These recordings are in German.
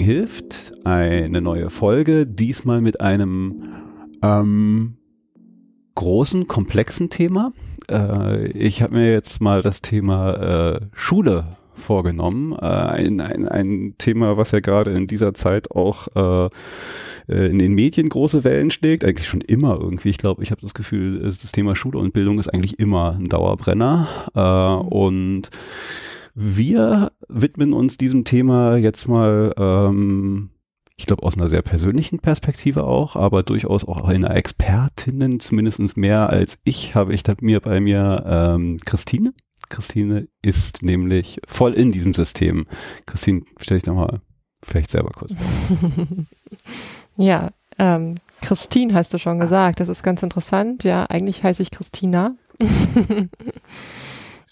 Denken hilft. Eine neue Folge, diesmal mit einem ähm, großen, komplexen Thema. Äh, ich habe mir jetzt mal das Thema äh, Schule vorgenommen. Äh, ein, ein, ein Thema, was ja gerade in dieser Zeit auch äh, äh, in den Medien große Wellen schlägt, eigentlich schon immer irgendwie. Ich glaube, ich habe das Gefühl, das Thema Schule und Bildung ist eigentlich immer ein Dauerbrenner. Äh, und wir widmen uns diesem Thema jetzt mal, ähm, ich glaube, aus einer sehr persönlichen Perspektive auch, aber durchaus auch einer Expertinnen, zumindest mehr als ich, habe ich mir bei mir ähm, Christine. Christine ist nämlich voll in diesem System. Christine, stell dich nochmal vielleicht selber kurz. Ja, ähm, Christine hast du schon gesagt. Das ist ganz interessant. Ja, eigentlich heiße ich Christina.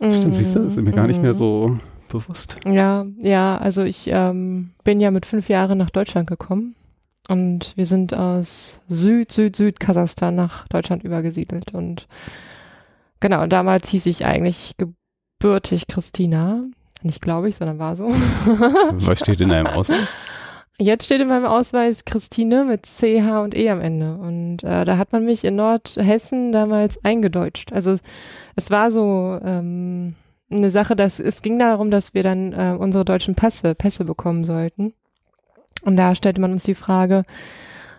Stimmt, siehst du, das ist mir gar nicht mehr Mhm. so bewusst. Ja, ja, also ich ähm, bin ja mit fünf Jahren nach Deutschland gekommen und wir sind aus Süd, Süd, Süd Kasachstan nach Deutschland übergesiedelt und genau, und damals hieß ich eigentlich gebürtig Christina. Nicht glaube ich, sondern war so. Was steht in deinem Ausweis? Jetzt steht in meinem Ausweis Christine mit CH und E am Ende. Und äh, da hat man mich in Nordhessen damals eingedeutscht. Also es war so ähm, eine Sache, dass es ging darum, dass wir dann äh, unsere deutschen Pässe, Pässe bekommen sollten. Und da stellte man uns die Frage,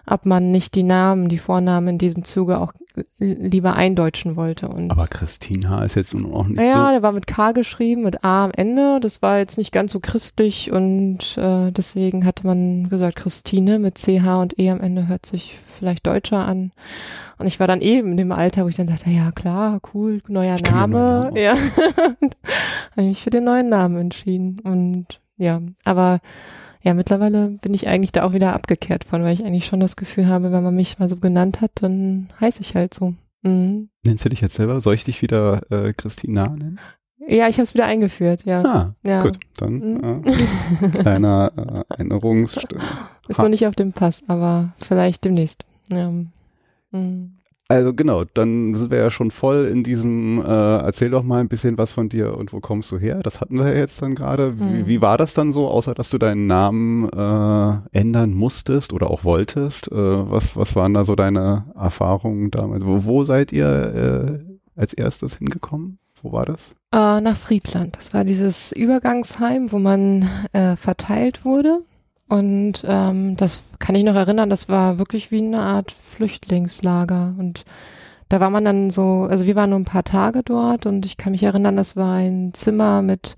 ob man nicht die Namen, die Vornamen in diesem Zuge auch lieber eindeutschen wollte. Und Aber Christina ist jetzt nun auch nicht ja, der war mit K geschrieben, mit A am Ende. Das war jetzt nicht ganz so christlich und äh, deswegen hatte man gesagt, Christine mit CH und E am Ende hört sich vielleicht deutscher an. Und ich war dann eben in dem Alter, wo ich dann dachte, ja klar, cool, neuer Ich Name. Ja, habe ich mich für den neuen Namen entschieden. Und ja, aber ja, mittlerweile bin ich eigentlich da auch wieder abgekehrt von, weil ich eigentlich schon das Gefühl habe, wenn man mich mal so genannt hat, dann heiße ich halt so. Mhm. Nennst du dich jetzt selber? Soll ich dich wieder äh, Christina nennen? Ja, ich habe es wieder eingeführt, ja. Ah, ja. gut. Dann Mhm. äh, kleiner äh, Erinnerungsstück. Ist Ha. noch nicht auf dem Pass, aber vielleicht demnächst. Ja. Mhm. Also genau, dann sind wir ja schon voll in diesem, äh, erzähl doch mal ein bisschen was von dir und wo kommst du her? Das hatten wir ja jetzt dann gerade. Wie, Mhm. wie war das dann so, außer dass du deinen Namen äh, ändern musstest oder auch wolltest? Äh, was, was waren da so deine Erfahrungen damals? Wo, wo seid ihr äh, als erstes hingekommen? Wo war das? Äh, nach Friedland. Das war dieses Übergangsheim, wo man äh, verteilt wurde. Und ähm, das kann ich noch erinnern, das war wirklich wie eine Art Flüchtlingslager. Und da war man dann so, also wir waren nur ein paar Tage dort und ich kann mich erinnern, das war ein Zimmer mit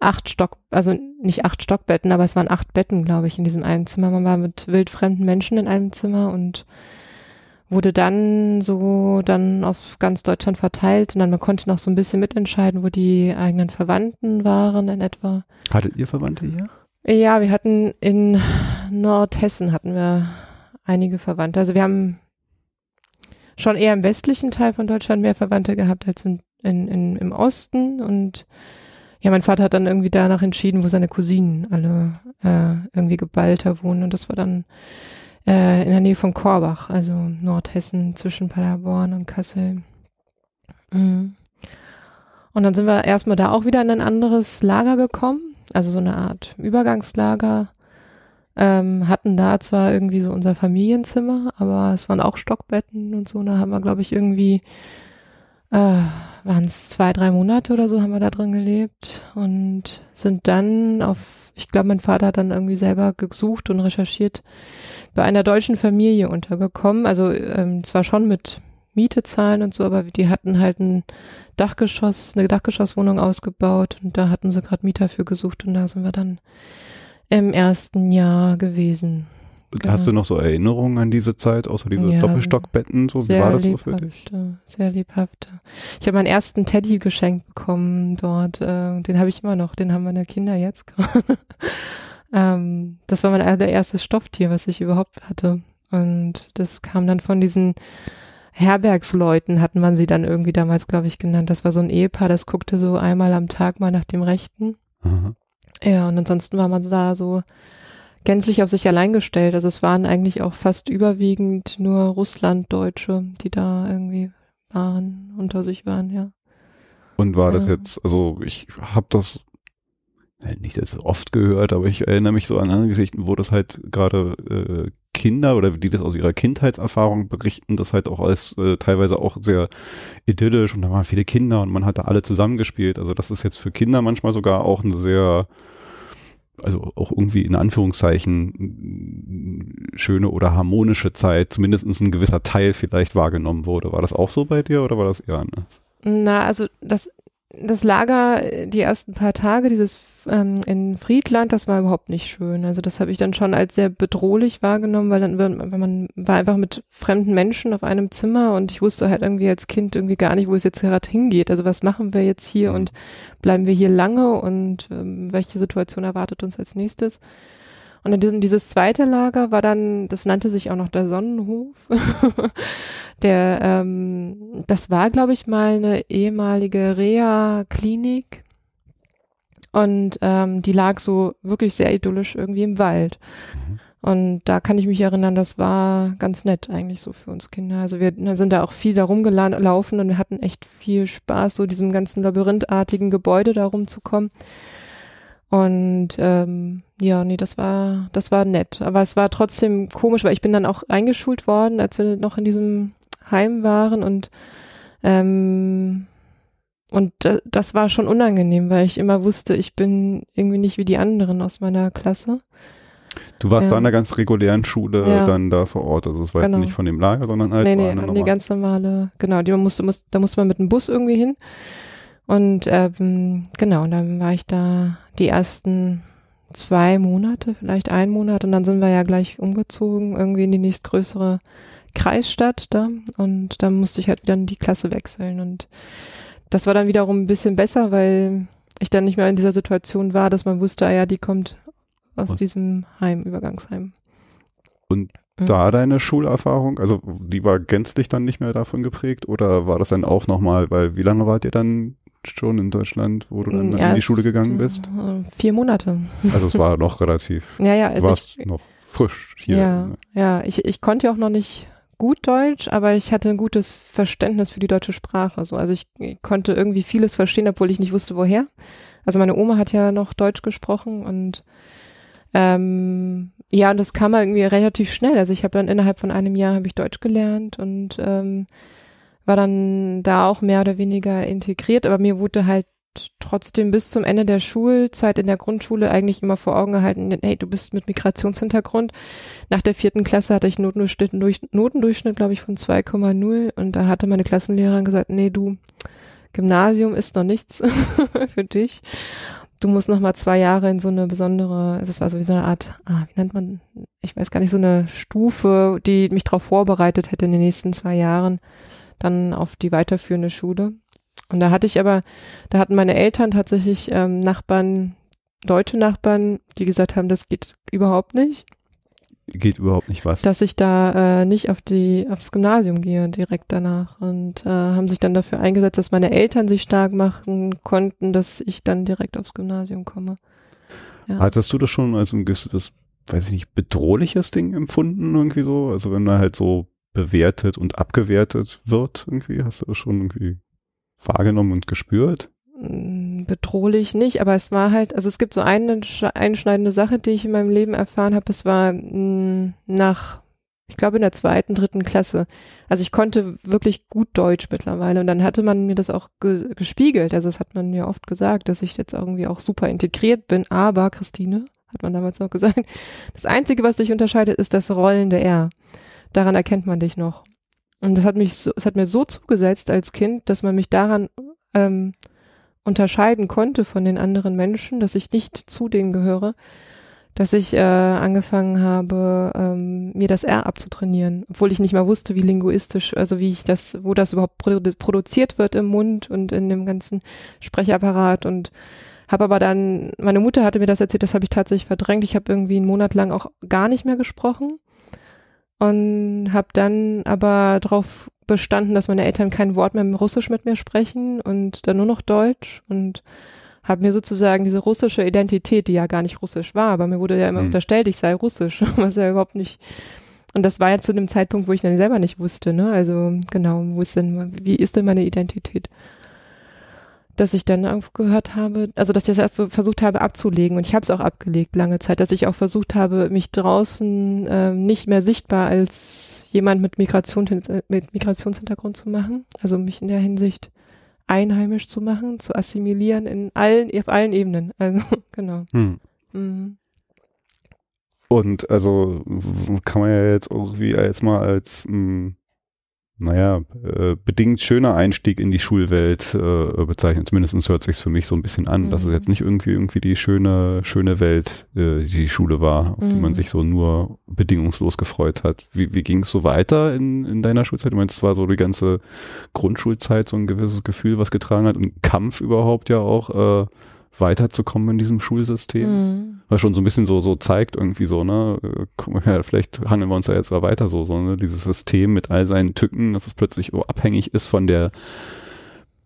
acht Stock, also nicht acht Stockbetten, aber es waren acht Betten, glaube ich, in diesem einen Zimmer. Man war mit wildfremden Menschen in einem Zimmer und wurde dann so dann auf ganz Deutschland verteilt und dann man konnte noch so ein bisschen mitentscheiden, wo die eigenen Verwandten waren in etwa. Hattet ihr Verwandte hier? Ja, wir hatten in Nordhessen hatten wir einige Verwandte. Also wir haben schon eher im westlichen Teil von Deutschland mehr Verwandte gehabt als in, in, in, im Osten. Und ja, mein Vater hat dann irgendwie danach entschieden, wo seine Cousinen alle äh, irgendwie geballter wohnen. Und das war dann äh, in der Nähe von Korbach, also Nordhessen zwischen Paderborn und Kassel. Mhm. Und dann sind wir erstmal da auch wieder in ein anderes Lager gekommen, also so eine Art Übergangslager. Ähm, hatten da zwar irgendwie so unser Familienzimmer, aber es waren auch Stockbetten und so. Da haben wir, glaube ich, irgendwie, äh, waren es zwei, drei Monate oder so, haben wir da drin gelebt und sind dann auf, ich glaube, mein Vater hat dann irgendwie selber gesucht und recherchiert, bei einer deutschen Familie untergekommen. Also ähm, zwar schon mit Miete zahlen und so, aber die hatten halt ein Dachgeschoss, eine Dachgeschosswohnung ausgebaut und da hatten sie gerade Mieter für gesucht und da sind wir dann im ersten Jahr gewesen. Genau. Hast du noch so Erinnerungen an diese Zeit, außer diese Ja, Doppelstockbetten? So, wie war das so für dich? Sehr lebhafte. Ich habe meinen ersten Teddy geschenkt bekommen dort. Äh, den habe ich immer noch. Den haben meine Kinder jetzt gerade. ähm, das war mein allererstes Stofftier, was ich überhaupt hatte. Und das kam dann von diesen Herbergsleuten, hatten man sie dann irgendwie damals, glaube ich, genannt. Das war so ein Ehepaar, das guckte so einmal am Tag mal nach dem Rechten. Aha. Ja, und ansonsten war man da so gänzlich auf sich allein gestellt. Also es waren eigentlich auch fast überwiegend nur Russlanddeutsche, die da irgendwie waren, unter sich waren, ja. Und war das Ja. jetzt, also ich habe das äh, nicht das oft gehört, aber ich erinnere mich so an andere Geschichten, wo das halt gerade äh, Kinder oder die das aus ihrer Kindheitserfahrung berichten, das halt auch alles äh, teilweise auch sehr idyllisch und da waren viele Kinder und man hat da alle zusammengespielt. Also das ist jetzt für Kinder manchmal sogar auch eine sehr also auch irgendwie in Anführungszeichen schöne oder harmonische Zeit, zumindest ein gewisser Teil vielleicht wahrgenommen wurde. War das auch so bei dir oder war das eher anders? Na, also das, das Lager, äh, die ersten paar Tage, dieses ähm, in Friedland, das war überhaupt nicht schön. Also das habe ich dann schon als sehr bedrohlich wahrgenommen, weil dann wenn man war einfach mit fremden Menschen auf einem Zimmer und ich wusste halt irgendwie als Kind irgendwie gar nicht, wo es jetzt gerade hingeht. Also was machen wir jetzt hier Mhm. und bleiben wir hier lange und ähm, welche Situation erwartet uns als nächstes? Und diesem, dieses zweite Lager war dann, das nannte sich auch noch der Sonnenhof. der, ähm, das war, glaube ich, mal eine ehemalige Reha-Klinik. Und ähm, die lag so wirklich sehr idyllisch irgendwie im Wald. Mhm. Und da kann ich mich erinnern, das war ganz nett eigentlich so für uns Kinder. Also wir sind da auch viel da rumgelaufen und wir hatten echt viel Spaß, so diesem ganzen labyrinthartigen Gebäude da rumzukommen. Und ähm, ja, nee, das war, das war nett. Aber es war trotzdem komisch, weil ich bin dann auch eingeschult worden, als wir noch in diesem Heim waren und ähm, und da- das war schon unangenehm, weil ich immer wusste, ich bin irgendwie nicht wie die anderen aus meiner Klasse. Du warst Ja. da an der ganz regulären Schule Ja. dann da vor Ort. Also es war Genau. jetzt nicht von dem Lager, sondern halt nee, nee, eine die normale- ganz normale, genau, die man musste, muss, da musste man mit dem Bus irgendwie hin. Und ähm, genau, und dann war ich da die ersten zwei Monate, vielleicht ein Monat, und dann sind wir ja gleich umgezogen, irgendwie in die nächstgrößere Kreisstadt da. Und dann musste ich halt wieder in die Klasse wechseln. Und das war dann wiederum ein bisschen besser, weil ich dann nicht mehr in dieser Situation war, dass man wusste, ah ja, die kommt aus Und- diesem Heim, Übergangsheim. Und Mhm. da deine Schulerfahrung, also die war gänzlich dann nicht mehr davon geprägt oder war das dann auch nochmal, weil wie lange wart ihr dann schon in Deutschland, wo du dann in die Schule gegangen bist? äh, Vier Monate. Also es war noch relativ, Ja, ja, du also warst ich, noch frisch hier. ja, ne? ja, ich, ich konnte ja auch noch nicht gut Deutsch, aber ich hatte ein gutes Verständnis für die deutsche Sprache. So. Also ich, ich konnte irgendwie vieles verstehen, obwohl ich nicht wusste, woher. Also meine Oma hat ja noch Deutsch gesprochen und ähm, ja, und das kam halt irgendwie relativ schnell. Also ich habe dann innerhalb von einem Jahr habe ich Deutsch gelernt und ähm, war dann da auch mehr oder weniger integriert, aber mir wurde halt trotzdem bis zum Ende der Schulzeit in der Grundschule eigentlich immer vor Augen gehalten, hey, du bist mit Migrationshintergrund. Nach der vierten Klasse hatte ich Notendurchschnitt, durch, Notendurchschnitt glaube ich, von 2,0 und da hatte meine Klassenlehrerin gesagt, nee, du, Gymnasium ist noch nichts für dich. Du musst noch mal zwei Jahre in so eine besondere, es war so wie so eine Art, ah, wie nennt man, ich weiß gar nicht, so eine Stufe, die mich darauf vorbereitet hätte in den nächsten zwei Jahren dann auf die weiterführende Schule. Und da hatte ich aber, da hatten meine Eltern tatsächlich ähm, Nachbarn, deutsche Nachbarn, die gesagt haben, das geht überhaupt nicht, Geht überhaupt nicht was. dass ich da äh, nicht auf die aufs Gymnasium gehe direkt danach und äh, haben sich dann dafür eingesetzt, dass meine Eltern sich stark machen konnten, dass ich dann direkt aufs Gymnasium komme. Ja. Hattest du das schon als ein gewisses, weiß ich nicht, bedrohliches Ding empfunden irgendwie so? Also wenn da halt so bewertet und abgewertet wird irgendwie, hast du das schon irgendwie wahrgenommen und gespürt? Mm, bedrohlich nicht, aber es war halt, also es gibt so eine sch- einschneidende Sache, die ich in meinem Leben erfahren habe. Es war mh, nach, ich glaube in der zweiten, dritten Klasse. Also ich konnte wirklich gut Deutsch mittlerweile und dann hatte man mir das auch ge gespiegelt. Also das hat man mir oft gesagt, dass ich jetzt irgendwie auch super integriert bin. Aber Christine, hat man damals noch gesagt, das Einzige, was dich unterscheidet, ist das rollende R. Daran erkennt man dich noch. Und das hat mich, so, es hat mir so zugesetzt als Kind, dass man mich daran ähm, unterscheiden konnte von den anderen Menschen, dass ich nicht zu denen gehöre, dass ich äh, angefangen habe, ähm, mir das R abzutrainieren, obwohl ich nicht mal wusste, wie linguistisch, also wie ich das, wo das überhaupt produ produziert wird im Mund und in dem ganzen Sprechapparat und habe aber dann, meine Mutter hatte mir das erzählt, das habe ich tatsächlich verdrängt. Ich habe irgendwie einen Monat lang auch gar nicht mehr gesprochen und habe dann aber darauf bestanden, dass meine Eltern kein Wort mehr Russisch mit mir sprechen und dann nur noch Deutsch und habe mir sozusagen diese russische Identität, die ja gar nicht russisch war, aber mir wurde ja immer mhm. unterstellt, ich sei russisch, was ja überhaupt nicht. Und das war ja zu dem Zeitpunkt, wo ich dann selber nicht wusste, ne? Also genau, wo ist denn, wie ist denn meine Identität? Dass ich dann aufgehört habe, also dass ich das erst so versucht habe abzulegen und ich habe es auch abgelegt lange Zeit, dass ich auch versucht habe, mich draußen äh, nicht mehr sichtbar als jemand mit, Migration, mit Migrationshintergrund zu machen, also mich in der Hinsicht einheimisch zu machen, zu assimilieren in allen, auf allen Ebenen. Also, genau. Hm. Mhm. Und also kann man ja jetzt irgendwie jetzt mal als mh, hm, naja, äh, bedingt schöner Einstieg in die Schulwelt äh, bezeichnen. Zumindest hört sich für mich so ein bisschen an, mhm. dass es jetzt nicht irgendwie irgendwie die schöne, schöne Welt, äh, die Schule war, auf mhm. die man mhm. sich so nur bedingungslos gefreut hat. Wie, wie ging es so weiter in, in deiner Schulzeit? Du meinst, es war so die ganze Grundschulzeit so ein gewisses Gefühl, was getragen hat und Kampf überhaupt ja auch. Äh, weiterzukommen in diesem Schulsystem. Mhm. Was schon so ein bisschen so, so zeigt irgendwie so, ne, äh, mal, ja, vielleicht hangeln wir uns ja jetzt da weiter so, so, ne, dieses System mit all seinen Tücken, dass es plötzlich abhängig ist von der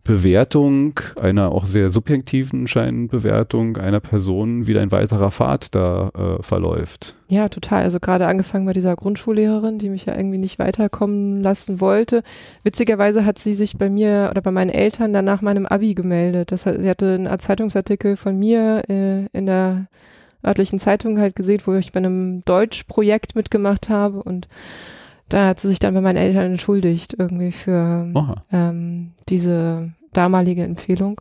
Bewertung, einer auch sehr subjektiven Scheinbewertung einer Person, wie ein weiterer Pfad da äh, verläuft. Ja, total. Also gerade angefangen bei dieser Grundschullehrerin, die mich ja irgendwie nicht weiterkommen lassen wollte. Witzigerweise hat sie sich bei mir oder bei meinen Eltern dann nach meinem Abi gemeldet. Das, sie hatte einen Zeitungsartikel von mir äh, in der örtlichen Zeitung halt gesehen, wo ich bei einem Deutschprojekt mitgemacht habe und da hat sie sich dann bei meinen Eltern entschuldigt irgendwie für ähm, diese damalige Empfehlung,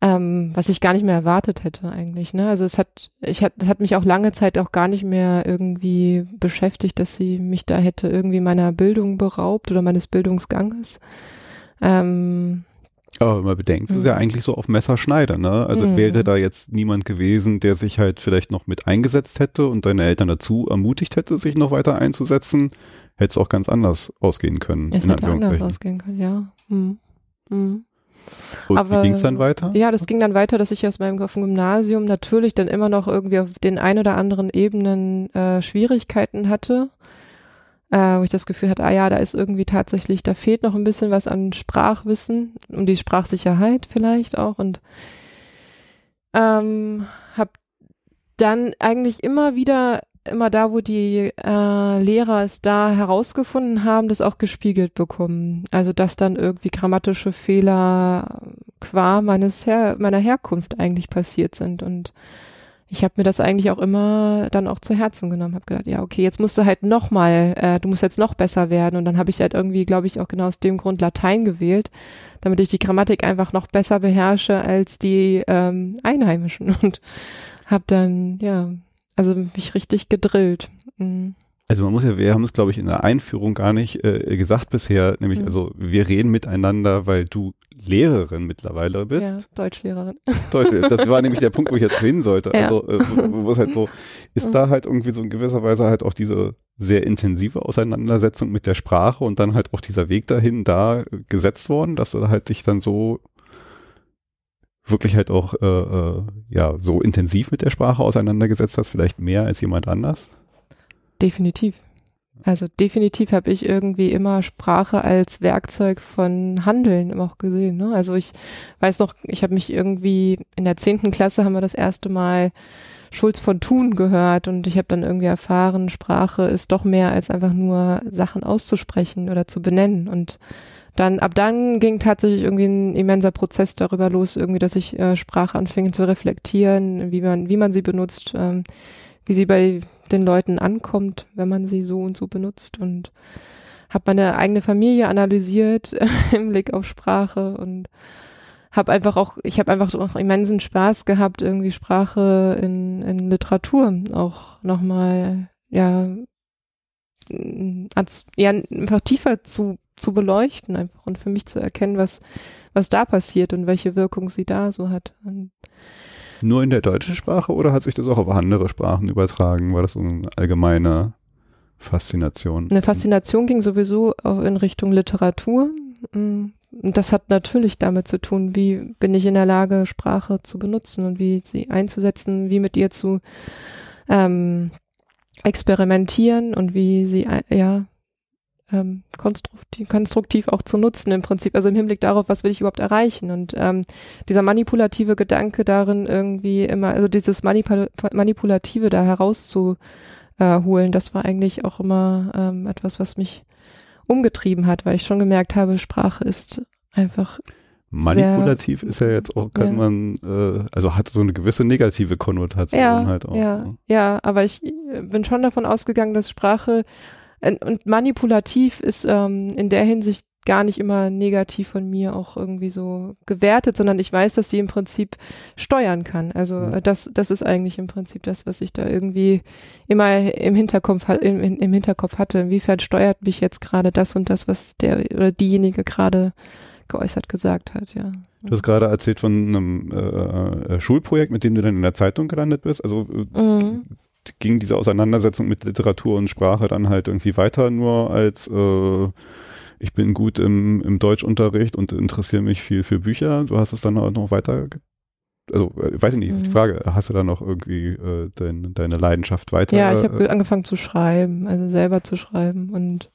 ähm, was ich gar nicht mehr erwartet hätte eigentlich. Ne? Also es hat, ich hat, es hat mich auch lange Zeit auch gar nicht mehr irgendwie beschäftigt, dass sie mich da hätte irgendwie meiner Bildung beraubt oder meines Bildungsganges. Ähm, aber wenn man bedenkt, ist ja hm. eigentlich so auf Messerschneider, ne? Also mhm. wäre da jetzt niemand gewesen, der sich halt vielleicht noch mit eingesetzt hätte und deine Eltern dazu ermutigt hätte, sich noch weiter einzusetzen, hätte es auch ganz anders ausgehen können. Es hätte anders ausgehen können, ja. Mhm. Mhm. Und Aber, wie ging es dann weiter? Ja, das ging dann weiter, dass ich aus meinem auf dem Gymnasium natürlich dann immer noch irgendwie auf den ein oder anderen Ebenen äh, Schwierigkeiten hatte, äh, wo ich das Gefühl hatte, ah ja, da ist irgendwie tatsächlich, da fehlt noch ein bisschen was an Sprachwissen und die Sprachsicherheit vielleicht auch und ähm, habe dann eigentlich immer wieder immer da, wo die äh, Lehrer es da herausgefunden haben, das auch gespiegelt bekommen. Also dass dann irgendwie grammatische Fehler qua meines Her meiner Herkunft eigentlich passiert sind. Und ich habe mir das eigentlich auch immer dann auch zu Herzen genommen, habe gedacht, ja, okay, jetzt musst du halt noch mal, äh, du musst jetzt noch besser werden. Und dann habe ich halt irgendwie, glaube ich, auch genau aus dem Grund Latein gewählt, damit ich die Grammatik einfach noch besser beherrsche als die ähm, Einheimischen. Und habe dann, ja, also mich richtig gedrillt. Mhm. Also man muss ja, wir haben es glaube ich in der Einführung gar nicht äh, gesagt bisher, nämlich mhm. also wir reden miteinander, weil du Lehrerin mittlerweile bist. Ja, Deutschlehrerin. Deutsch, das war nämlich der Punkt, wo ich jetzt hin sollte. Ja. Also äh, wo, wo es halt so, ist mhm. da halt irgendwie so in gewisser Weise halt auch diese sehr intensive Auseinandersetzung mit der Sprache und dann halt auch dieser Weg dahin da gesetzt worden, dass du halt dich dann so wirklich halt auch äh, äh, ja so intensiv mit der Sprache auseinandergesetzt hast, vielleicht mehr als jemand anders? Definitiv. Also definitiv habe ich irgendwie immer Sprache als Werkzeug von Handeln auch gesehen. Ne? Also ich weiß noch, ich habe mich irgendwie in der zehnten Klasse haben wir das erste Mal Schulz von Thun gehört und ich habe dann irgendwie erfahren, Sprache ist doch mehr als einfach nur Sachen auszusprechen oder zu benennen und dann ab dann ging tatsächlich irgendwie ein immenser Prozess darüber los, irgendwie, dass ich äh, Sprache anfing zu reflektieren, wie man, wie man sie benutzt, ähm, wie sie bei den Leuten ankommt, wenn man sie so und so benutzt. Und habe meine eigene Familie analysiert im Blick auf Sprache und habe einfach auch, ich habe einfach auch immensen Spaß gehabt, irgendwie Sprache in, in Literatur auch nochmal, ja, als, ja, einfach tiefer zu zu beleuchten einfach und für mich zu erkennen, was, was da passiert und welche Wirkung sie da so hat. Und Nur in der deutschen Sprache oder hat sich das auch auf andere Sprachen übertragen? War das so eine allgemeine Faszination? Eine Faszination ging sowieso auch in Richtung Literatur. Mm, und das hat natürlich damit zu tun, wie bin ich in der Lage, Sprache zu benutzen und wie sie einzusetzen, wie mit ihr zu ähm, experimentieren und wie sie ja ähm, konstruktiv, konstruktiv auch zu nutzen im Prinzip, also im Hinblick darauf, was will ich überhaupt erreichen und ähm, dieser manipulative Gedanke darin irgendwie immer, also dieses Manipul manipulative da herauszuholen, das war eigentlich auch immer ähm, etwas, was mich umgetrieben hat, weil ich schon gemerkt habe, Sprache ist einfach Manipulativ sehr, ist ja jetzt auch, kann ja. man, äh, also hat so eine gewisse negative Konnotation ja, halt auch. Ja, ne? ja, aber ich bin schon davon ausgegangen, dass Sprache und manipulativ ist ähm, in der Hinsicht gar nicht immer negativ von mir auch irgendwie so gewertet, sondern ich weiß, dass sie im Prinzip steuern kann. Also mhm. das, das ist eigentlich im Prinzip das, was ich da irgendwie immer im Hinterkopf, im, im Hinterkopf hatte. Inwiefern steuert mich jetzt gerade das und das, was der oder diejenige gerade geäußert gesagt hat, ja. Du hast gerade erzählt von einem äh, äh Schulprojekt, mit dem du dann in der Zeitung gelandet bist. Also äh, mhm ging diese Auseinandersetzung mit Literatur und Sprache dann halt irgendwie weiter nur als äh, ich bin gut im, im Deutschunterricht und interessiere mich viel für Bücher. Du hast es dann auch noch weiter, also äh, weiß ich nicht, mhm. die Frage, hast du dann noch irgendwie äh, dein, deine Leidenschaft weiter? Ja, ich habe äh, angefangen zu schreiben, also selber zu schreiben und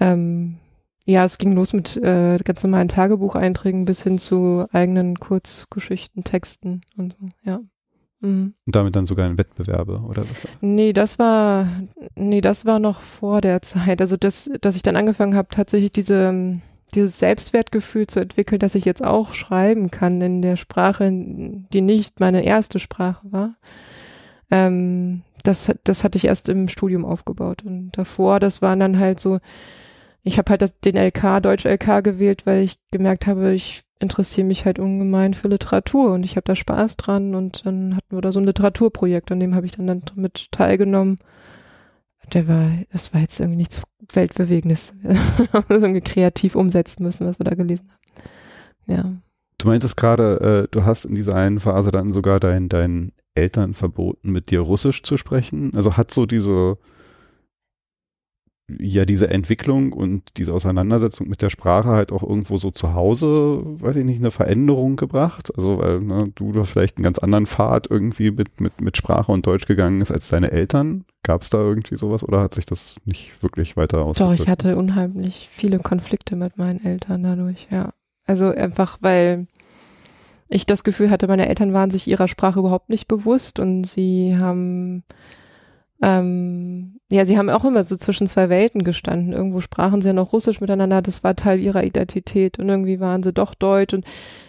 ähm, ja, es ging los mit äh, ganz normalen Tagebucheinträgen bis hin zu eigenen Kurzgeschichten, Texten und so, ja. Mhm. Und damit dann sogar in Wettbewerbe, oder? Nee, das war, nee, das war noch vor der Zeit. Also das, dass ich dann angefangen habe, tatsächlich diese, dieses Selbstwertgefühl zu entwickeln, dass ich jetzt auch schreiben kann in der Sprache, die nicht meine erste Sprache war. Ähm, das, das hatte ich erst im Studium aufgebaut. Und davor, das waren dann halt so, ich habe halt das, den LK, Deutsch LK gewählt, weil ich gemerkt habe, ich interessiere mich halt ungemein für Literatur und ich habe da Spaß dran und dann hatten wir da so ein Literaturprojekt, an dem habe ich dann, dann mit teilgenommen. Der war, das war jetzt irgendwie nichts Weltbewegendes. Wir haben das irgendwie kreativ umsetzen müssen, was wir da gelesen haben. Ja. Du meintest gerade, äh, du hast in dieser einen Phase dann sogar deinen deinen Eltern verboten, mit dir Russisch zu sprechen. Also hat so diese ja diese Entwicklung und diese Auseinandersetzung mit der Sprache halt auch irgendwo so zu Hause, weiß ich nicht, eine Veränderung gebracht? Also weil ne, du da vielleicht einen ganz anderen Pfad irgendwie mit, mit, mit Sprache und Deutsch gegangen ist als deine Eltern. Gab es da irgendwie sowas oder hat sich das nicht wirklich weiter ausgewirkt? Doch, ich hatte unheimlich viele Konflikte mit meinen Eltern dadurch, ja. Also einfach, weil ich das Gefühl hatte, meine Eltern waren sich ihrer Sprache überhaupt nicht bewusst und sie haben ähm, ja, sie haben auch immer so zwischen zwei Welten gestanden. Irgendwo sprachen sie ja noch Russisch miteinander, das war Teil ihrer Identität. Und irgendwie waren sie doch Deutsch. Und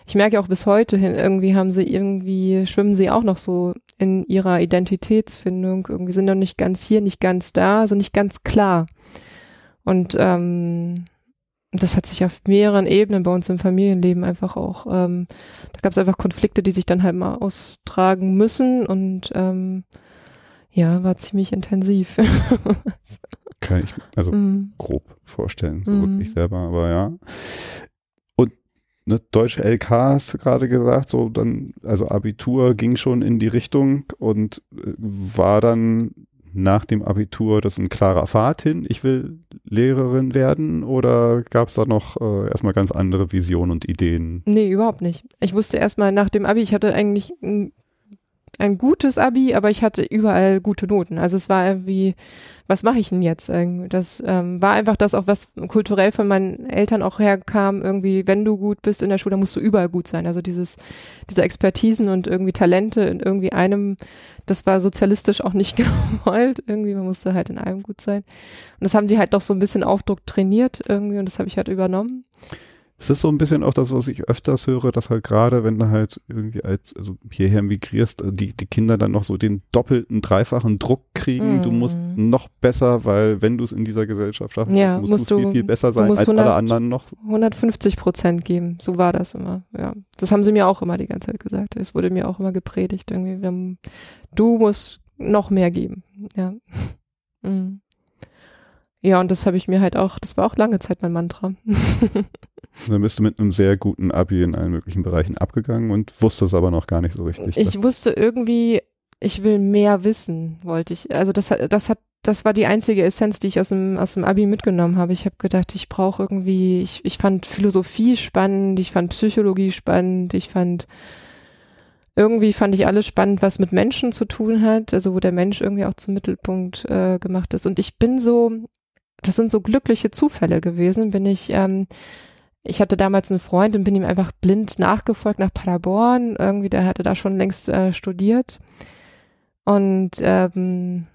ich merke auch bis heute hin, irgendwie haben sie irgendwie, schwimmen sie auch noch so in ihrer Identitätsfindung, irgendwie sind noch nicht ganz hier, nicht ganz da, also nicht ganz klar. Und ähm, das hat sich auf mehreren Ebenen bei uns im Familienleben einfach auch, ähm, da gab es einfach Konflikte, die sich dann halt mal austragen müssen. Und ähm, ja, war ziemlich intensiv. Kann ich also mm. grob vorstellen, so mm. wirklich selber, aber ja. Und ne, deutsche LK hast du gerade gesagt, so dann, also Abitur ging schon in die Richtung und äh, war dann nach dem Abitur das ein klarer Pfad hin, ich will Lehrerin werden oder gab es da noch äh, erstmal ganz andere Visionen und Ideen? Nee, überhaupt nicht. Ich wusste erstmal nach dem Abi, ich hatte eigentlich ein ein gutes Abi, aber ich hatte überall gute Noten. Also es war irgendwie, was mache ich denn jetzt? Das ähm, war einfach das auch, was kulturell von meinen Eltern auch herkam, irgendwie, wenn du gut bist in der Schule, musst du überall gut sein. Also dieses, diese Expertisen und irgendwie Talente in irgendwie einem, das war sozialistisch auch nicht gewollt. Irgendwie, man musste halt in allem gut sein. Und das haben die halt doch so ein bisschen Aufdruck trainiert irgendwie und das habe ich halt übernommen. Es ist so ein bisschen auch das, was ich öfters höre, dass halt gerade, wenn du halt irgendwie als, also hierher migrierst, äh, die, die Kinder dann noch so den doppelten, dreifachen Druck kriegen. Mm. Du musst mhm. noch besser, weil wenn du es in dieser Gesellschaft schaffst, ja, musst, musst du viel, viel besser sein als 100, alle anderen noch. 150 Prozent geben. So war das immer, ja. Das haben sie mir auch immer die ganze Zeit gesagt. Es wurde mir auch immer gepredigt irgendwie. Haben, du musst noch mehr geben, ja. mm. Ja, und das habe ich mir halt auch, das war auch lange Zeit mein Mantra. Dann bist du mit einem sehr guten Abi in allen möglichen Bereichen abgegangen und wusstest aber noch gar nicht so richtig. Ich wusste irgendwie, ich will mehr wissen, wollte ich. Also das, das hat, das war die einzige Essenz, die ich aus dem, aus dem Abi mitgenommen habe. Ich habe gedacht, ich brauche irgendwie, ich, ich fand Philosophie spannend, ich fand Psychologie spannend, ich fand irgendwie fand ich alles spannend, was mit Menschen zu tun hat, also wo der Mensch irgendwie auch zum Mittelpunkt äh, gemacht ist. Und ich bin so, das sind so glückliche Zufälle gewesen, bin ich, ähm, ich hatte damals einen Freund und bin ihm einfach blind nachgefolgt nach Paderborn. Irgendwie, der hatte da schon längst äh, studiert. Und ähm,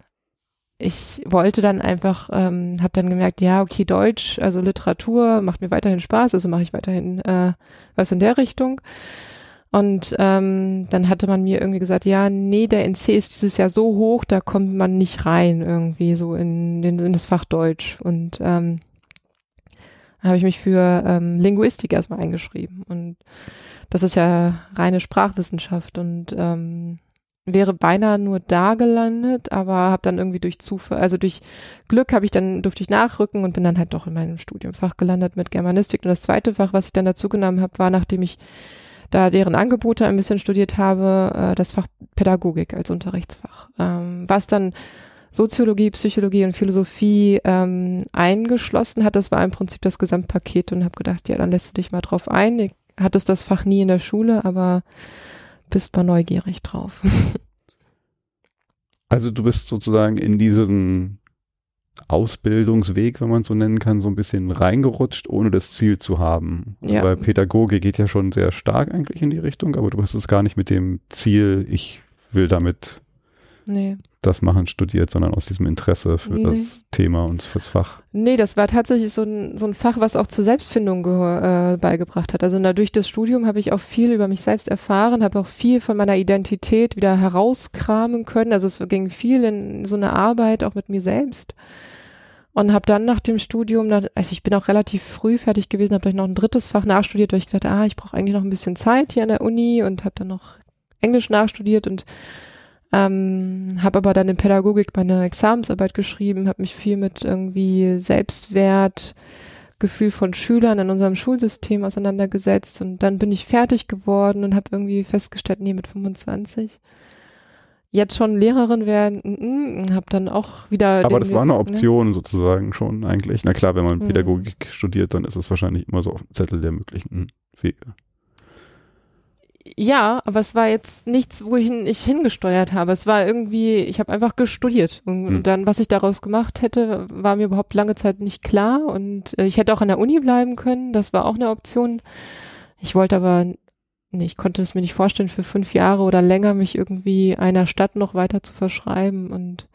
ich wollte dann einfach, ähm, habe dann gemerkt, ja, okay, Deutsch, also Literatur macht mir weiterhin Spaß, also mache ich weiterhin äh, was in der Richtung. Und ähm, dann hatte man mir irgendwie gesagt, ja, nee, der NC ist dieses Jahr so hoch, da kommt man nicht rein irgendwie so in, in, in das Fach Deutsch. Und ähm, habe ich mich für ähm, Linguistik erstmal eingeschrieben. Und das ist ja reine Sprachwissenschaft und ähm, wäre beinahe nur da gelandet, aber habe dann irgendwie durch Zufall, also durch Glück habe ich dann durfte ich nachrücken und bin dann halt doch in meinem Studiumfach gelandet mit Germanistik. Und das zweite Fach, was ich dann dazu genommen habe, war, nachdem ich da deren Angebote ein bisschen studiert habe, äh, das Fach Pädagogik als Unterrichtsfach, ähm, was dann Soziologie, Psychologie und Philosophie ähm, eingeschlossen hat. Das war im Prinzip das Gesamtpaket und habe gedacht, ja, dann lässt du dich mal drauf ein. Ich hattest das Fach nie in der Schule, aber bist mal neugierig drauf. also du bist sozusagen in diesen Ausbildungsweg, wenn man so nennen kann, so ein bisschen reingerutscht, ohne das Ziel zu haben. Ja. Weil Pädagogik geht ja schon sehr stark eigentlich in die Richtung, aber du hast es gar nicht mit dem Ziel, ich will damit nee. Das machen, studiert, sondern aus diesem Interesse für nee. das Thema und fürs Fach. Nee, das war tatsächlich so ein, so ein Fach, was auch zur Selbstfindung äh, beigebracht hat. Also durch das Studium habe ich auch viel über mich selbst erfahren, habe auch viel von meiner Identität wieder herauskramen können. Also es ging viel in so eine Arbeit auch mit mir selbst und habe dann nach dem Studium, also ich bin auch relativ früh fertig gewesen, habe gleich noch ein drittes Fach nachstudiert, weil ich gedacht, ah, ich brauche eigentlich noch ein bisschen Zeit hier an der Uni und habe dann noch Englisch nachstudiert und ähm, habe aber dann in Pädagogik meine Examensarbeit geschrieben, habe mich viel mit irgendwie Selbstwert, Gefühl von Schülern in unserem Schulsystem auseinandergesetzt und dann bin ich fertig geworden und habe irgendwie festgestellt, nee, mit 25 jetzt schon Lehrerin werden, mm, mm, habe dann auch wieder. Aber das war eine ne? Option ne? sozusagen schon eigentlich. Na klar, wenn man mhm. Pädagogik studiert, dann ist es wahrscheinlich immer so auf dem Zettel der möglichen Wege. Ja, aber es war jetzt nichts, wo ich nicht hingesteuert habe. Es war irgendwie, ich habe einfach gestudiert. Und mhm. dann, was ich daraus gemacht hätte, war mir überhaupt lange Zeit nicht klar. Und äh, ich hätte auch an der Uni bleiben können. Das war auch eine Option. Ich wollte aber nee, ich konnte es mir nicht vorstellen, für fünf Jahre oder länger mich irgendwie einer Stadt noch weiter zu verschreiben und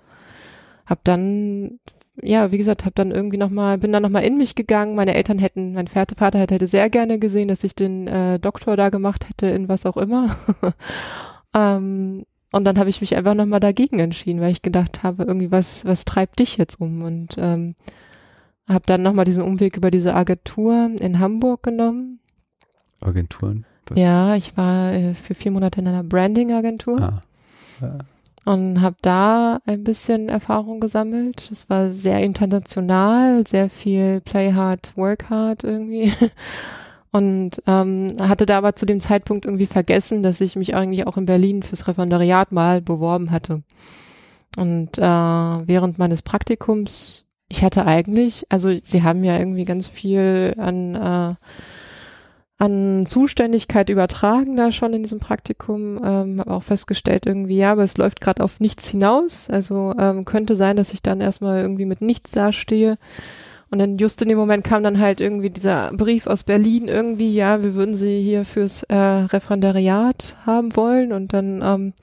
habe dann ja, wie gesagt, habe dann irgendwie noch mal, bin dann noch mal in mich gegangen. Meine Eltern hätten, mein Vater hätte, sehr gerne gesehen, dass ich den äh, Doktor da gemacht hätte in was auch immer. ähm, und dann habe ich mich einfach noch mal dagegen entschieden, weil ich gedacht habe, irgendwie was, was treibt dich jetzt um? Und ähm, habe dann noch mal diesen Umweg über diese Agentur in Hamburg genommen. Agenturen? Ja, ich war äh, für vier Monate in einer Branding-Agentur. Ah. Ja. Und habe da ein bisschen Erfahrung gesammelt. Es war sehr international, sehr viel Play hard, work hard irgendwie. Und ähm, hatte da aber zu dem Zeitpunkt irgendwie vergessen, dass ich mich eigentlich auch in Berlin fürs Referendariat mal beworben hatte. Und äh, während meines Praktikums, ich hatte eigentlich, also sie haben ja irgendwie ganz viel an äh, an Zuständigkeit übertragen da schon in diesem Praktikum. Ähm, habe auch festgestellt irgendwie, ja, aber es läuft gerade auf nichts hinaus. Also ähm, könnte sein, dass ich dann erstmal irgendwie mit nichts dastehe. Und dann just in dem Moment kam dann halt irgendwie dieser Brief aus Berlin irgendwie, ja, wir würden sie hier fürs äh, Referendariat haben wollen. Und dann ähm,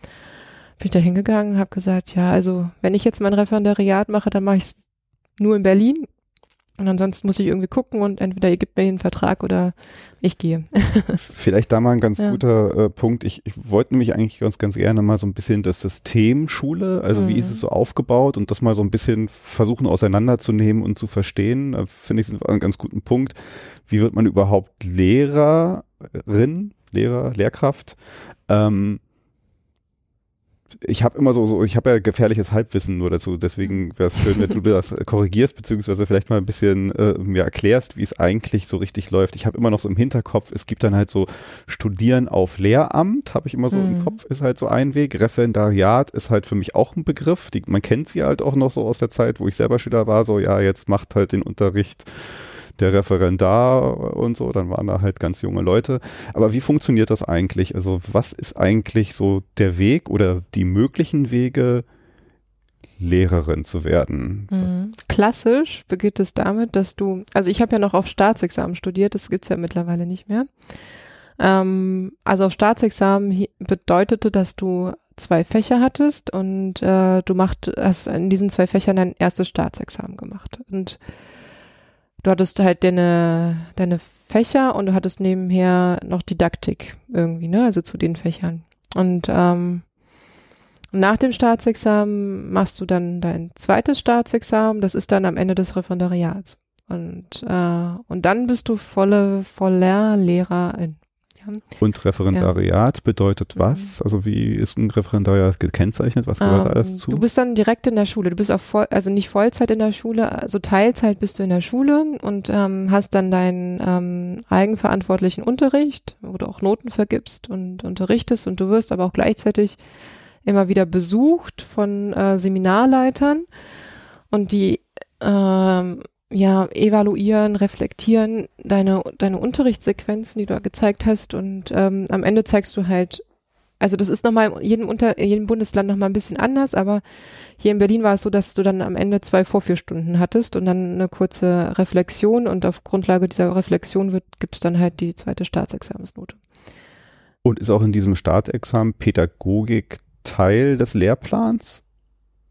bin ich da hingegangen habe gesagt, ja, also wenn ich jetzt mein Referendariat mache, dann mache ich es nur in Berlin und ansonsten muss ich irgendwie gucken und entweder ihr gebt mir den Vertrag oder ich gehe. Vielleicht da mal ein ganz ja. guter äh, Punkt. Ich, ich wollte nämlich eigentlich ganz, ganz gerne mal so ein bisschen das System Schule, also mhm. wie ist es so aufgebaut und das mal so ein bisschen versuchen auseinanderzunehmen und zu verstehen. Da finde ich einen ganz guten Punkt. Wie wird man überhaupt Lehrerin, Lehrer, Lehrkraft? Ähm, ich habe immer so, so ich habe ja gefährliches Halbwissen nur dazu, deswegen wäre es schön, wenn du das korrigierst, beziehungsweise vielleicht mal ein bisschen äh, mir erklärst, wie es eigentlich so richtig läuft. Ich habe immer noch so im Hinterkopf, es gibt dann halt so Studieren auf Lehramt, habe ich immer so mhm. im Kopf, ist halt so ein Weg. Referendariat ist halt für mich auch ein Begriff. Die, man kennt sie halt auch noch so aus der Zeit, wo ich selber Schüler war, so ja, jetzt macht halt den Unterricht der Referendar und so, dann waren da halt ganz junge Leute. Aber wie funktioniert das eigentlich? Also was ist eigentlich so der Weg oder die möglichen Wege, Lehrerin zu werden? Mhm. Klassisch beginnt es damit, dass du, also ich habe ja noch auf Staatsexamen studiert, das gibt's ja mittlerweile nicht mehr. Ähm, also auf Staatsexamen bedeutete, dass du zwei Fächer hattest und äh, du macht, hast in diesen zwei Fächern dein erstes Staatsexamen gemacht. Und du hattest halt deine, deine Fächer und du hattest nebenher noch Didaktik irgendwie, ne? Also zu den Fächern. Und ähm, nach dem Staatsexamen machst du dann dein zweites Staatsexamen, das ist dann am Ende des Referendariats. Und, äh, und dann bist du volle, voller Lehrerin. Und Referendariat ja. bedeutet was? Also wie ist ein Referendariat gekennzeichnet? Was gehört ähm, alles zu? Du bist dann direkt in der Schule. Du bist auch voll, also nicht Vollzeit in der Schule, also Teilzeit bist du in der Schule und ähm, hast dann deinen ähm, eigenverantwortlichen Unterricht, wo du auch Noten vergibst und unterrichtest und du wirst aber auch gleichzeitig immer wieder besucht von äh, Seminarleitern und die ähm, ja, evaluieren, reflektieren deine, deine Unterrichtssequenzen, die du gezeigt hast und ähm, am Ende zeigst du halt, also das ist nochmal in jedem, Unter, in jedem Bundesland nochmal ein bisschen anders, aber hier in Berlin war es so, dass du dann am Ende zwei Vorführstunden hattest und dann eine kurze Reflexion und auf Grundlage dieser Reflexion wird, gibt's dann halt die zweite Staatsexamensnote. Und ist auch in diesem Staatsexamen Pädagogik Teil des Lehrplans?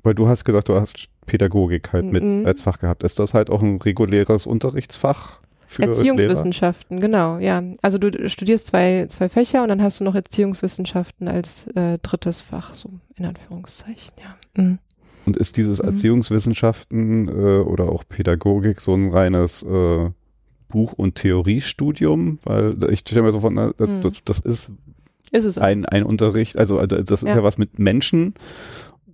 Weil du hast gesagt, du hast Pädagogik halt mit mhm. als Fach gehabt. Ist das halt auch ein reguläres Unterrichtsfach? Für Erziehungswissenschaften, Lehrer? genau, ja. Also du studierst zwei, zwei Fächer und dann hast du noch Erziehungswissenschaften als äh, drittes Fach, so in Anführungszeichen, ja. Mhm. Und ist dieses mhm. Erziehungswissenschaften äh, oder auch Pädagogik so ein reines äh, Buch- und Theoriestudium? Weil ich stelle mir so vor, na, mhm. das, das ist, ist ein, ein Unterricht, also äh, das ist ja. ja was mit Menschen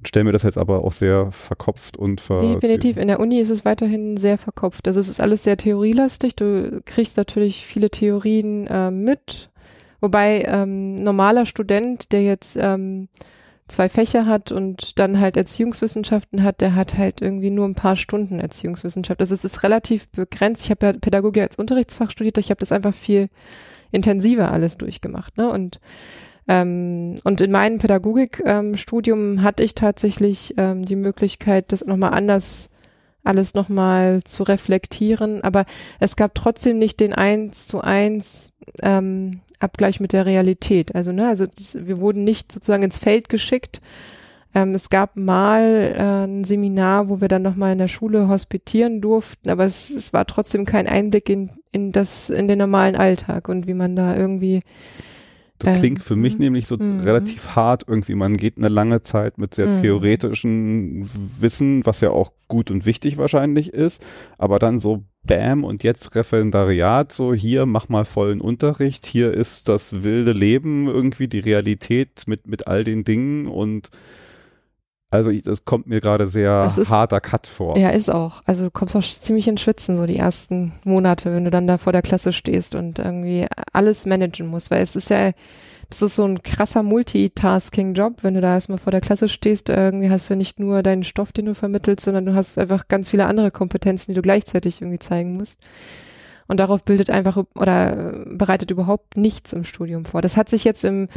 stelle mir das jetzt aber auch sehr verkopft und ver Definitiv. In der Uni ist es weiterhin sehr verkopft. Also es ist alles sehr theorielastig. Du kriegst natürlich viele Theorien äh, mit. Wobei ähm, normaler Student, der jetzt ähm, zwei Fächer hat und dann halt Erziehungswissenschaften hat, der hat halt irgendwie nur ein paar Stunden Erziehungswissenschaft. Also es ist relativ begrenzt. Ich habe ja Pädagogik als Unterrichtsfach studiert. Ich habe das einfach viel intensiver alles durchgemacht. Ne? Und ähm, und in meinem Pädagogikstudium ähm, hatte ich tatsächlich ähm, die Möglichkeit, das nochmal anders alles nochmal zu reflektieren, aber es gab trotzdem nicht den eins zu eins ähm, Abgleich mit der Realität. Also, ne, also wir wurden nicht sozusagen ins Feld geschickt. Ähm, es gab mal äh, ein Seminar, wo wir dann nochmal in der Schule hospitieren durften, aber es, es war trotzdem kein Einblick in, in das, in den normalen Alltag und wie man da irgendwie das klingt für mich mhm. nämlich so mhm. relativ hart irgendwie. Man geht eine lange Zeit mit sehr mhm. theoretischen Wissen, was ja auch gut und wichtig wahrscheinlich ist, aber dann so Bam und jetzt Referendariat, so hier mach mal vollen Unterricht, hier ist das wilde Leben irgendwie, die Realität mit, mit all den Dingen und also ich, das kommt mir gerade sehr ist, harter Cut vor. Ja, ist auch. Also du kommst auch ziemlich in Schwitzen so die ersten Monate, wenn du dann da vor der Klasse stehst und irgendwie alles managen musst, weil es ist ja, das ist so ein krasser Multitasking-Job, wenn du da erstmal vor der Klasse stehst, irgendwie hast du nicht nur deinen Stoff, den du vermittelst, sondern du hast einfach ganz viele andere Kompetenzen, die du gleichzeitig irgendwie zeigen musst. Und darauf bildet einfach oder bereitet überhaupt nichts im Studium vor. Das hat sich jetzt im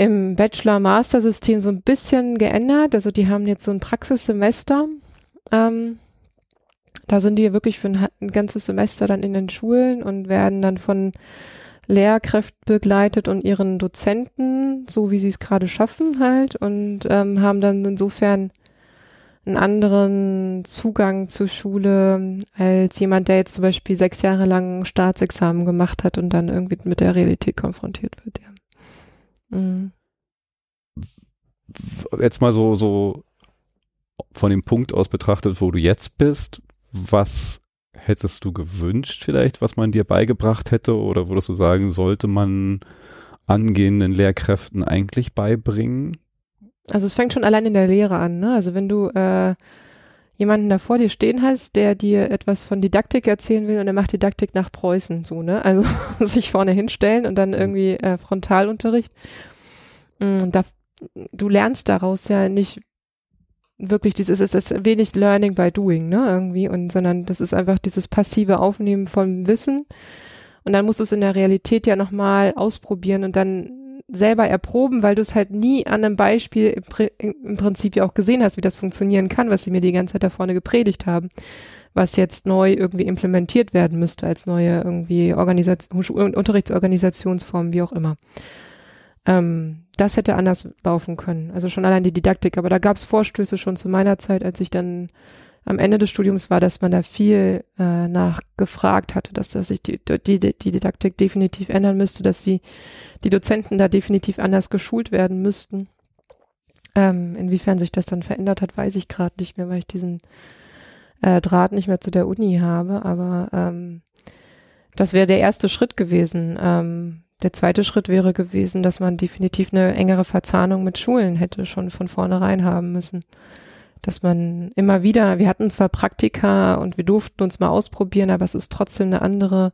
im Bachelor-Master-System so ein bisschen geändert. Also die haben jetzt so ein Praxissemester. Ähm, da sind die wirklich für ein, ein, ganzes Semester dann in den Schulen und werden dann von Lehrkräften begleitet und ihren Dozenten, so wie sie es gerade schaffen halt und ähm, haben dann insofern einen anderen Zugang zur Schule als jemand, der jetzt zum Beispiel sechs Jahre lang Staatsexamen gemacht hat und dann irgendwie mit der Realität konfrontiert wird. Ja. Mhm. Jetzt mal so, so von dem Punkt aus betrachtet, wo du jetzt bist, was hättest du gewünscht vielleicht, was man dir beigebracht hätte oder würdest du sagen, sollte man angehenden Lehrkräften eigentlich beibringen? Also es fängt schon allein in der Lehre an, ne? Also wenn du äh, jemanden da vor dir stehen hast, der dir etwas von Didaktik erzählen will und er macht Didaktik nach Preußen, so, ne? Also sich vorne hinstellen und dann irgendwie äh, Frontalunterricht. Mm, da, du lernst daraus ja nicht wirklich dieses, es ist wenig Learning by Doing, ne, irgendwie, und sondern das ist einfach dieses passive Aufnehmen von Wissen. Und dann musst du es in der Realität ja nochmal ausprobieren und dann selber erproben, weil du es halt nie an einem Beispiel im, Prinzip ja auch gesehen hast, wie das funktionieren kann, was sie mir die ganze Zeit da vorne gepredigt haben, was jetzt neu irgendwie implementiert werden müsste als neue irgendwie Organisation, Unterrichtsorganisationsform, wie auch immer. Ähm, das hätte anders laufen können. Also schon allein die Didaktik, aber da gab es Vorstöße schon zu meiner Zeit, als ich dann am Ende des Studiums war, dass man da viel äh, nachgefragt hatte, dass, dass sich die, die, die Didaktik definitiv ändern müsste, dass die, die Dozenten da definitiv anders geschult werden müssten. Ähm, inwiefern sich das dann verändert hat, weiß ich gerade nicht mehr, weil ich diesen äh, Draht nicht mehr zu der Uni habe, aber ähm, das wäre der erste Schritt gewesen. Ähm, der zweite Schritt wäre gewesen, dass man definitiv eine engere Verzahnung mit Schulen hätte schon von vornherein haben müssen dass man immer wieder, wir hatten zwar Praktika und wir durften uns mal ausprobieren, aber es ist trotzdem eine andere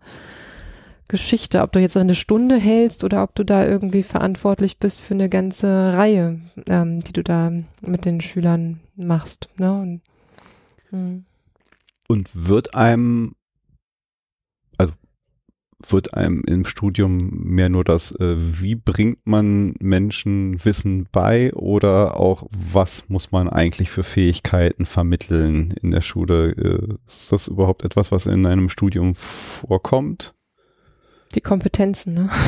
Geschichte, ob du jetzt eine Stunde hältst oder ob du da irgendwie verantwortlich bist für eine ganze Reihe, ähm, die du da mit den Schülern machst. Ne? Und, hm. und wird einem wird einem im Studium mehr nur das, äh, wie bringt man Menschen Wissen bei oder auch, was muss man eigentlich für Fähigkeiten vermitteln in der Schule? Äh, ist das überhaupt etwas, was in einem Studium vorkommt? Die Kompetenzen, ne?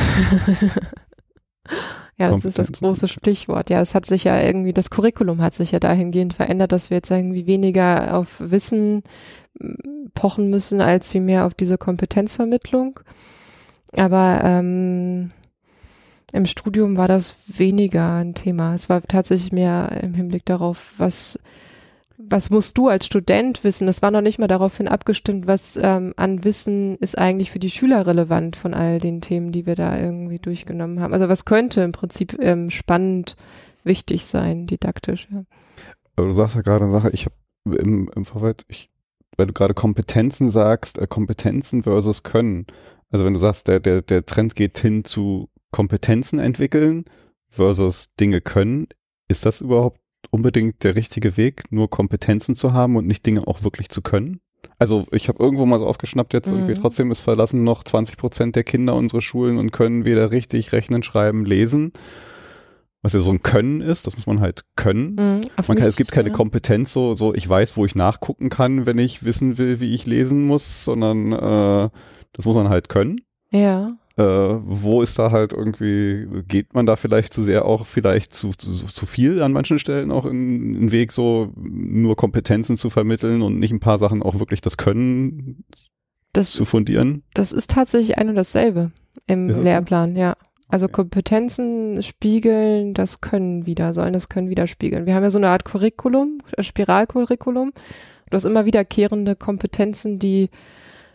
ja, das ist das große Stichwort. Ja, es hat sich ja irgendwie, das Curriculum hat sich ja dahingehend verändert, dass wir jetzt irgendwie weniger auf Wissen pochen müssen, als vielmehr auf diese Kompetenzvermittlung. Aber ähm, im Studium war das weniger ein Thema. Es war tatsächlich mehr im Hinblick darauf, was was musst du als Student wissen? Es war noch nicht mal daraufhin abgestimmt, was ähm, an Wissen ist eigentlich für die Schüler relevant von all den Themen, die wir da irgendwie durchgenommen haben. Also was könnte im Prinzip ähm, spannend wichtig sein, didaktisch. Ja. Aber du sagst ja gerade eine Sache, ich habe im, im Vorfeld, ich weil du gerade Kompetenzen sagst, äh, Kompetenzen versus Können. Also wenn du sagst, der, der, der Trend geht hin zu Kompetenzen entwickeln versus Dinge können, ist das überhaupt unbedingt der richtige Weg, nur Kompetenzen zu haben und nicht Dinge auch wirklich zu können? Also ich habe irgendwo mal so aufgeschnappt jetzt, mhm. irgendwie trotzdem ist verlassen noch 20 Prozent der Kinder unsere Schulen und können weder richtig rechnen, schreiben, lesen was ja so ein Können ist, das muss man halt können. Mhm, man kann, es gibt keine Kompetenz, so, so ich weiß, wo ich nachgucken kann, wenn ich wissen will, wie ich lesen muss, sondern äh, das muss man halt können. Ja. Äh, wo ist da halt irgendwie, geht man da vielleicht zu sehr auch vielleicht zu, zu, zu viel an manchen Stellen auch in, in Weg, so nur Kompetenzen zu vermitteln und nicht ein paar Sachen auch wirklich das Können das, zu fundieren? Das ist tatsächlich ein und dasselbe im Lehrplan, ja. Also Kompetenzen spiegeln das Können wieder, sollen das Können widerspiegeln. Wir haben ja so eine Art Curriculum, Spiralcurriculum. Du hast immer wiederkehrende Kompetenzen, die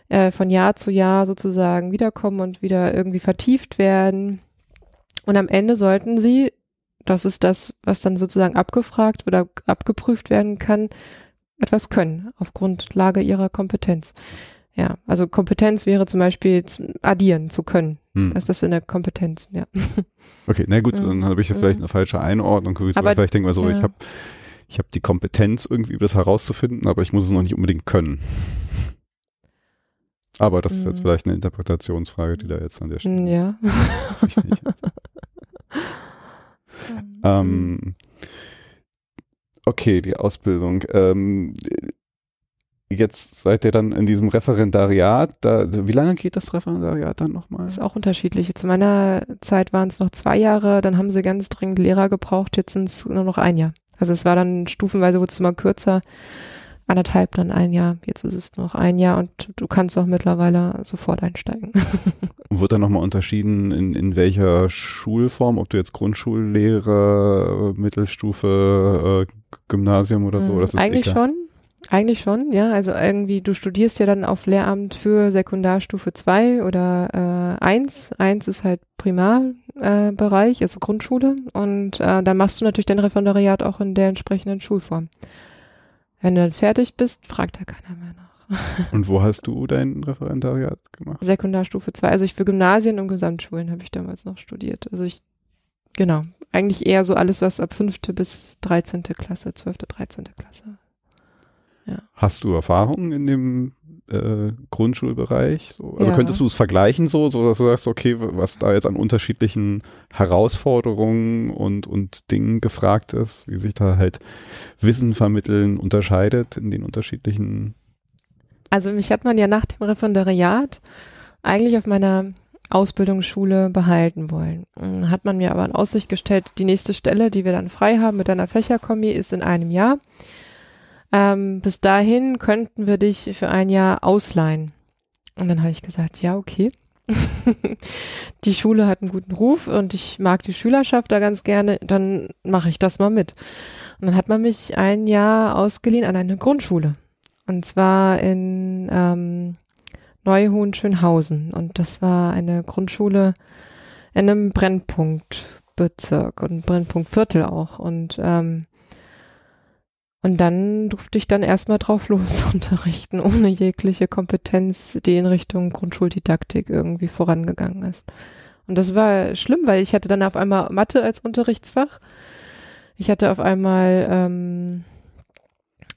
äh, von Jahr zu Jahr sozusagen wiederkommen und wieder irgendwie vertieft werden. Und am Ende sollten sie, das ist das, was dann sozusagen abgefragt oder abgeprüft werden kann, etwas können auf Grundlage ihrer Kompetenz. Ja, also Kompetenz wäre zum Beispiel addieren zu können. Hm. Das ist das eine Kompetenz, ja. Okay, na gut, dann habe ich ja vielleicht eine falsche Einordnung. Aber vielleicht denken wir so, ja. ich habe ich hab die Kompetenz irgendwie das herauszufinden, aber ich muss es noch nicht unbedingt können. Aber das ist jetzt hm. vielleicht eine Interpretationsfrage, die da jetzt an der Stelle. Ja. Richtig. ähm, okay, die Ausbildung. Ähm, jetzt seid ihr dann in diesem Referendariat. Da, wie lange geht das Referendariat dann nochmal? Das ist auch unterschiedlich. Zu meiner Zeit waren es noch zwei Jahre, dann haben sie ganz dringend Lehrer gebraucht, jetzt sind es nur noch ein Jahr. Also es war dann stufenweise, wurde es immer kürzer, anderthalb, dann ein Jahr. Jetzt ist es noch ein Jahr und du kannst auch mittlerweile sofort einsteigen. Wird dann nochmal unterschieden, in, in welcher Schulform, ob du jetzt Grundschullehrer, Mittelstufe, äh, Gymnasium oder so? Mhm, eigentlich egal? schon Eigentlich schon, ja. Also irgendwie, du studierst ja dann auf Lehramt für Sekundarstufe 2 oder äh, 1. 1 ist halt Primarbereich, äh, also Grundschule. Und äh, dann machst du natürlich dein Referendariat auch in der entsprechenden Schulform. Wenn du dann fertig bist, fragt da keiner mehr nach. Und wo hast du dein Referendariat gemacht? Sekundarstufe 2. Also ich für Gymnasien und Gesamtschulen habe ich damals noch studiert. Also ich, genau, eigentlich eher so alles, was ab fünfte bis 13. Klasse, 12., 13. Klasse ja. Hast du Erfahrungen in dem äh, Grundschulbereich? So? Also ja. könntest du es vergleichen so, so dass du sagst, okay, was da jetzt an unterschiedlichen Herausforderungen und, und Dingen gefragt ist, wie sich da halt Wissen vermitteln unterscheidet in den unterschiedlichen Also mich hat man ja nach dem Referendariat eigentlich auf meiner Ausbildungsschule behalten wollen. Hat man mir aber in Aussicht gestellt, die nächste Stelle, die wir dann frei haben mit einer Fächerkombi, ist in einem Jahr. Ähm, bis dahin könnten wir dich für ein Jahr ausleihen. Und dann habe ich gesagt, ja, okay. die Schule hat einen guten Ruf und ich mag die Schülerschaft da ganz gerne, dann mache ich das mal mit. Und dann hat man mich ein Jahr ausgeliehen an eine Grundschule. Und zwar in ähm, Neuhohen-Schönhausen. Und das war eine Grundschule in einem Brennpunktbezirk und Brennpunktviertel auch. Und ähm, und dann durfte ich dann erstmal drauf los unterrichten, ohne jegliche Kompetenz, die in Richtung Grundschuldidaktik irgendwie vorangegangen ist. Und das war schlimm, weil ich hatte dann auf einmal Mathe als Unterrichtsfach. Ich hatte auf einmal, ähm,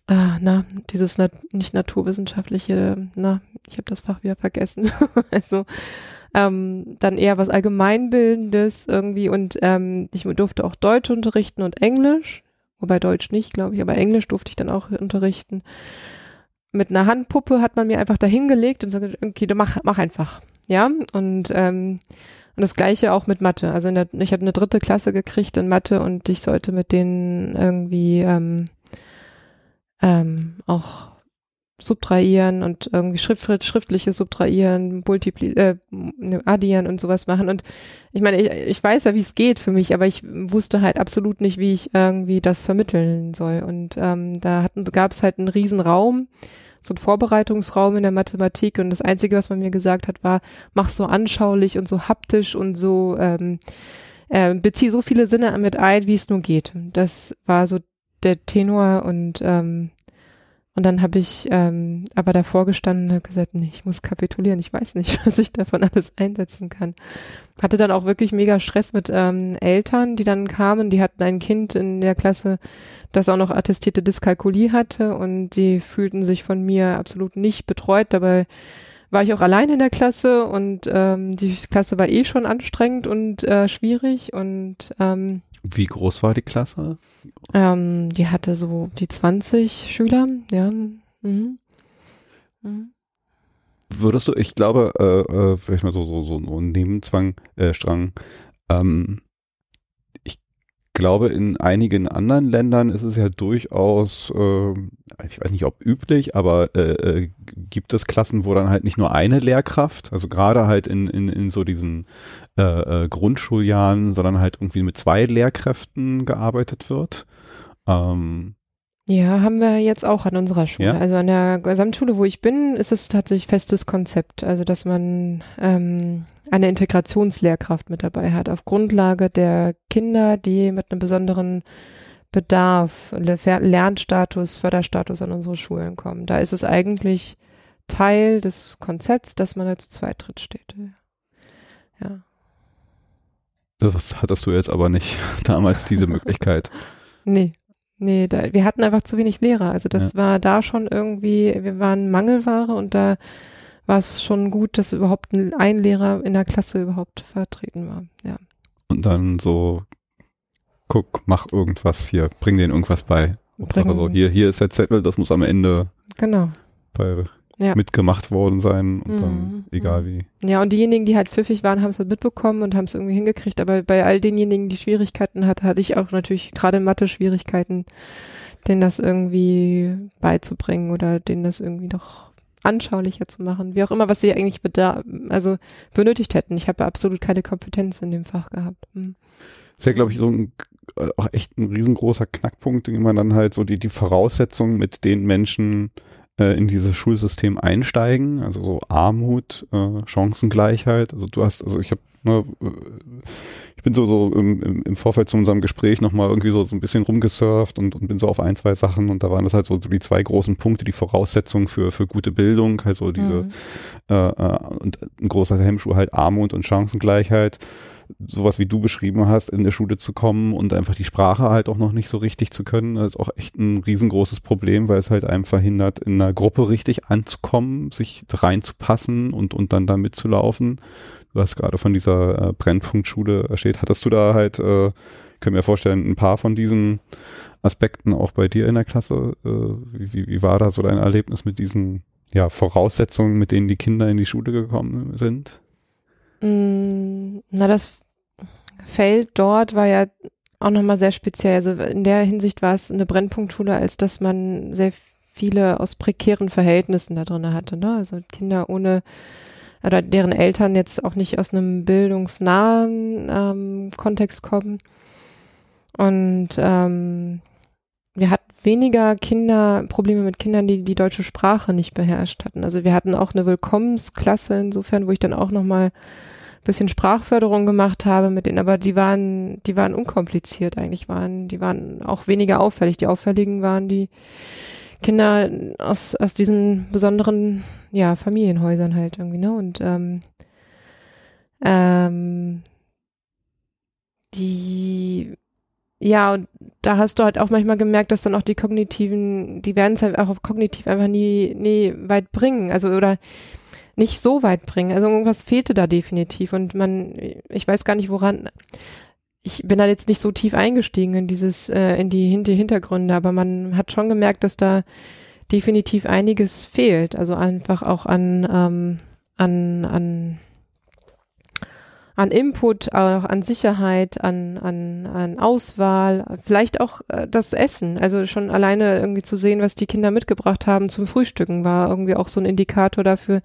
ah, na, dieses nat nicht naturwissenschaftliche, na, ich habe das Fach wieder vergessen. also ähm, dann eher was Allgemeinbildendes irgendwie und ähm, ich durfte auch Deutsch unterrichten und Englisch wobei Deutsch nicht, glaube ich, aber Englisch durfte ich dann auch unterrichten. Mit einer Handpuppe hat man mir einfach dahingelegt und gesagt, okay, du mach, mach einfach. Ja, und, ähm, und das gleiche auch mit Mathe. Also der, ich habe eine dritte Klasse gekriegt in Mathe und ich sollte mit denen irgendwie ähm, ähm, auch subtrahieren und irgendwie schrift, schriftliches subtrahieren, multipli äh, ne, addieren und sowas machen. Und ich meine, ich, ich weiß ja, wie es geht für mich, aber ich wusste halt absolut nicht, wie ich irgendwie das vermitteln soll. Und ähm, da gab es halt einen riesen Raum, so einen Vorbereitungsraum in der Mathematik. Und das Einzige, was man mir gesagt hat, war, mach so anschaulich und so haptisch und so ähm, äh, bezieh so viele Sinne mit ein, wie es nur geht. Das war so der Tenor und ähm, und dann habe ich ähm, aber davor gestanden und habe gesagt, nee, ich muss kapitulieren, ich weiß nicht, was ich davon alles einsetzen kann. Hatte dann auch wirklich mega Stress mit ähm, Eltern, die dann kamen, die hatten ein Kind in der Klasse, das auch noch attestierte Dyskalkulie hatte und die fühlten sich von mir absolut nicht betreut. Dabei war ich auch allein in der Klasse und ähm, die Klasse war eh schon anstrengend und äh, schwierig und ähm, wie groß war die Klasse? Ähm, die hatte so die 20 Schüler, ja. Mhm. Mhm. Würdest du, ich glaube, äh, äh, vielleicht mal so, so, so ein Nebenzwang, äh, Strang, ähm, glaube, in einigen anderen Ländern ist es ja durchaus, äh, ich weiß nicht, ob üblich, aber äh, äh, gibt es Klassen, wo dann halt nicht nur eine Lehrkraft, also gerade halt in, in, in so diesen äh, äh, Grundschuljahren, sondern halt irgendwie mit zwei Lehrkräften gearbeitet wird. Ähm, ja, haben wir jetzt auch an unserer Schule. Ja? Also an der Gesamtschule, wo ich bin, ist es tatsächlich festes Konzept. Also dass man ähm, eine Integrationslehrkraft mit dabei hat, auf Grundlage der Kinder, die mit einem besonderen Bedarf, Lernstatus, Förderstatus an unsere Schulen kommen. Da ist es eigentlich Teil des Konzepts, dass man als Zweitritt steht. Ja. Das hattest du jetzt aber nicht damals diese Möglichkeit. nee. Nee, da, wir hatten einfach zu wenig Lehrer. Also das ja. war da schon irgendwie, wir waren Mangelware und da war es schon gut, dass überhaupt ein Lehrer in der Klasse überhaupt vertreten war. Ja. Und dann so, guck, mach irgendwas hier, bring denen irgendwas bei. Bring, so, hier, hier ist der Zettel, das muss am Ende genau. bei ja. mitgemacht worden sein und mhm. dann egal wie. Ja, und diejenigen, die halt pfiffig waren, haben es halt mitbekommen und haben es irgendwie hingekriegt. Aber bei all denjenigen, die Schwierigkeiten hatten, hatte ich auch natürlich gerade Mathe Schwierigkeiten, denen das irgendwie beizubringen oder denen das irgendwie noch anschaulicher zu machen, wie auch immer, was sie eigentlich also benötigt hätten. Ich habe absolut keine Kompetenz in dem Fach gehabt. Mhm. Ist ja, glaube ich, so ein äh, auch echt ein riesengroßer Knackpunkt, den man dann halt so die, die Voraussetzungen mit den Menschen äh, in dieses Schulsystem einsteigen, also so Armut, äh, Chancengleichheit. Also du hast, also ich habe, ne, äh, ich bin so, so im, im Vorfeld zu unserem Gespräch nochmal irgendwie so, so ein bisschen rumgesurft und, und bin so auf ein, zwei Sachen und da waren das halt so, so die zwei großen Punkte, die Voraussetzungen für, für gute Bildung, halt so diese, mhm. äh, äh, und ein großer Hemmschuh halt Armut und Chancengleichheit sowas wie du beschrieben hast, in der Schule zu kommen und einfach die Sprache halt auch noch nicht so richtig zu können, das ist auch echt ein riesengroßes Problem, weil es halt einem verhindert, in einer Gruppe richtig anzukommen, sich reinzupassen und, und dann da mitzulaufen. Du hast gerade von dieser äh, Brennpunktschule erzählt. Hattest du da halt, äh, können mir vorstellen, ein paar von diesen Aspekten auch bei dir in der Klasse? Äh, wie, wie war da so dein Erlebnis mit diesen ja, Voraussetzungen, mit denen die Kinder in die Schule gekommen sind? Mm, na, das Feld dort war ja auch nochmal sehr speziell. Also in der Hinsicht war es eine Brennpunktschule, als dass man sehr viele aus prekären Verhältnissen da drin hatte. Ne? Also Kinder ohne oder deren Eltern jetzt auch nicht aus einem bildungsnahen ähm, Kontext kommen. Und ähm, wir hatten weniger Kinder, Probleme mit Kindern, die die deutsche Sprache nicht beherrscht hatten. Also wir hatten auch eine Willkommensklasse insofern, wo ich dann auch nochmal bisschen Sprachförderung gemacht habe mit denen, aber die waren, die waren unkompliziert eigentlich, waren, die waren auch weniger auffällig. Die auffälligen waren die Kinder aus, aus diesen besonderen, ja, Familienhäusern halt irgendwie, ne? Und ähm, ähm, die ja, und da hast du halt auch manchmal gemerkt, dass dann auch die kognitiven, die werden es halt auch auf kognitiv einfach nie, nie weit bringen. Also oder nicht so weit bringen. Also irgendwas fehlte da definitiv und man, ich weiß gar nicht woran. Ich bin da jetzt nicht so tief eingestiegen in dieses, äh, in die, in die Hintergründe, aber man hat schon gemerkt, dass da definitiv einiges fehlt. Also einfach auch an, ähm, an, an, an Input, auch an Sicherheit, an, an, an Auswahl, vielleicht auch äh, das Essen. Also schon alleine irgendwie zu sehen, was die Kinder mitgebracht haben zum Frühstücken, war irgendwie auch so ein Indikator dafür,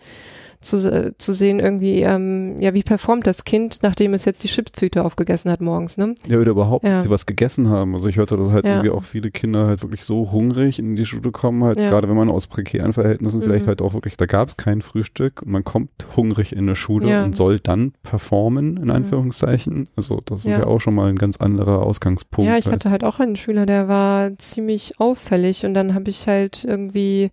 zu, zu sehen irgendwie, ähm, ja, wie performt das Kind, nachdem es jetzt die Chipstüte aufgegessen hat morgens, ne? Ja, oder überhaupt, ja. sie was gegessen haben. Also ich hörte, dass halt ja. irgendwie auch viele Kinder halt wirklich so hungrig in die Schule kommen, halt ja. gerade wenn man aus prekären Verhältnissen mhm. vielleicht halt auch wirklich, da gab es kein Frühstück und man kommt hungrig in eine Schule und soll dann performen, in mhm. Anführungszeichen. Also das ist ja auch schon mal ein ganz anderer Ausgangspunkt. Ja, ich halt. hatte halt auch einen Schüler, der war ziemlich auffällig und dann habe ich halt irgendwie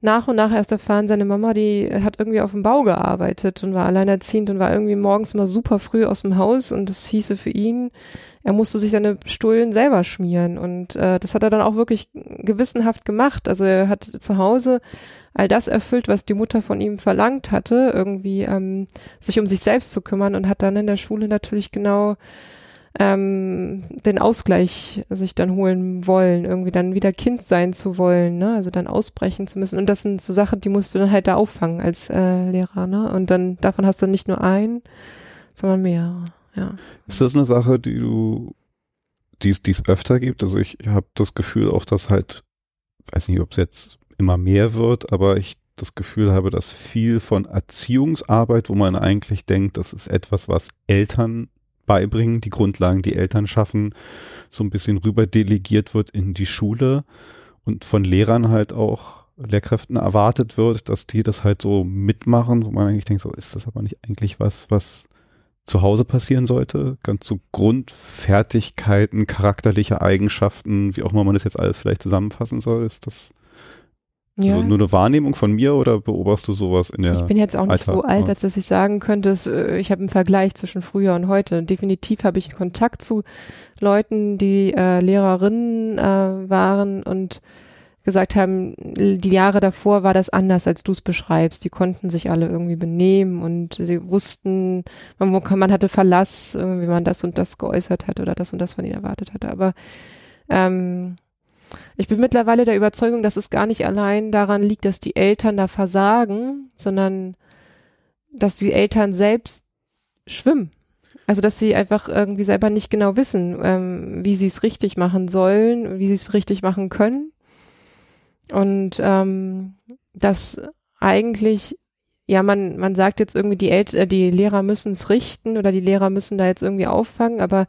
nach und nach erst erfahren, seine Mama, die hat irgendwie auf dem Bau gearbeitet und war alleinerziehend und war irgendwie morgens immer super früh aus dem Haus und das hieße für ihn, er musste sich seine Stullen selber schmieren und äh, das hat er dann auch wirklich gewissenhaft gemacht. Also er hat zu Hause all das erfüllt, was die Mutter von ihm verlangt hatte, irgendwie ähm, sich um sich selbst zu kümmern und hat dann in der Schule natürlich genau ähm, den Ausgleich sich dann holen wollen, irgendwie dann wieder Kind sein zu wollen, ne? Also dann ausbrechen zu müssen. Und das sind so Sachen, die musst du dann halt da auffangen als äh, Lehrer, ne? Und dann davon hast du nicht nur einen, sondern mehrere. Ja. Ist das eine Sache, die du, die es öfter gibt? Also ich habe das Gefühl auch, dass halt, weiß nicht, ob es jetzt immer mehr wird, aber ich das Gefühl habe, dass viel von Erziehungsarbeit, wo man eigentlich denkt, das ist etwas, was Eltern beibringen, die Grundlagen, die Eltern schaffen, so ein bisschen rüber delegiert wird in die Schule und von Lehrern halt auch Lehrkräften erwartet wird, dass die das halt so mitmachen, wo man eigentlich denkt, so ist das aber nicht eigentlich was, was zu Hause passieren sollte. Ganz so Grundfertigkeiten, charakterliche Eigenschaften, wie auch immer man das jetzt alles vielleicht zusammenfassen soll, ist das ja. Also nur eine Wahrnehmung von mir oder beobachtest du sowas in der Ich bin jetzt auch nicht Alltag so alt, als dass ich sagen könnte, dass, äh, ich habe einen Vergleich zwischen früher und heute. Definitiv habe ich Kontakt zu Leuten, die äh, Lehrerinnen äh, waren und gesagt haben, die Jahre davor war das anders, als du es beschreibst. Die konnten sich alle irgendwie benehmen und sie wussten, man, man hatte Verlass, wie man das und das geäußert hat oder das und das von ihnen erwartet hatte. Aber ähm, ich bin mittlerweile der Überzeugung, dass es gar nicht allein daran liegt, dass die Eltern da versagen, sondern dass die Eltern selbst schwimmen. Also dass sie einfach irgendwie selber nicht genau wissen, ähm, wie sie es richtig machen sollen, wie sie es richtig machen können. Und ähm, dass eigentlich, ja, man, man sagt jetzt irgendwie, die, El äh, die Lehrer müssen es richten oder die Lehrer müssen da jetzt irgendwie auffangen, aber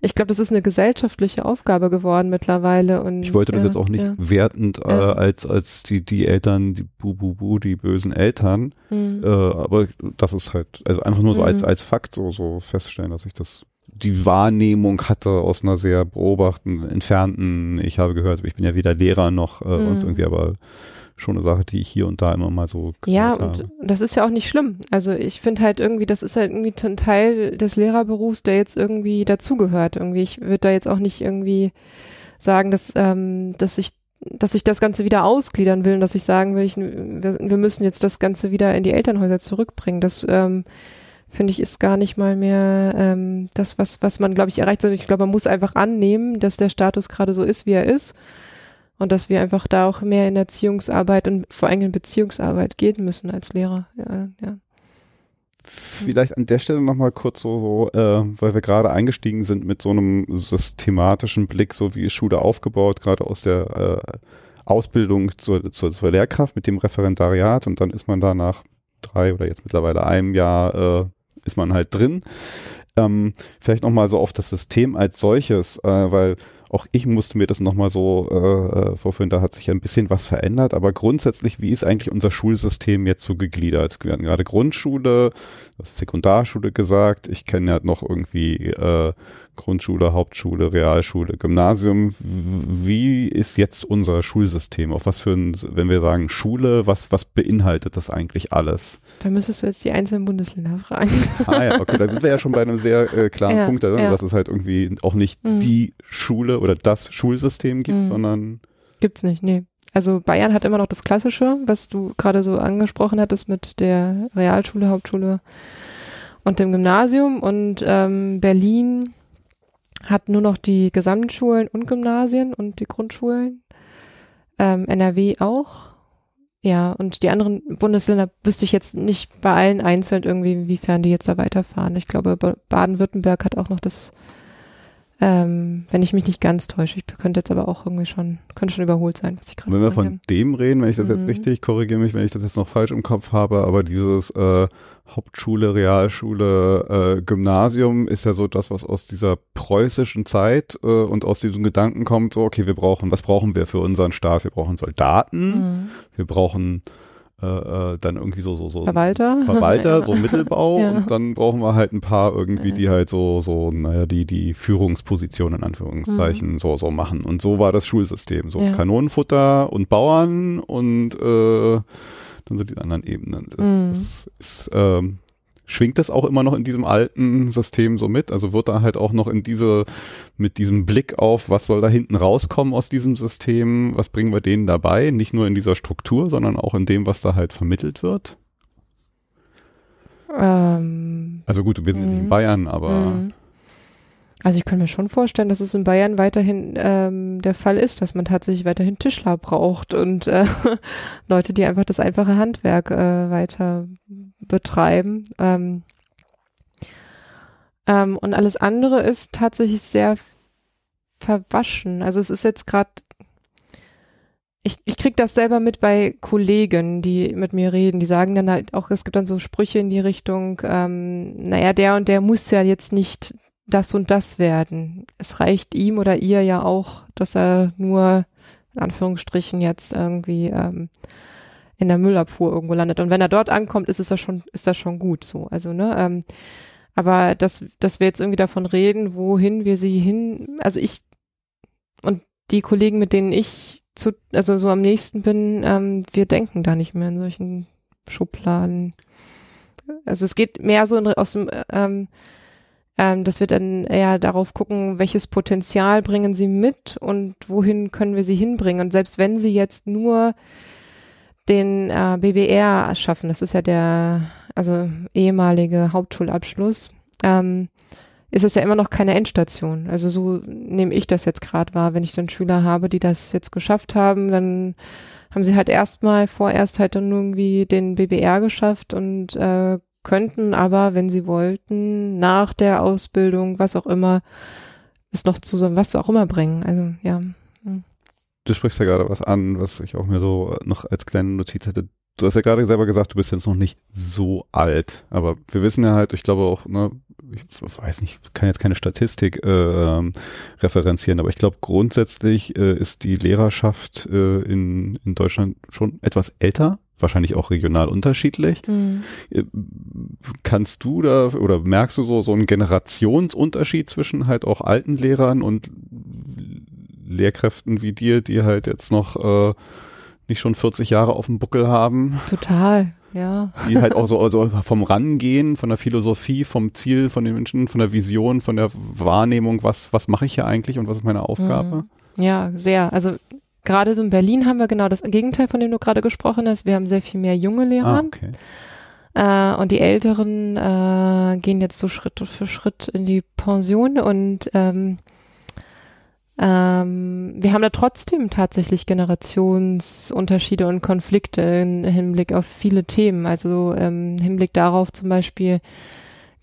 ich glaube, das ist eine gesellschaftliche Aufgabe geworden mittlerweile. Und, ich wollte das ja, jetzt auch nicht ja. wertend äh, Ja. als, als die, die Eltern, die Bu, Bu, Bu, die bösen Eltern, Mhm. äh, aber das ist halt, also einfach nur so als, Mhm. als Fakt so, so feststellen, dass ich das, die Wahrnehmung hatte aus einer sehr beobachten, entfernten, ich habe gehört, ich bin ja weder Lehrer noch äh, Mhm. und irgendwie aber schon eine Sache, die ich hier und da immer mal so Ja, und habe. das ist ja auch nicht schlimm. Also ich finde halt irgendwie, das ist halt irgendwie ein Teil des Lehrerberufs, der jetzt irgendwie dazugehört. Irgendwie, ich würde da jetzt auch nicht irgendwie sagen, dass, ähm, dass ich dass ich das Ganze wieder ausgliedern will und dass ich sagen will, ich, wir, wir müssen jetzt das Ganze wieder in die Elternhäuser zurückbringen. Das ähm, finde ich ist gar nicht mal mehr ähm, das, was, was man, glaube ich, erreicht. Sondern ich glaube, man muss einfach annehmen, dass der Status gerade so ist, wie er ist. Und dass wir einfach da auch mehr in Erziehungsarbeit und vor allem in Beziehungsarbeit gehen müssen als Lehrer. Ja, ja. Vielleicht an der Stelle nochmal kurz so, so äh, weil wir gerade eingestiegen sind mit so einem systematischen Blick, so wie Schule aufgebaut, gerade aus der äh, Ausbildung zur, zur, zur Lehrkraft mit dem Referendariat und dann ist man da nach drei oder jetzt mittlerweile einem Jahr äh, ist man halt drin. Ähm, vielleicht nochmal so auf das System als solches, äh, weil auch ich musste mir das nochmal so äh, äh, vorführen, da hat sich ein bisschen was verändert, aber grundsätzlich, wie ist eigentlich unser Schulsystem jetzt so gegliedert? Wir hatten gerade Grundschule, Sekundarschule gesagt, ich kenne ja noch irgendwie äh, Grundschule, Hauptschule, Realschule, Gymnasium. Wie ist jetzt unser Schulsystem? Auf was für ein, wenn wir sagen Schule, was, was beinhaltet das eigentlich alles? Da müsstest du jetzt die einzelnen Bundesländer fragen. Ah ja, okay, da sind wir ja schon bei einem sehr äh, klaren Ja, Punkt, also, ja. dass es halt irgendwie auch nicht Mhm. die Schule oder das Schulsystem gibt, Mhm. sondern Gibt's nicht, nee. Also Bayern hat immer noch das Klassische, was du gerade so angesprochen hattest mit der Realschule, Hauptschule und dem Gymnasium. Und ähm, Berlin hat nur noch die Gesamtschulen und Gymnasien und die Grundschulen. Ähm, NRW auch. Ja, und die anderen Bundesländer wüsste ich jetzt nicht bei allen einzeln irgendwie, inwiefern die jetzt da weiterfahren. Ich glaube, Ba- Baden-Württemberg hat auch noch das, ähm, wenn ich mich nicht ganz täusche. Ich könnte jetzt aber auch irgendwie schon, könnte schon überholt sein, was ich gerade wenn wir von dem reden, wenn ich das jetzt Mhm. richtig, korrigiere mich, wenn ich das jetzt noch falsch im Kopf habe, aber dieses äh, Hauptschule, Realschule, äh, Gymnasium ist ja so das, was aus dieser preußischen Zeit äh, und aus diesem Gedanken kommt, so, okay, wir brauchen, was brauchen wir für unseren Staat? Wir brauchen Soldaten, Mhm. wir brauchen äh, äh, dann irgendwie so, so, so Verwalter. Verwalter, so Mittelbau Ja. und dann brauchen wir halt ein paar irgendwie, die halt so, so, naja, die, die Führungspositionen in Anführungszeichen so, so machen. Und so war das Schulsystem. So Mhm. Ja. Kanonenfutter und Bauern und äh, dann so die anderen Ebenen. Das, Mhm. das ist, ähm, schwingt das auch immer noch in diesem alten System so mit? Also wird da halt auch noch in diese, mit diesem Blick auf, was soll da hinten rauskommen aus diesem System, was bringen wir denen dabei? Nicht nur in dieser Struktur, sondern auch in dem, was da halt vermittelt wird? Ähm, Also gut, wir sind jetzt nicht in Mhm. Bayern, aber mhm. Also ich kann mir schon vorstellen, dass es in Bayern weiterhin ähm, der Fall ist, dass man tatsächlich weiterhin Tischler braucht und äh, Leute, die einfach das einfache Handwerk äh, weiter betreiben. Ähm, ähm, und alles andere ist tatsächlich sehr verwaschen. Also es ist jetzt gerade ich, ich krieg das selber mit bei Kollegen, die mit mir reden. Die sagen dann halt auch, es gibt dann so Sprüche in die Richtung, ähm, naja, der und der muss ja jetzt nicht das und das werden. Es reicht ihm oder ihr ja auch, dass er nur, in Anführungsstrichen, jetzt irgendwie ähm, in der Müllabfuhr irgendwo landet. Und wenn er dort ankommt, ist es ja schon, ist das schon gut so. Also, ne, ähm, aber dass, dass wir jetzt irgendwie davon reden, wohin wir sie hin, also ich und die Kollegen, mit denen ich zu, also so am nächsten bin, ähm, wir denken da nicht mehr in solchen Schubladen. Also es geht mehr so in, aus dem, ähm, ähm, dass wir dann eher darauf gucken, welches Potenzial bringen sie mit und wohin können wir sie hinbringen. Und selbst wenn sie jetzt nur den äh, BBR schaffen, das ist ja der, also ehemalige Hauptschulabschluss, ähm, ist es ja immer noch keine Endstation. Also so nehme ich das jetzt gerade wahr, wenn ich dann Schüler habe, die das jetzt geschafft haben, dann haben sie halt erstmal vorerst halt dann irgendwie den BBR geschafft und äh, könnten aber, wenn sie wollten, nach der Ausbildung, was auch immer, es noch zu was auch immer bringen. Also ja. du sprichst ja gerade was an, was ich auch mir so noch als kleine Notiz hatte. du hast ja gerade selber gesagt, du bist jetzt noch nicht so alt, aber wir wissen ja halt, ich glaube auch, ne, ich weiß nicht, kann jetzt keine Statistik äh, ähm, referenzieren, aber ich glaube grundsätzlich äh, ist die Lehrerschaft äh, in, in Deutschland schon etwas älter, wahrscheinlich auch regional unterschiedlich. Mhm. Äh, kannst du da oder merkst du so, so einen Generationsunterschied zwischen halt auch alten Lehrern und Lehrkräften wie dir, die halt jetzt noch äh, nicht schon 40 Jahre auf dem Buckel haben? Total ja. Die halt auch so also vom Rangehen, von der Philosophie, vom Ziel, von den Menschen, von der Vision, von der Wahrnehmung, was, was mache ich hier eigentlich und was ist meine Aufgabe? Mhm. Ja, sehr. Also gerade so in Berlin haben wir genau das Gegenteil, von dem du gerade gesprochen hast. Wir haben sehr viel mehr junge Lehrer. Ah, okay. Äh, und die Älteren äh, gehen jetzt so Schritt für Schritt in die Pension und ähm, ähm, wir haben da trotzdem tatsächlich Generationsunterschiede und Konflikte im Hinblick auf viele Themen. Also im Hinblick darauf zum Beispiel,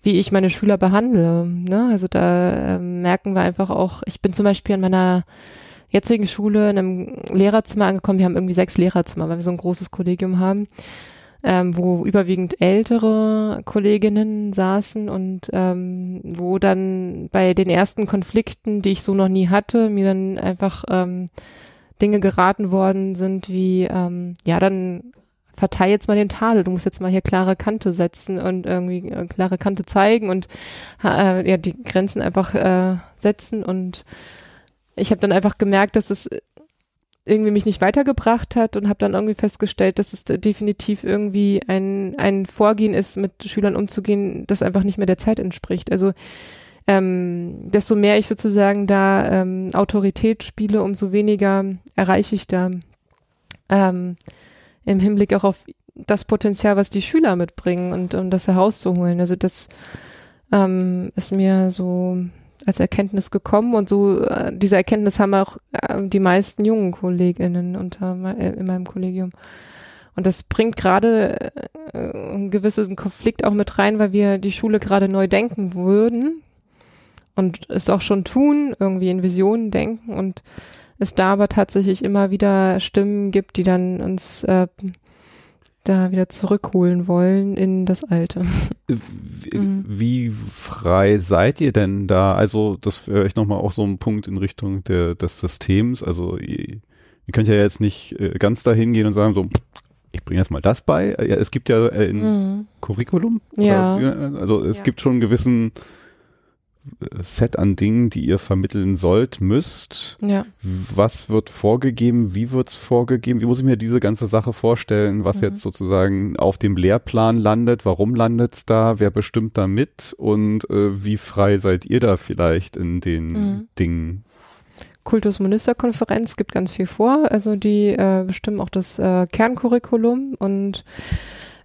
wie ich meine Schüler behandle. Ne? Also da ähm, merken wir einfach auch, ich bin zum Beispiel an meiner jetzigen Schule in einem Lehrerzimmer angekommen. Wir haben irgendwie sechs Lehrerzimmer, weil wir so ein großes Kollegium haben ähm, wo überwiegend ältere Kolleginnen saßen und ähm, wo dann bei den ersten Konflikten, die ich so noch nie hatte, mir dann einfach ähm, Dinge geraten worden sind wie, ähm, ja, dann verteil jetzt mal den Tadel, du musst jetzt mal hier klare Kante setzen und irgendwie äh, klare Kante zeigen und äh, ja, die Grenzen einfach äh, setzen und ich habe dann einfach gemerkt, dass es irgendwie mich nicht weitergebracht hat und habe dann irgendwie festgestellt, dass es definitiv irgendwie ein, ein Vorgehen ist, mit Schülern umzugehen, das einfach nicht mehr der Zeit entspricht. Also ähm, desto mehr ich sozusagen da ähm, Autorität spiele, umso weniger erreiche ich da ähm, im Hinblick auch auf das Potenzial, was die Schüler mitbringen und um das herauszuholen. Also das ähm, ist mir so als Erkenntnis gekommen und so äh, diese Erkenntnis haben auch äh, die meisten jungen Kolleginnen unter äh, in meinem Kollegium. Und das bringt gerade äh, einen gewissen Konflikt auch mit rein, weil wir die Schule gerade neu denken würden und es auch schon tun, irgendwie in Visionen denken und es da aber tatsächlich immer wieder Stimmen gibt, die dann uns äh, da wieder zurückholen wollen in das Alte. Wie, mhm. wie frei seid ihr denn da? Also das wäre echt nochmal auch so ein Punkt in Richtung der, des Systems. Also ihr, ihr könnt ja jetzt nicht äh, ganz dahin gehen und sagen so, ich bringe jetzt mal das bei. Es gibt ja ein mhm. Curriculum. Ja. Oder, also es ja. gibt schon einen gewissen Set an Dingen, die ihr vermitteln sollt, müsst. Ja. Was wird vorgegeben? Wie wird's vorgegeben? Wie muss ich mir diese ganze Sache vorstellen, was mhm. jetzt sozusagen auf dem Lehrplan landet? Warum landet's da? Wer bestimmt da mit? Und äh, wie frei seid ihr da vielleicht in den mhm. Dingen? Kultusministerkonferenz gibt ganz viel vor. Also die äh, bestimmen auch das äh, Kerncurriculum und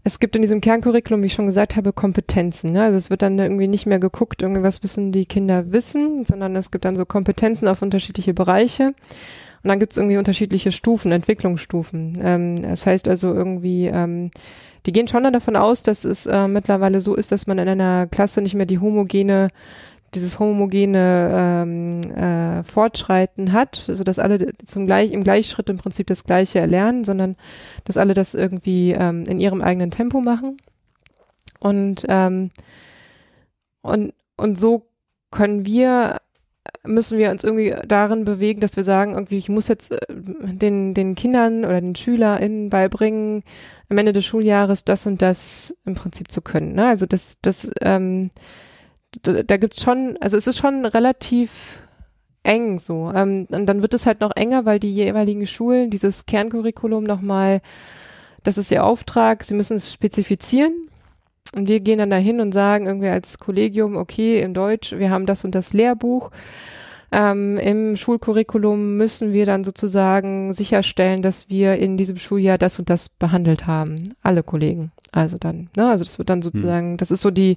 es gibt in diesem Kerncurriculum, wie ich schon gesagt habe, Kompetenzen. Ne? Also es wird dann irgendwie nicht mehr geguckt, irgendwie was müssen die Kinder wissen, sondern es gibt dann so Kompetenzen auf unterschiedliche Bereiche. Und dann gibt es irgendwie unterschiedliche Stufen, Entwicklungsstufen. Ähm, das heißt also irgendwie, ähm, die gehen schon davon aus, dass es äh, mittlerweile so ist, dass man in einer Klasse nicht mehr die homogene dieses homogene ähm, äh, Fortschreiten hat, so dass alle zum gleich im Gleichschritt im Prinzip das Gleiche erlernen, sondern dass alle das irgendwie ähm, in ihrem eigenen Tempo machen und ähm, und und so können wir müssen wir uns irgendwie darin bewegen, dass wir sagen, irgendwie, ich muss jetzt äh, den, den Kindern oder den SchülerInnen beibringen, am Ende des Schuljahres das und das im Prinzip zu können. Ne? Also das, das ähm, da, da gibt's schon, also es ist schon relativ eng so. Ähm, und dann wird es halt noch enger, weil die jeweiligen Schulen dieses Kerncurriculum nochmal, das ist ihr Auftrag, sie müssen es spezifizieren. Und wir gehen dann dahin und sagen irgendwie als Kollegium, okay, im Deutsch, wir haben das und das Lehrbuch. Ähm, Im Schulcurriculum müssen wir dann sozusagen sicherstellen, dass wir in diesem Schuljahr das und das behandelt haben. Alle Kollegen. Also dann, ne, also das wird dann hm. sozusagen, das ist so die,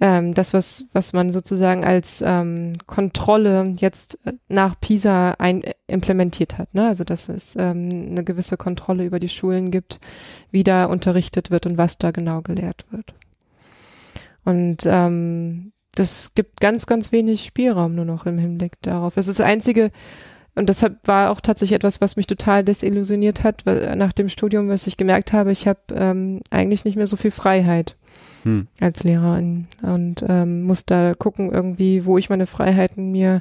ähm, das, was, was man sozusagen als ähm, Kontrolle jetzt nach PISA ein, implementiert hat. Ne? Also dass es ähm, eine gewisse Kontrolle über die Schulen gibt, wie da unterrichtet wird und was da genau gelehrt wird. Und ähm, das gibt ganz, ganz wenig Spielraum nur noch im Hinblick darauf. Es ist das einzige, und deshalb war auch tatsächlich etwas, was mich total desillusioniert hat, nach dem Studium, was ich gemerkt habe, ich habe ähm, eigentlich nicht mehr so viel Freiheit hm. als Lehrerin und ähm, muss da gucken irgendwie, wo ich meine Freiheiten mir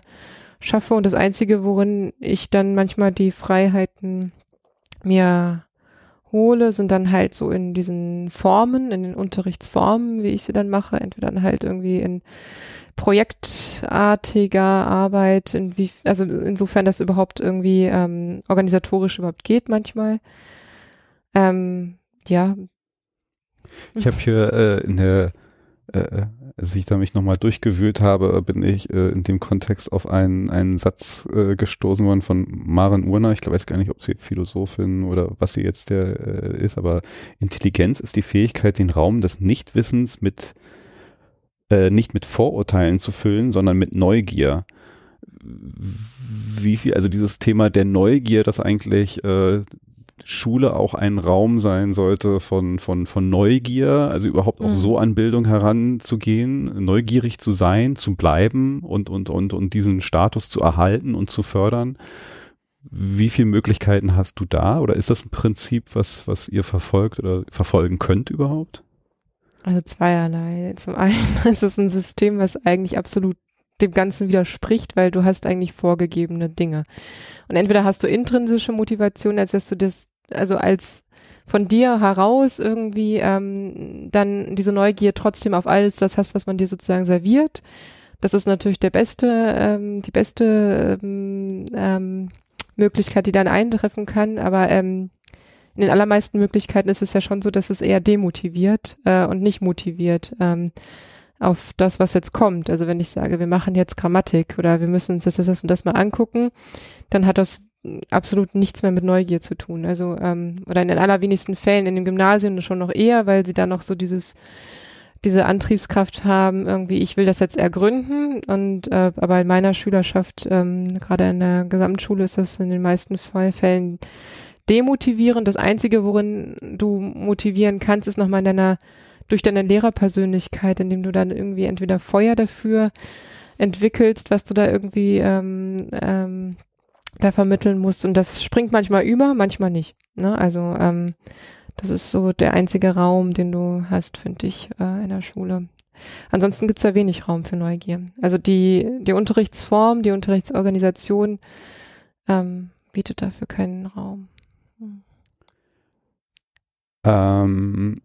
schaffe und das Einzige, worin ich dann manchmal die Freiheiten mir hole, sind dann halt so in diesen Formen, in den Unterrichtsformen, wie ich sie dann mache, entweder dann halt irgendwie in projektartiger Arbeit, in wie, also insofern das überhaupt irgendwie ähm, organisatorisch überhaupt geht manchmal. Ähm, ja. Ich habe hier äh, in der, äh, als ich da mich nochmal durchgewühlt habe, bin ich äh, in dem Kontext auf einen, einen Satz äh, gestoßen worden von Maren Urner. Ich weiß gar nicht, ob sie Philosophin oder was sie jetzt der äh, ist, aber Intelligenz ist die Fähigkeit, den Raum des Nichtwissens mit äh, nicht mit Vorurteilen zu füllen, sondern mit Neugier. Wie viel, also dieses Thema der Neugier, dass eigentlich äh, Schule auch ein Raum sein sollte von, von, von Neugier, also überhaupt auch mhm. so an Bildung heranzugehen, neugierig zu sein, zu bleiben und, und, und, und diesen Status zu erhalten und zu fördern. Wie viele Möglichkeiten hast du da? Oder ist das ein Prinzip, was, was ihr verfolgt oder verfolgen könnt überhaupt? Also zweierlei. Zum einen ist es ein System, was eigentlich absolut dem Ganzen widerspricht, weil du hast eigentlich vorgegebene Dinge. Und entweder hast du intrinsische Motivation, als dass du das, also als von dir heraus irgendwie ähm, dann diese Neugier trotzdem auf alles das hast, was man dir sozusagen serviert. Das ist natürlich der beste, ähm, die beste ähm, ähm, Möglichkeit, die dann eintreffen kann. Aber ähm, in den allermeisten Möglichkeiten ist es ja schon so, dass es eher demotiviert äh, und nicht motiviert ähm, auf das, was jetzt kommt. Also wenn ich sage, wir machen jetzt Grammatik oder wir müssen uns das, das und das mal angucken, dann hat das absolut nichts mehr mit Neugier zu tun. Also ähm, oder in den allerwenigsten Fällen in dem Gymnasium schon noch eher, weil sie da noch so dieses diese Antriebskraft haben, irgendwie, ich will das jetzt ergründen und äh, aber in meiner Schülerschaft, ähm, gerade in der Gesamtschule ist das in den meisten Fällen demotivierend. Das Einzige, worin du motivieren kannst, ist nochmal in deiner, durch deine Lehrerpersönlichkeit, indem du dann irgendwie entweder Feuer dafür entwickelst, was du da irgendwie ähm, ähm, da vermitteln musst. Und das springt manchmal über, manchmal nicht. Ne? Also ähm, das ist so der einzige Raum, den du hast, finde ich, äh, in der Schule. Ansonsten gibt's da wenig Raum für Neugier. Also die, die Unterrichtsform, die Unterrichtsorganisation ähm, bietet dafür keinen Raum. Ähm,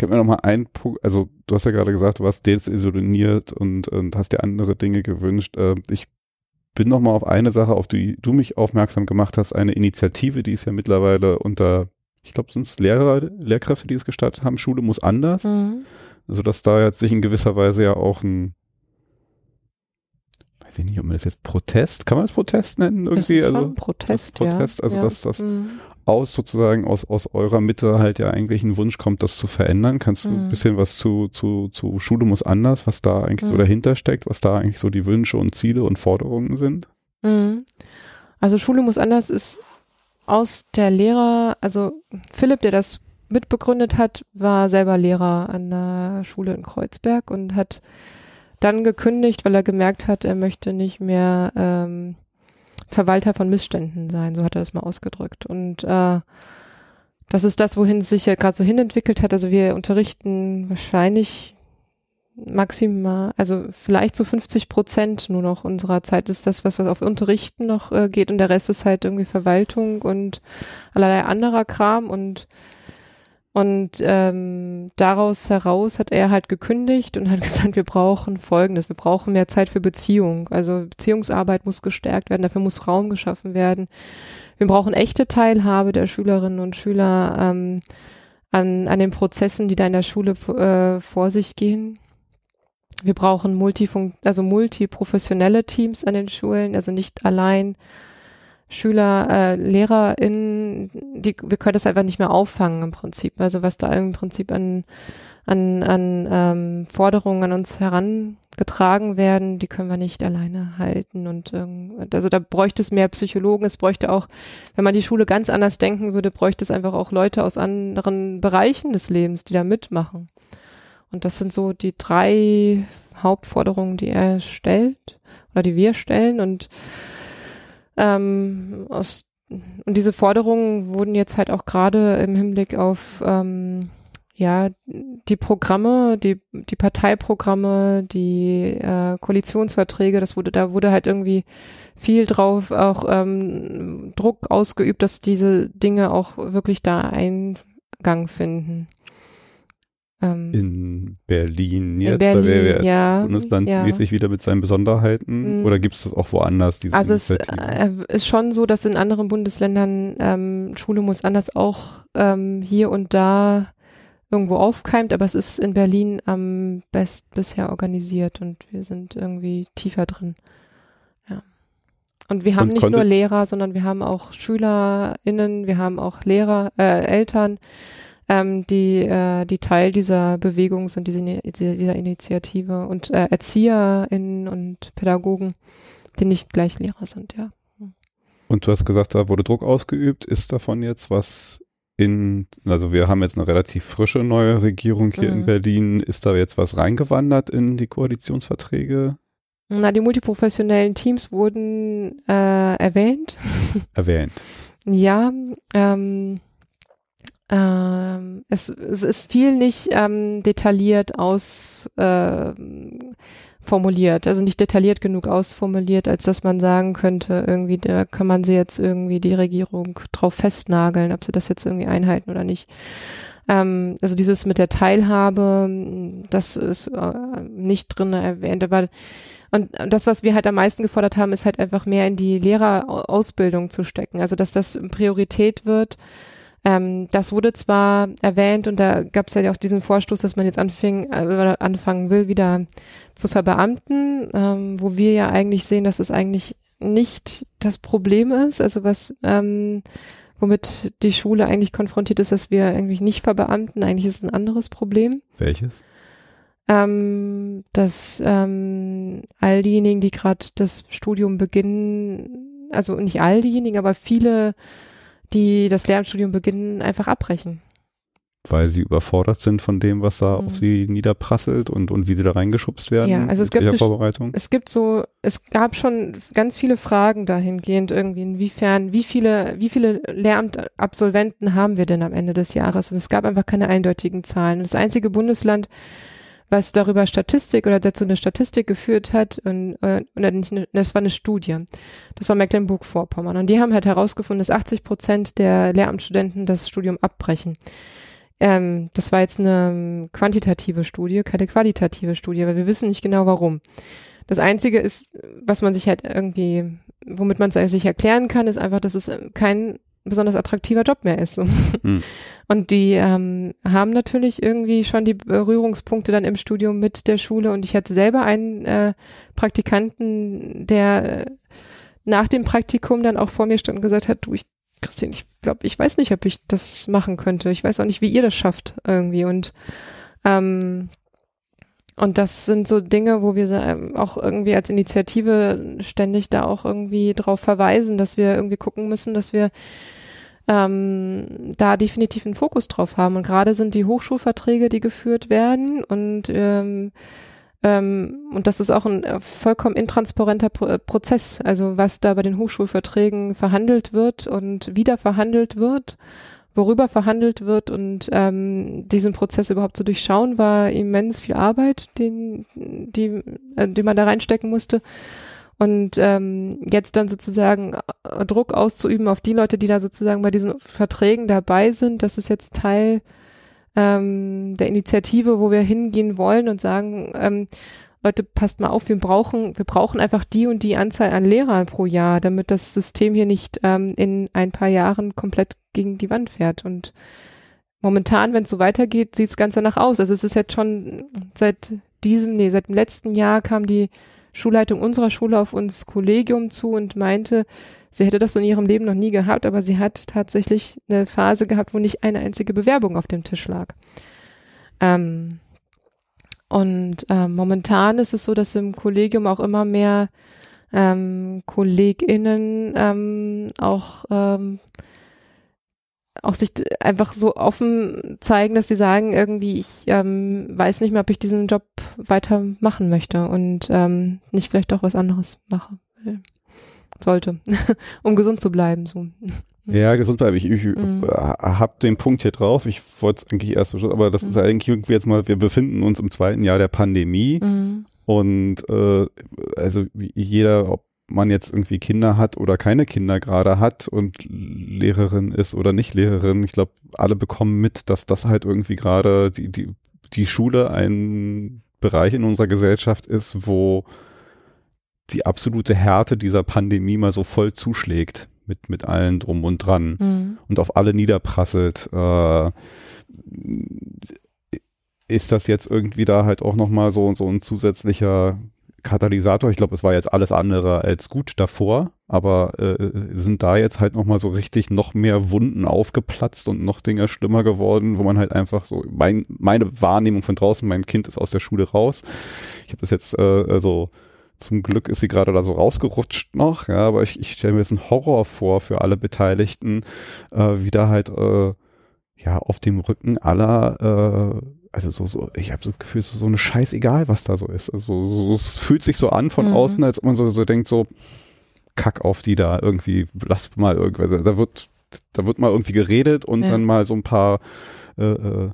ich habe mir noch mal einen Punkt, also du hast ja gerade gesagt, du warst desillusioniert und, und hast dir andere Dinge gewünscht. Äh, ich bin noch mal auf eine Sache, auf die du mich aufmerksam gemacht hast, eine Initiative, die ist ja mittlerweile unter, ich glaube, sind es Lehrer, Lehrkräfte, die es gestartet haben, Schule muss anders. Mhm. Also dass da jetzt sich in gewisser Weise ja auch ein weiß ich nicht, ob man das jetzt Protest, kann man das Protest nennen irgendwie? also Protest, Protest, ja. also ja. dass das mhm aus sozusagen aus, aus eurer Mitte halt ja eigentlich ein Wunsch kommt, das zu verändern. Kannst du mhm. ein bisschen was zu, zu, zu Schule muss anders, was da eigentlich mhm. so dahinter steckt, was da eigentlich so die Wünsche und Ziele und Forderungen sind? Mhm. Also Schule muss anders ist aus der Lehrer, also Philipp, der das mitbegründet hat, war selber Lehrer an der Schule in Kreuzberg und hat dann gekündigt, weil er gemerkt hat, er möchte nicht mehr ähm, Verwalter von Missständen sein, so hat er es mal ausgedrückt. Und äh, das ist das, wohin es sich ja gerade so hinentwickelt hat. Also wir unterrichten wahrscheinlich maximal, also vielleicht so 50 Prozent nur noch unserer Zeit ist das, was, was auf Unterrichten noch äh, geht und der Rest ist halt irgendwie Verwaltung und allerlei anderer Kram und und ähm, daraus heraus hat er halt gekündigt und hat gesagt, wir brauchen Folgendes, wir brauchen mehr Zeit für Beziehung. Also Beziehungsarbeit muss gestärkt werden, dafür muss Raum geschaffen werden. Wir brauchen echte Teilhabe der Schülerinnen und Schüler ähm, an, an den Prozessen, die da in der Schule äh, vor sich gehen. Wir brauchen multifunk also multiprofessionelle Teams an den Schulen, also nicht allein Schüler, äh, LehrerInnen, die, wir können das einfach nicht mehr auffangen im Prinzip. Also was da im Prinzip an, an, an ähm, Forderungen an uns herangetragen werden, die können wir nicht alleine halten. Und ähm, also da bräuchte es mehr Psychologen, es bräuchte auch, wenn man die Schule ganz anders denken würde, bräuchte es einfach auch Leute aus anderen Bereichen des Lebens, die da mitmachen. Und das sind so die drei Hauptforderungen, die er stellt. oder die wir stellen und ähm, aus und diese Forderungen wurden jetzt halt auch gerade im Hinblick auf ähm, ja die Programme, die die Parteiprogramme, die äh, Koalitionsverträge, das wurde da wurde halt irgendwie viel drauf auch ähm, Druck ausgeübt, dass diese Dinge auch wirklich da Eingang finden. Ähm, in Berlin jetzt, in Berlin, weil wir ja, bundeslandmäßig ja. wieder mit seinen Besonderheiten mhm. oder gibt es das auch woanders? Diese also es äh, ist schon so, dass in anderen Bundesländern ähm, Schule muss anders auch ähm, hier und da irgendwo aufkeimt, aber es ist in Berlin am best bisher organisiert und wir sind irgendwie tiefer drin. Ja. Und wir haben und nicht nur Lehrer, sondern wir haben auch SchülerInnen, wir haben auch Lehrer, äh, Eltern, ähm, die, äh, die Teil dieser Bewegung sind, diese, dieser Initiative und äh, ErzieherInnen und Pädagogen, die nicht gleich Lehrer sind, ja. Und du hast gesagt, da wurde Druck ausgeübt. Ist davon jetzt was in, also wir haben jetzt eine relativ frische neue Regierung hier mhm. in Berlin. Ist da jetzt was reingewandert in die Koalitionsverträge? Na, die multiprofessionellen Teams wurden äh, erwähnt. Erwähnt. ja, ähm, ähm, es, es ist viel nicht ähm, detailliert aus äh, formuliert, also nicht detailliert genug ausformuliert, als dass man sagen könnte, irgendwie, da kann man sie jetzt irgendwie die Regierung drauf festnageln, ob sie das jetzt irgendwie einhalten oder nicht. Ähm, also dieses mit der Teilhabe, das ist äh, nicht drin erwähnt, aber und das, was wir halt am meisten gefordert haben, ist halt einfach mehr in die Lehrerausbildung zu stecken. Also, dass das Priorität wird, ähm, das wurde zwar erwähnt und da gab es ja auch diesen Vorstoß, dass man jetzt anfing, äh, anfangen will, wieder zu verbeamten, ähm, wo wir ja eigentlich sehen, dass es eigentlich nicht das Problem ist, also was ähm, womit die Schule eigentlich konfrontiert ist, dass wir eigentlich nicht verbeamten, eigentlich ist es ein anderes Problem. Welches? Ähm, dass ähm, all diejenigen, die gerade das Studium beginnen, also nicht all diejenigen, aber viele die das Lehramtsstudium beginnen, einfach abbrechen. Weil sie überfordert sind von dem, was da mhm. auf sie niederprasselt und, und wie sie da reingeschubst werden. Ja, also es gibt, Vorbereitung. es gibt so, es gab schon ganz viele Fragen dahingehend irgendwie, inwiefern, wie viele, wie viele Lehramtabsolventen haben wir denn am Ende des Jahres? Und es gab einfach keine eindeutigen Zahlen. Das einzige Bundesland, was darüber Statistik oder dazu eine Statistik geführt hat und, äh, oder nicht, das war eine Studie. Das war Mecklenburg-Vorpommern und die haben halt herausgefunden, dass 80 Prozent der Lehramtsstudenten das Studium abbrechen. Ähm, das war jetzt eine ähm, quantitative Studie, keine qualitative Studie, weil wir wissen nicht genau warum. Das einzige ist, was man sich halt irgendwie, womit man es sich erklären kann, ist einfach, dass es äh, kein besonders attraktiver Job mehr ist. Hm. Und die ähm, haben natürlich irgendwie schon die Berührungspunkte dann im Studium mit der Schule. Und ich hatte selber einen äh, Praktikanten, der äh, nach dem Praktikum dann auch vor mir stand und gesagt hat, du, ich, Christian, ich glaube, ich weiß nicht, ob ich das machen könnte. Ich weiß auch nicht, wie ihr das schafft irgendwie. Und ähm, und das sind so Dinge, wo wir ähm, auch irgendwie als Initiative ständig da auch irgendwie drauf verweisen, dass wir irgendwie gucken müssen, dass wir ähm, da definitiv einen Fokus drauf haben. Und gerade sind die Hochschulverträge, die geführt werden und ähm, ähm, und das ist auch ein äh, vollkommen intransparenter Pro äh, Prozess. Also was da bei den Hochschulverträgen verhandelt wird und wieder verhandelt wird, worüber verhandelt wird und ähm, diesen Prozess überhaupt zu durchschauen, war immens viel Arbeit, den, die, äh, die man da reinstecken musste. Und ähm, jetzt dann sozusagen äh, Druck auszuüben auf die Leute, die da sozusagen bei diesen Verträgen dabei sind, das ist jetzt Teil ähm, der Initiative, wo wir hingehen wollen und sagen, ähm, Leute, passt mal auf, wir brauchen, wir brauchen einfach die und die Anzahl an Lehrern pro Jahr, damit das System hier nicht ähm, in ein paar Jahren komplett gegen die Wand fährt. Und momentan, wenn es so weitergeht, sieht es ganz danach aus. Also es ist jetzt schon seit diesem, nee, seit dem letzten Jahr kam die Schulleitung unserer Schule auf uns Kollegium zu und meinte, sie hätte das in ihrem Leben noch nie gehabt, aber sie hat tatsächlich eine Phase gehabt, wo nicht eine einzige Bewerbung auf dem Tisch lag. Ähm, und ähm, momentan ist es so, dass im Kollegium auch immer mehr ähm, KollegInnen ähm, auch ähm, auch sich einfach so offen zeigen, dass sie sagen, irgendwie, ich ähm, weiß nicht mehr, ob ich diesen Job weitermachen möchte und ähm, nicht vielleicht doch was anderes mache. Sollte, um gesund zu bleiben. So. Ja, gesund bleiben. Ich, ich mhm. habe den Punkt hier drauf. Ich wollte es eigentlich erst, aber das mhm. ist eigentlich irgendwie jetzt mal, wir befinden uns im zweiten Jahr der Pandemie mhm. und äh, also jeder, ob man jetzt irgendwie Kinder hat oder keine Kinder gerade hat und Lehrerin ist oder nicht Lehrerin, ich glaube, alle bekommen mit, dass das halt irgendwie gerade die, die, die Schule ein Bereich in unserer Gesellschaft ist, wo die absolute Härte dieser Pandemie mal so voll zuschlägt mit, mit allen drum und dran mhm. und auf alle niederprasselt. Äh, ist das jetzt irgendwie da halt auch nochmal so, so ein zusätzlicher Katalysator. Ich glaube, es war jetzt alles andere als gut davor, aber äh, sind da jetzt halt nochmal so richtig noch mehr Wunden aufgeplatzt und noch Dinge schlimmer geworden, wo man halt einfach so, mein, meine Wahrnehmung von draußen, mein Kind ist aus der Schule raus. Ich habe das jetzt, äh, also zum Glück ist sie gerade da so rausgerutscht noch, ja, aber ich, ich stelle mir jetzt einen Horror vor für alle Beteiligten, äh, wie da halt äh, ja auf dem Rücken aller äh, also so, so, ich habe das Gefühl, es ist so eine Scheißegal, was da so ist. Also so, es fühlt sich so an von mhm. außen, als ob man so, so denkt, so Kack auf die da irgendwie, lass mal irgendwie, also da wird, da wird mal irgendwie geredet und ja. dann mal so ein paar äh, äh,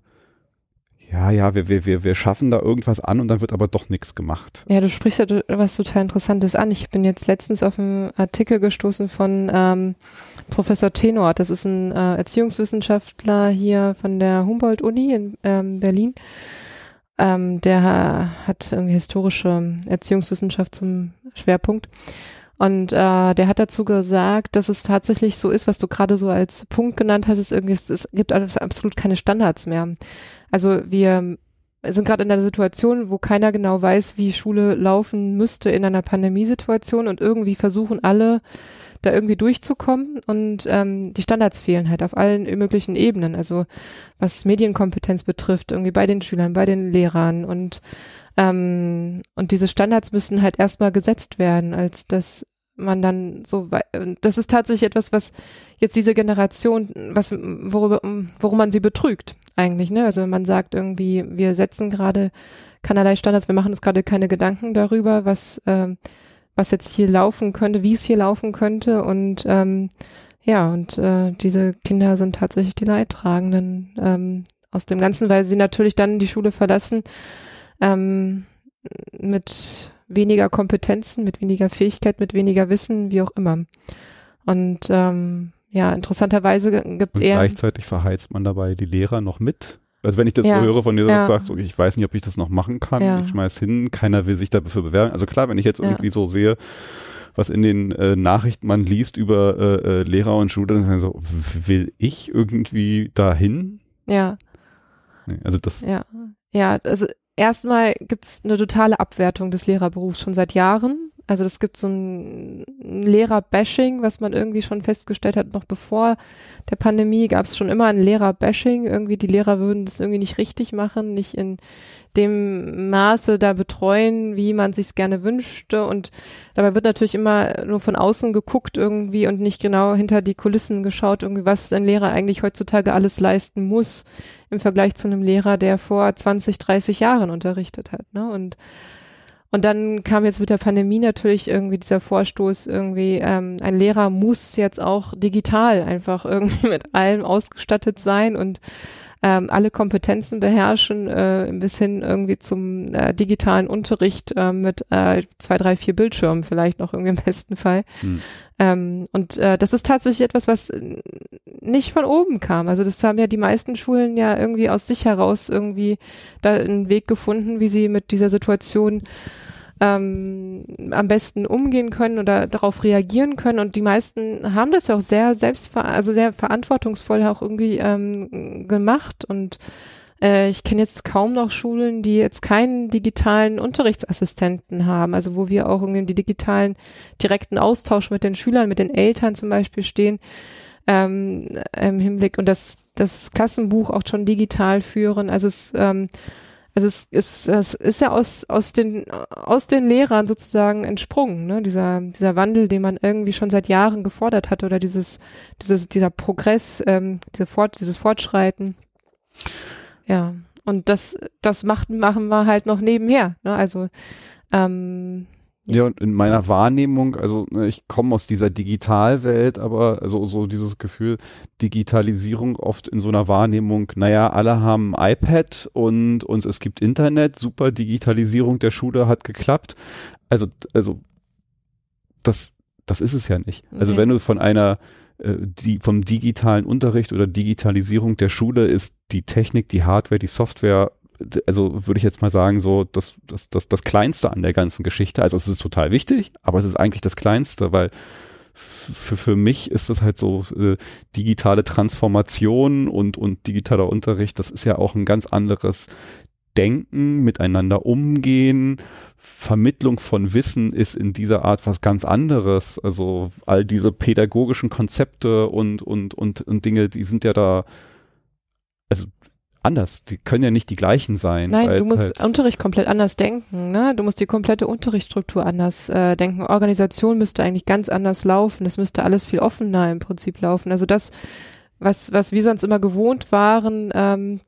ja, ja, wir, wir, wir, wir schaffen da irgendwas an und dann wird aber doch nichts gemacht. Ja, du sprichst ja was total Interessantes an. Ich bin jetzt letztens auf einen Artikel gestoßen von ähm, Professor Tenor. Das ist ein äh, Erziehungswissenschaftler hier von der Humboldt-Uni in ähm, Berlin. Ähm, der hat irgendwie historische Erziehungswissenschaft zum Schwerpunkt. Und äh, der hat dazu gesagt, dass es tatsächlich so ist, was du gerade so als Punkt genannt hast, ist irgendwie, es, es gibt absolut keine Standards mehr. Also wir sind gerade in einer Situation, wo keiner genau weiß, wie Schule laufen müsste in einer Pandemiesituation und irgendwie versuchen alle da irgendwie durchzukommen und ähm, die Standards fehlen halt auf allen möglichen Ebenen. Also was Medienkompetenz betrifft, irgendwie bei den Schülern, bei den Lehrern und ähm, und diese Standards müssen halt erstmal gesetzt werden, als dass man dann so, das ist tatsächlich etwas, was jetzt diese Generation, was, worüber, worum man sie betrügt eigentlich, ne? Also wenn man sagt irgendwie, wir setzen gerade keinerlei Standards, wir machen uns gerade keine Gedanken darüber, was, ähm, was jetzt hier laufen könnte, wie es hier laufen könnte und ähm, ja, und äh, diese Kinder sind tatsächlich die Leidtragenden ähm, aus dem Ganzen, weil sie natürlich dann die Schule verlassen ähm, mit weniger Kompetenzen, mit weniger Fähigkeit, mit weniger Wissen, wie auch immer. Und ähm, ja, interessanterweise gibt Und er. Gleichzeitig verheizt man dabei die Lehrer noch mit. Also wenn ich das ja, höre von dir, ja. sagst, okay, ich weiß nicht, ob ich das noch machen kann, ja. ich schmeiß hin, keiner will sich dafür bewerben. Also klar, wenn ich jetzt irgendwie so sehe, was in den äh, Nachrichten man liest über äh, äh, Lehrer und Schule, dann ist man so, will ich irgendwie dahin? Ja. Nee, also das. Ja. Ja, also erstmal gibt's eine totale Abwertung des Lehrerberufs schon seit Jahren. Also es gibt so ein Lehrer-Bashing, was man irgendwie schon festgestellt hat, noch bevor der Pandemie gab es schon immer ein Lehrer-Bashing. Irgendwie die Lehrer würden das irgendwie nicht richtig machen, nicht in dem Maße da betreuen, wie man sich gerne wünschte. Und dabei wird natürlich immer nur von außen geguckt irgendwie und nicht genau hinter die Kulissen geschaut, irgendwie was ein Lehrer eigentlich heutzutage alles leisten muss im Vergleich zu einem Lehrer, der vor 20, 30 Jahren unterrichtet hat. Ne? Und und dann kam jetzt mit der Pandemie natürlich irgendwie dieser Vorstoß, irgendwie ähm, ein Lehrer muss jetzt auch digital einfach irgendwie mit allem ausgestattet sein und ähm, alle Kompetenzen beherrschen, äh, bis hin irgendwie zum äh, digitalen Unterricht äh, mit äh, zwei, drei, vier Bildschirmen vielleicht noch irgendwie im besten Fall. Hm. Ähm, und äh, das ist tatsächlich etwas, was nicht von oben kam. Also das haben ja die meisten Schulen ja irgendwie aus sich heraus irgendwie da einen Weg gefunden, wie sie mit dieser Situation ähm, am besten umgehen können oder darauf reagieren können. Und die meisten haben das ja auch sehr selbst, also sehr verantwortungsvoll auch irgendwie ähm, gemacht. Und äh, ich kenne jetzt kaum noch Schulen, die jetzt keinen digitalen Unterrichtsassistenten haben, also wo wir auch irgendwie die digitalen direkten Austausch mit den Schülern, mit den Eltern zum Beispiel stehen. Ähm, im Hinblick und das, das Klassenbuch auch schon digital führen. Also es ähm, also es ist, es ist ja aus, aus den, aus den Lehrern sozusagen entsprungen, ne? Dieser, dieser Wandel, den man irgendwie schon seit Jahren gefordert hat oder dieses, dieses, dieser Progress, ähm, diese Fort, dieses Fortschreiten. Ja. Und das, das macht, machen wir halt noch nebenher, ne? Also, ähm, ja, und in meiner Wahrnehmung, also ne, ich komme aus dieser Digitalwelt, aber also so dieses Gefühl, Digitalisierung oft in so einer Wahrnehmung, naja, alle haben ein iPad und, und es gibt Internet, super Digitalisierung der Schule hat geklappt. Also, also das, das ist es ja nicht. Also okay. wenn du von einer äh, die vom digitalen Unterricht oder Digitalisierung der Schule ist die Technik, die Hardware, die Software also würde ich jetzt mal sagen, so das, das, das, das Kleinste an der ganzen Geschichte. Also es ist total wichtig, aber es ist eigentlich das Kleinste, weil für, für mich ist es halt so äh, digitale Transformation und, und digitaler Unterricht, das ist ja auch ein ganz anderes Denken, miteinander umgehen, Vermittlung von Wissen ist in dieser Art was ganz anderes. Also all diese pädagogischen Konzepte und, und, und, und Dinge, die sind ja da, also anders. Die können ja nicht die gleichen sein. Nein, du musst halt Unterricht komplett anders denken. Ne? Du musst die komplette Unterrichtsstruktur anders äh, denken. Organisation müsste eigentlich ganz anders laufen. Es müsste alles viel offener im Prinzip laufen. Also das, was, was wir sonst immer gewohnt waren, ähm,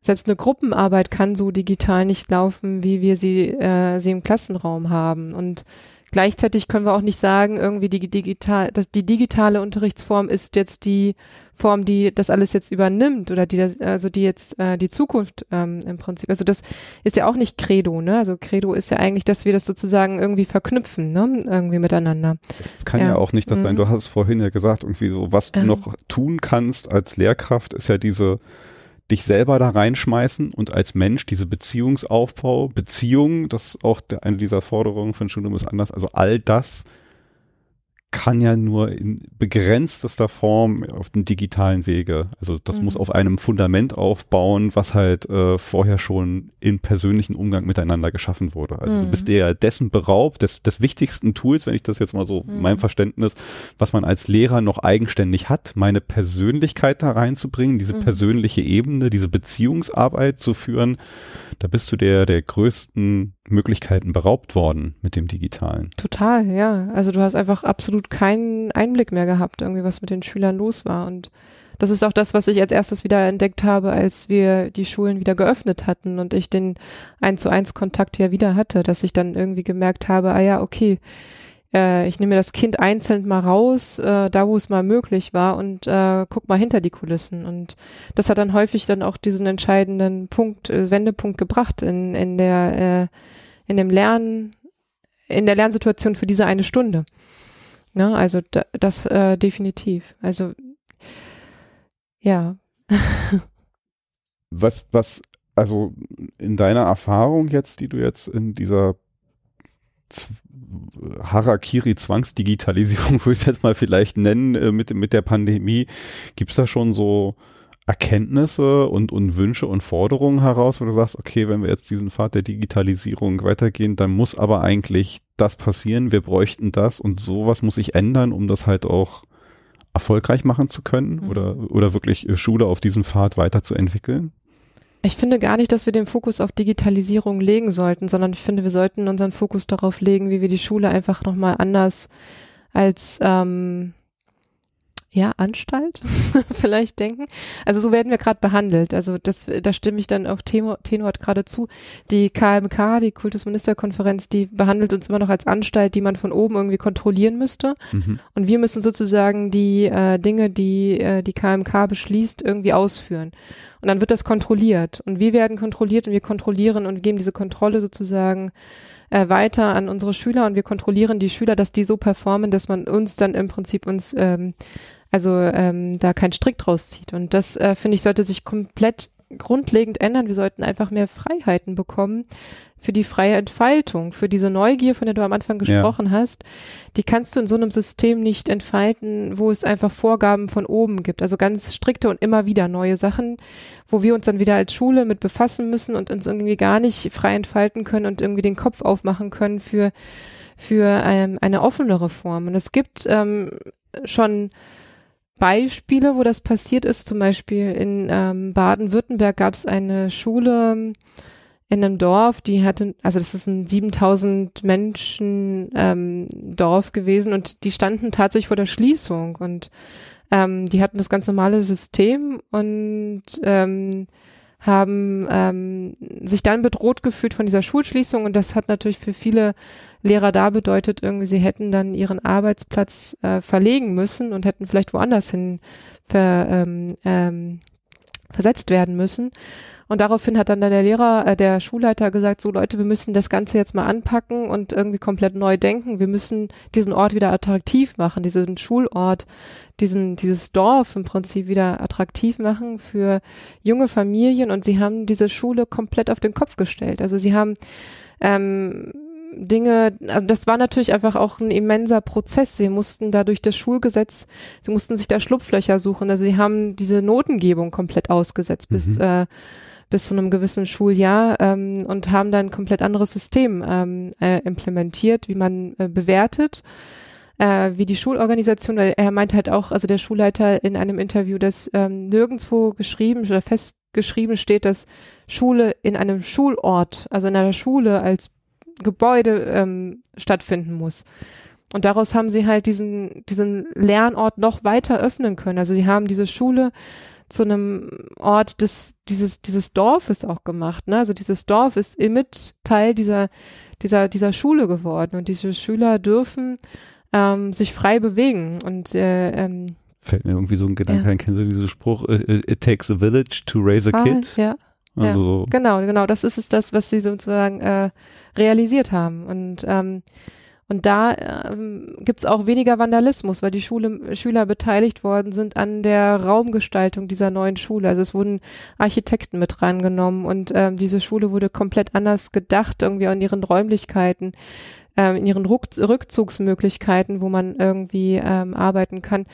selbst eine Gruppenarbeit kann so digital nicht laufen, wie wir sie, äh, sie im Klassenraum haben. Und Gleichzeitig können wir auch nicht sagen, irgendwie die digital, dass die digitale Unterrichtsform ist jetzt die Form, die das alles jetzt übernimmt oder die das, also die jetzt äh, die Zukunft ähm, im Prinzip. Also das ist ja auch nicht Credo, ne? Also Credo ist ja eigentlich, dass wir das sozusagen irgendwie verknüpfen, ne? Irgendwie miteinander. Es kann ja. ja. auch nicht das mhm. sein. Du hast es vorhin ja gesagt, irgendwie so, was du ähm. noch tun kannst als Lehrkraft, ist ja diese dich selber da reinschmeißen und als Mensch diese Beziehungsaufbau, Beziehung, das ist auch der, eine dieser Forderungen von Studium ist anders, also all das kann ja nur in begrenztester Form auf dem digitalen Wege. Also das mhm. muss auf einem Fundament aufbauen, was halt äh, vorher schon in persönlichen Umgang miteinander geschaffen wurde. Also mhm. du bist dir dessen beraubt, des, des wichtigsten Tools, wenn ich das jetzt mal so mhm. mein Verständnis, was man als Lehrer noch eigenständig hat, meine Persönlichkeit da reinzubringen, diese mhm. persönliche Ebene, diese Beziehungsarbeit zu führen, da bist du der der größten Möglichkeiten beraubt worden mit dem Digitalen. Total, ja. Also du hast einfach absolut keinen Einblick mehr gehabt, irgendwie was mit den Schülern los war. Und das ist auch das, was ich als erstes wieder entdeckt habe, als wir die Schulen wieder geöffnet hatten und ich den eins zu eins Kontakt ja wieder hatte, dass ich dann irgendwie gemerkt habe, ah ja, okay, äh, ich nehme das Kind einzeln mal raus, äh, da wo es mal möglich war und äh, guck mal hinter die Kulissen. Und das hat dann häufig dann auch diesen entscheidenden Punkt, äh, Wendepunkt gebracht in, in der, äh, in dem Lernen, in der Lernsituation für diese eine Stunde. Ne? Also da, das äh, definitiv. Also ja. was, was, also in deiner Erfahrung jetzt, die du jetzt in dieser Harakiri-Zwangsdigitalisierung, würde ich es jetzt mal vielleicht nennen, äh, mit, mit der Pandemie, gibt es da schon so Erkenntnisse und, und Wünsche und Forderungen heraus, wo du sagst, okay, wenn wir jetzt diesen Pfad der Digitalisierung weitergehen, dann muss aber eigentlich das passieren, wir bräuchten das und sowas muss sich ändern, um das halt auch erfolgreich machen zu können mhm. oder, oder wirklich Schule auf diesem Pfad weiterzuentwickeln? Ich finde gar nicht, dass wir den Fokus auf Digitalisierung legen sollten, sondern ich finde, wir sollten unseren Fokus darauf legen, wie wir die Schule einfach nochmal anders als ähm, ja, Anstalt vielleicht denken. Also so werden wir gerade behandelt. Also das, da stimme ich dann auch Tenor, Tenor gerade zu. Die KMK, die Kultusministerkonferenz, die behandelt uns immer noch als Anstalt, die man von oben irgendwie kontrollieren müsste. Mhm. Und wir müssen sozusagen die äh, Dinge, die äh, die KMK beschließt, irgendwie ausführen. Und dann wird das kontrolliert. Und wir werden kontrolliert und wir kontrollieren und geben diese Kontrolle sozusagen äh, weiter an unsere Schüler und wir kontrollieren die Schüler, dass die so performen, dass man uns dann im Prinzip uns ähm, also ähm, da kein Strick draus zieht. Und das, äh, finde ich, sollte sich komplett grundlegend ändern. Wir sollten einfach mehr Freiheiten bekommen für die freie Entfaltung, für diese Neugier, von der du am Anfang gesprochen ja. hast. Die kannst du in so einem System nicht entfalten, wo es einfach Vorgaben von oben gibt. Also ganz strikte und immer wieder neue Sachen, wo wir uns dann wieder als Schule mit befassen müssen und uns irgendwie gar nicht frei entfalten können und irgendwie den Kopf aufmachen können für, für ähm, eine offenere Form. Und es gibt ähm, schon Beispiele, wo das passiert ist. Zum Beispiel in ähm, Baden-Württemberg gab es eine Schule in einem Dorf, die hatte, also das ist ein 7000 Menschen ähm, Dorf gewesen und die standen tatsächlich vor der Schließung und ähm, die hatten das ganz normale System und ähm, haben ähm, sich dann bedroht gefühlt von dieser Schulschließung und das hat natürlich für viele Lehrer da bedeutet, irgendwie sie hätten dann ihren Arbeitsplatz äh, verlegen müssen und hätten vielleicht woanders hin ver, ähm, ähm, versetzt werden müssen. Und daraufhin hat dann der Lehrer, äh, der Schulleiter gesagt, so Leute, wir müssen das Ganze jetzt mal anpacken und irgendwie komplett neu denken. Wir müssen diesen Ort wieder attraktiv machen, diesen Schulort, diesen, dieses Dorf im Prinzip wieder attraktiv machen für junge Familien. Und sie haben diese Schule komplett auf den Kopf gestellt. Also sie haben ähm, Dinge, also das war natürlich einfach auch ein immenser Prozess. Sie mussten da durch das Schulgesetz, sie mussten sich da Schlupflöcher suchen. Also sie haben diese Notengebung komplett ausgesetzt mhm. bis äh, bis zu einem gewissen Schuljahr ähm, und haben dann ein komplett anderes System ähm, äh, implementiert, wie man äh, bewertet, äh, wie die Schulorganisation, weil er meint halt auch, also der Schulleiter in einem Interview, dass ähm, nirgendwo geschrieben oder festgeschrieben steht, dass Schule in einem Schulort, also in einer Schule als Gebäude ähm, stattfinden muss. Und daraus haben sie halt diesen, diesen Lernort noch weiter öffnen können. Also sie haben diese Schule zu einem Ort des, dieses, dieses Dorfes auch gemacht. Ne? Also dieses Dorf ist mit Teil dieser, dieser, dieser Schule geworden und diese Schüler dürfen ähm, sich frei bewegen und äh, ähm, Fällt mir irgendwie so ein Gedanke ja. ein, kennst du diesen Spruch, it takes a village to raise a ah, kid? Ja. Also ja, so. Genau, genau, das ist es das, was sie sozusagen äh, realisiert haben. Und ähm, und da ähm, gibt es auch weniger Vandalismus, weil die Schule, Schüler beteiligt worden sind an der Raumgestaltung dieser neuen Schule. Also es wurden Architekten mit reingenommen und ähm, diese Schule wurde komplett anders gedacht, irgendwie in ihren Räumlichkeiten, ähm, in ihren Ruck Rückzugsmöglichkeiten, wo man irgendwie ähm, arbeiten kann.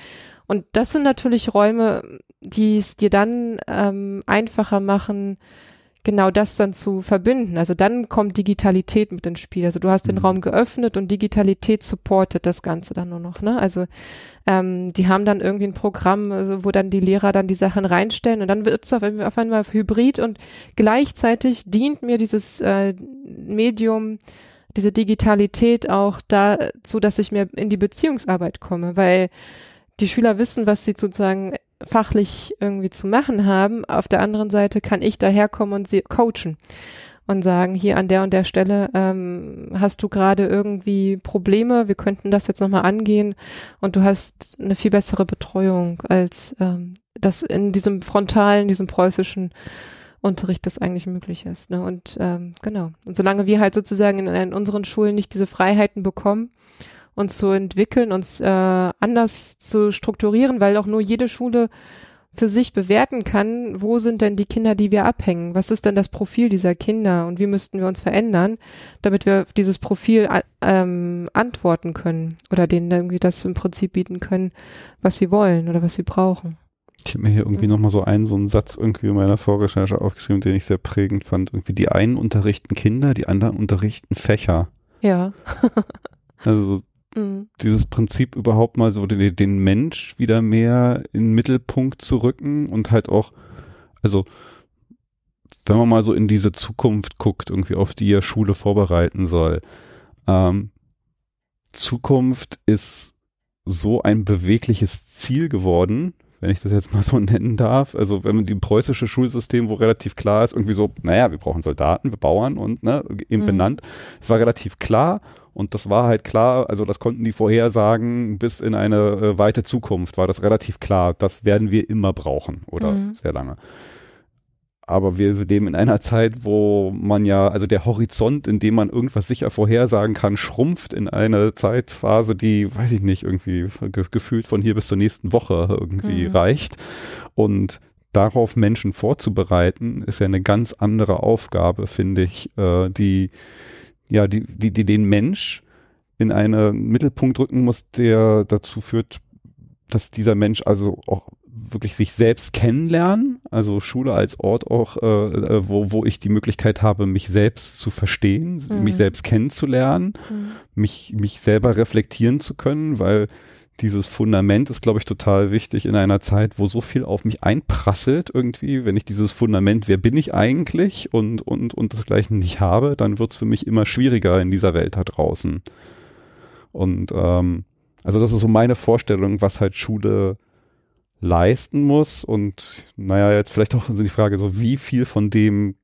Und das sind natürlich Räume, die es dir dann ähm, einfacher machen, genau das dann zu verbinden. Also dann kommt Digitalität mit ins Spiel. Also du hast den mhm. Raum geöffnet und Digitalität supportet das Ganze dann nur noch. Ne? Also ähm, die haben dann irgendwie ein Programm, also wo dann die Lehrer dann die Sachen reinstellen und dann wird es auf, auf einmal hybrid und gleichzeitig dient mir dieses äh, Medium diese Digitalität auch dazu, dass ich mehr in die Beziehungsarbeit komme, weil die Schüler wissen, was sie sozusagen fachlich irgendwie zu machen haben. Auf der anderen Seite kann ich daherkommen und sie coachen und sagen, hier an der und der Stelle ähm, hast du gerade irgendwie Probleme, wir könnten das jetzt nochmal angehen und du hast eine viel bessere Betreuung als ähm, das in diesem frontalen, diesem preußischen Unterricht das eigentlich möglich ist. Ne? Und ähm, genau. Und solange wir halt sozusagen in, in unseren Schulen nicht diese Freiheiten bekommen, uns zu entwickeln, uns äh, anders zu strukturieren, weil auch nur jede Schule für sich bewerten kann, wo sind denn die Kinder, die wir abhängen? Was ist denn das Profil dieser Kinder und wie müssten wir uns verändern, damit wir auf dieses Profil ähm, antworten können oder denen irgendwie das im Prinzip bieten können, was sie wollen oder was sie brauchen. Ich habe mir hier irgendwie mhm. nochmal so einen, so einen Satz irgendwie in meiner Vorrecherche aufgeschrieben, den ich sehr prägend fand. Irgendwie die einen unterrichten Kinder, die anderen unterrichten Fächer. Ja. also Mhm. Dieses Prinzip überhaupt mal so den, den Mensch wieder mehr in den Mittelpunkt zu rücken und halt auch, also wenn man mal so in diese Zukunft guckt, irgendwie auf die ja Schule vorbereiten soll. Ähm, Zukunft ist so ein bewegliches Ziel geworden, wenn ich das jetzt mal so nennen darf. Also wenn man die preußische Schulsystem, wo relativ klar ist, irgendwie so, naja, wir brauchen Soldaten, wir Bauern und ne, eben mhm. benannt. Es war relativ klar und das war halt klar, also das konnten die vorhersagen, bis in eine äh, weite Zukunft war das relativ klar, das werden wir immer brauchen oder mhm. sehr lange. Aber wir leben in einer Zeit, wo man ja, also der Horizont, in dem man irgendwas sicher vorhersagen kann, schrumpft in eine Zeitphase, die, weiß ich nicht, irgendwie ge gefühlt von hier bis zur nächsten Woche irgendwie mhm. reicht. Und darauf Menschen vorzubereiten, ist ja eine ganz andere Aufgabe, finde ich, äh, die ja, die, die, die den Mensch in einen Mittelpunkt rücken muss, der dazu führt, dass dieser Mensch also auch wirklich sich selbst kennenlernen, also Schule als Ort auch, äh, äh wo, wo ich die Möglichkeit habe, mich selbst zu verstehen, mhm. mich selbst kennenzulernen, mhm. mich, mich selber reflektieren zu können, weil dieses Fundament ist, glaube ich, total wichtig in einer Zeit, wo so viel auf mich einprasselt irgendwie. Wenn ich dieses Fundament, wer bin ich eigentlich und, und, und desgleichen nicht habe, dann wird es für mich immer schwieriger in dieser Welt da draußen. Und ähm, also das ist so meine Vorstellung, was halt Schule leisten muss. Und naja, jetzt vielleicht auch so die Frage, so wie viel von dem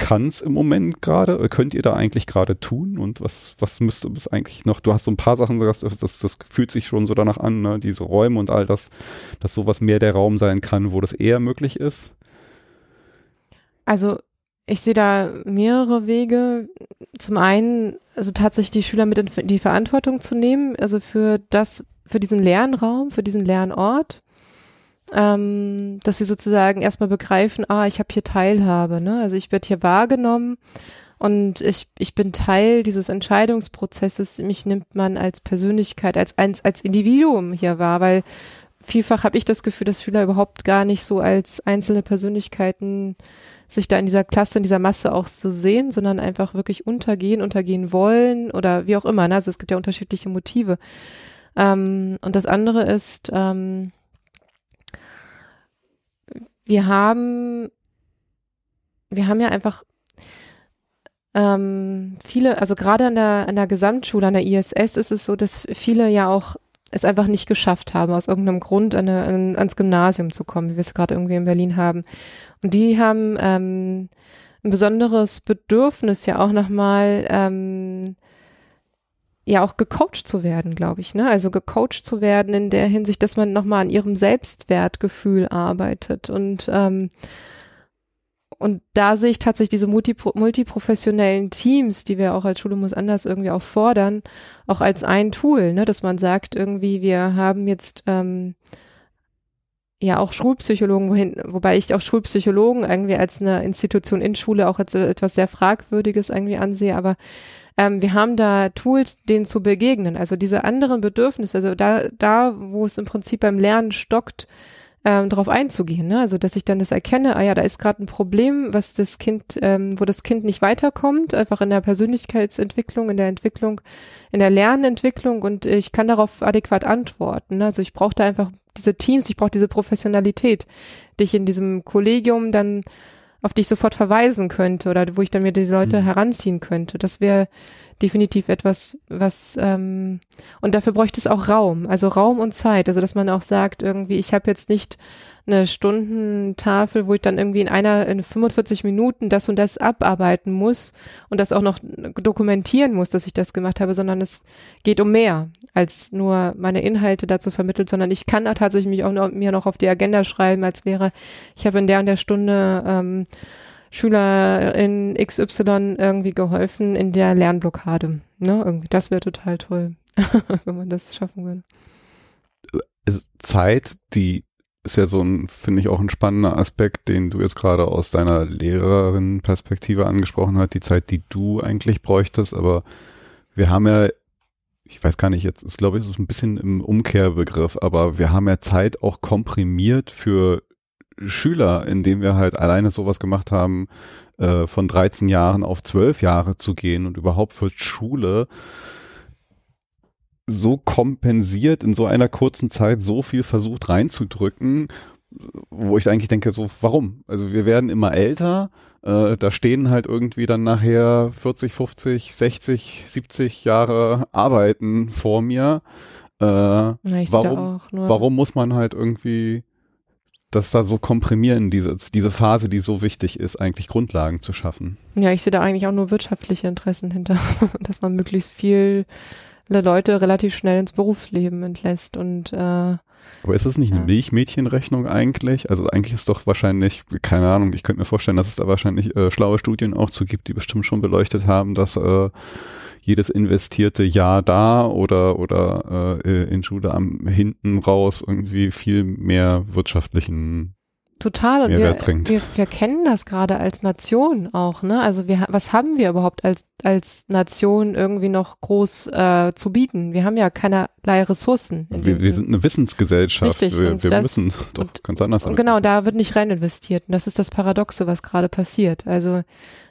kann es im Moment gerade? Könnt ihr da eigentlich gerade tun? Und was, was müsste es eigentlich noch? Du hast so ein paar Sachen gesagt, das, das fühlt sich schon so danach an, ne? diese Räume und all das, dass sowas mehr der Raum sein kann, wo das eher möglich ist. Also ich sehe da mehrere Wege. Zum einen, also tatsächlich die Schüler mit in die Verantwortung zu nehmen, also für das, für diesen Lernraum, für diesen Lernort ähm, dass sie sozusagen erstmal begreifen, ah, ich habe hier Teilhabe, ne? Also ich werde hier wahrgenommen und ich, ich bin Teil dieses Entscheidungsprozesses. Mich nimmt man als Persönlichkeit, als, als, als Individuum hier wahr, weil vielfach habe ich das Gefühl, dass Schüler überhaupt gar nicht so als einzelne Persönlichkeiten sich da in dieser Klasse, in dieser Masse auch so sehen, sondern einfach wirklich untergehen, untergehen wollen oder wie auch immer. Ne? Also es gibt ja unterschiedliche Motive. Ähm, und das andere ist, ähm, wir haben, wir haben ja einfach ähm, viele, also gerade an der, an der Gesamtschule, an der ISS ist es so, dass viele ja auch es einfach nicht geschafft haben, aus irgendeinem Grund an eine, an, ans Gymnasium zu kommen, wie wir es gerade irgendwie in Berlin haben. Und die haben ähm, ein besonderes Bedürfnis ja auch nochmal ähm, ja auch gecoacht zu werden, glaube ich, ne? Also gecoacht zu werden in der Hinsicht, dass man nochmal an ihrem Selbstwertgefühl arbeitet und ähm, und da sehe ich tatsächlich diese multi multiprofessionellen Teams, die wir auch als Schule muss anders irgendwie auch fordern, auch als ein Tool, ne, dass man sagt irgendwie, wir haben jetzt ähm, ja auch Schulpsychologen, wohin, wobei ich auch Schulpsychologen irgendwie als eine Institution in Schule auch als etwas sehr Fragwürdiges irgendwie ansehe, aber ähm, wir haben da Tools, denen zu begegnen. Also diese anderen Bedürfnisse, also da, da, wo es im Prinzip beim Lernen stockt, ähm, darauf einzugehen. Ne? Also dass ich dann das erkenne, ah ja, da ist gerade ein Problem, was das Kind, ähm, wo das Kind nicht weiterkommt, einfach in der Persönlichkeitsentwicklung, in der Entwicklung, in der Lernentwicklung und ich kann darauf adäquat antworten. Ne? Also ich brauche da einfach diese Teams, ich brauche diese Professionalität, die ich in diesem Kollegium dann auf die ich sofort verweisen könnte oder wo ich dann mir diese Leute mhm. heranziehen könnte. Das wäre definitiv etwas, was ähm, und dafür bräuchte es auch Raum, also Raum und Zeit, also dass man auch sagt, irgendwie, ich habe jetzt nicht eine Stundentafel, wo ich dann irgendwie in einer, in 45 Minuten das und das abarbeiten muss und das auch noch dokumentieren muss, dass ich das gemacht habe, sondern es geht um mehr als nur meine Inhalte dazu vermittelt, sondern ich kann da tatsächlich mich auch noch, mir noch auf die Agenda schreiben als Lehrer. Ich habe in der und der Stunde ähm, Schüler in XY irgendwie geholfen in der Lernblockade. Ne? Irgendwie, das wäre total toll, wenn man das schaffen würde. Zeit, die ist ja so ein, finde ich, auch ein spannender Aspekt, den du jetzt gerade aus deiner Lehrerin-Perspektive angesprochen hast, die Zeit, die du eigentlich bräuchtest, aber wir haben ja, ich weiß gar nicht, jetzt ist, glaube ich, so ein bisschen im Umkehrbegriff, aber wir haben ja Zeit auch komprimiert für Schüler, indem wir halt alleine sowas gemacht haben, äh, von 13 Jahren auf 12 Jahre zu gehen und überhaupt für Schule so kompensiert in so einer kurzen Zeit so viel versucht reinzudrücken, wo ich eigentlich denke, so, warum? Also wir werden immer älter, äh, da stehen halt irgendwie dann nachher 40, 50, 60, 70 Jahre Arbeiten vor mir. Äh, ja, warum, warum muss man halt irgendwie das da so komprimieren, diese, diese Phase, die so wichtig ist, eigentlich Grundlagen zu schaffen? Ja, ich sehe da eigentlich auch nur wirtschaftliche Interessen hinter, dass man möglichst viel Leute relativ schnell ins Berufsleben entlässt und äh, aber ist das nicht eine Milchmädchenrechnung eigentlich? Also eigentlich ist doch wahrscheinlich, keine Ahnung, ich könnte mir vorstellen, dass es da wahrscheinlich äh, schlaue Studien auch zu gibt, die bestimmt schon beleuchtet haben, dass äh, jedes investierte Jahr da oder oder äh, in Schule am hinten raus irgendwie viel mehr wirtschaftlichen Total und wir, wir, wir kennen das gerade als Nation auch, ne? Also wir, was haben wir überhaupt als als Nation irgendwie noch groß äh, zu bieten? Wir haben ja keinerlei Ressourcen. Wir, wir sind eine Wissensgesellschaft. Richtig, wir, wir das, müssen doch ganz anders. Und genau, da wird nicht rein investiert. Und das ist das Paradoxe, was gerade passiert. Also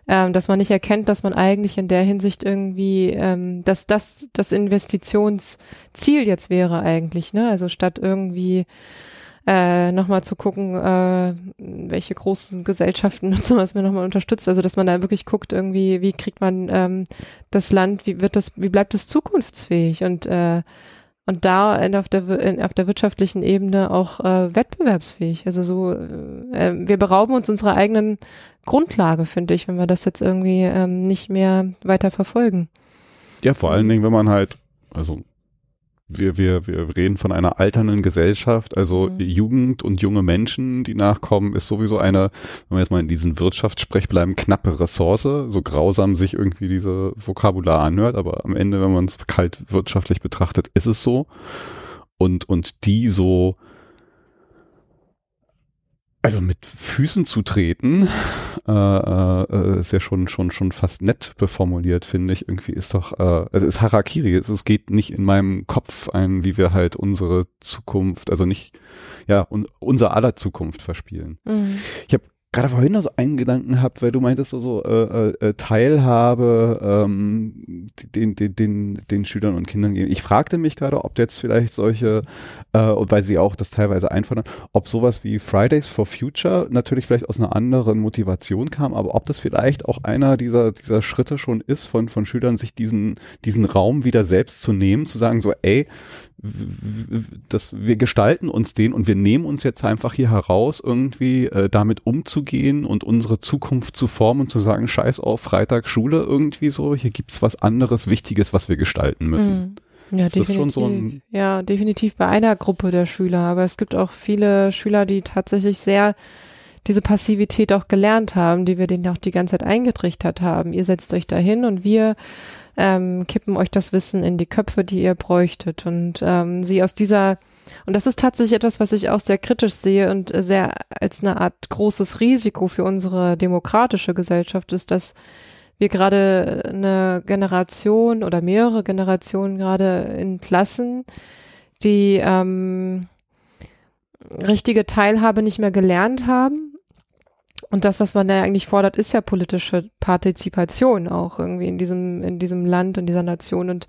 ähm, dass man nicht erkennt, dass man eigentlich in der Hinsicht irgendwie, ähm, dass das das Investitionsziel jetzt wäre eigentlich, ne? Also statt irgendwie äh, nochmal zu gucken, äh, welche großen Gesellschaften und sowas mir nochmal unterstützt. Also dass man da wirklich guckt, irgendwie, wie kriegt man ähm, das Land, wie wird das, wie bleibt es zukunftsfähig und äh, und da auf der auf der wirtschaftlichen Ebene auch äh, wettbewerbsfähig. Also so, äh, wir berauben uns unserer eigenen Grundlage, finde ich, wenn wir das jetzt irgendwie ähm, nicht mehr weiter verfolgen. Ja, vor allen Dingen, wenn man halt, also wir, wir, wir reden von einer alternden Gesellschaft, also mhm. Jugend und junge Menschen, die nachkommen, ist sowieso eine, wenn wir jetzt mal in diesen Wirtschaftssprech bleiben, knappe Ressource, so grausam sich irgendwie diese Vokabular anhört, aber am Ende, wenn man es kalt wirtschaftlich betrachtet, ist es so. Und, und die so also mit Füßen zu treten, äh, äh, ist ja schon schon schon fast nett beformuliert, finde ich. Irgendwie ist doch, äh, es ist Harakiri. Es, es geht nicht in meinem Kopf ein, wie wir halt unsere Zukunft, also nicht, ja, un, unser aller Zukunft verspielen. Mhm. Ich habe gerade vorhin noch so einen Gedanken habt, weil du meintest so, so äh, äh, Teilhabe ähm, den, den, den, den Schülern und Kindern geben. Ich fragte mich gerade, ob jetzt vielleicht solche, äh, und weil sie auch das teilweise einfordern, ob sowas wie Fridays for Future natürlich vielleicht aus einer anderen Motivation kam, aber ob das vielleicht auch einer dieser, dieser Schritte schon ist, von, von Schülern sich diesen, diesen Raum wieder selbst zu nehmen, zu sagen so, ey, dass wir gestalten uns den und wir nehmen uns jetzt einfach hier heraus, irgendwie äh, damit umzugehen und unsere Zukunft zu formen und zu sagen, scheiß auf Freitag Schule irgendwie so, hier gibt's was anderes Wichtiges, was wir gestalten müssen. Mhm. Ja, ist definitiv. So ja, definitiv bei einer Gruppe der Schüler, aber es gibt auch viele Schüler, die tatsächlich sehr diese Passivität auch gelernt haben, die wir denen auch die ganze Zeit eingetrichtert haben. Ihr setzt euch dahin und wir ähm, kippen euch das Wissen in die Köpfe, die ihr bräuchtet. Und ähm, sie aus dieser, und das ist tatsächlich etwas, was ich auch sehr kritisch sehe und sehr als eine Art großes Risiko für unsere demokratische Gesellschaft ist, dass wir gerade eine Generation oder mehrere Generationen gerade in Klassen, die ähm, richtige Teilhabe nicht mehr gelernt haben. Und das, was man da eigentlich fordert, ist ja politische Partizipation auch irgendwie in diesem, in diesem Land, in dieser Nation. Und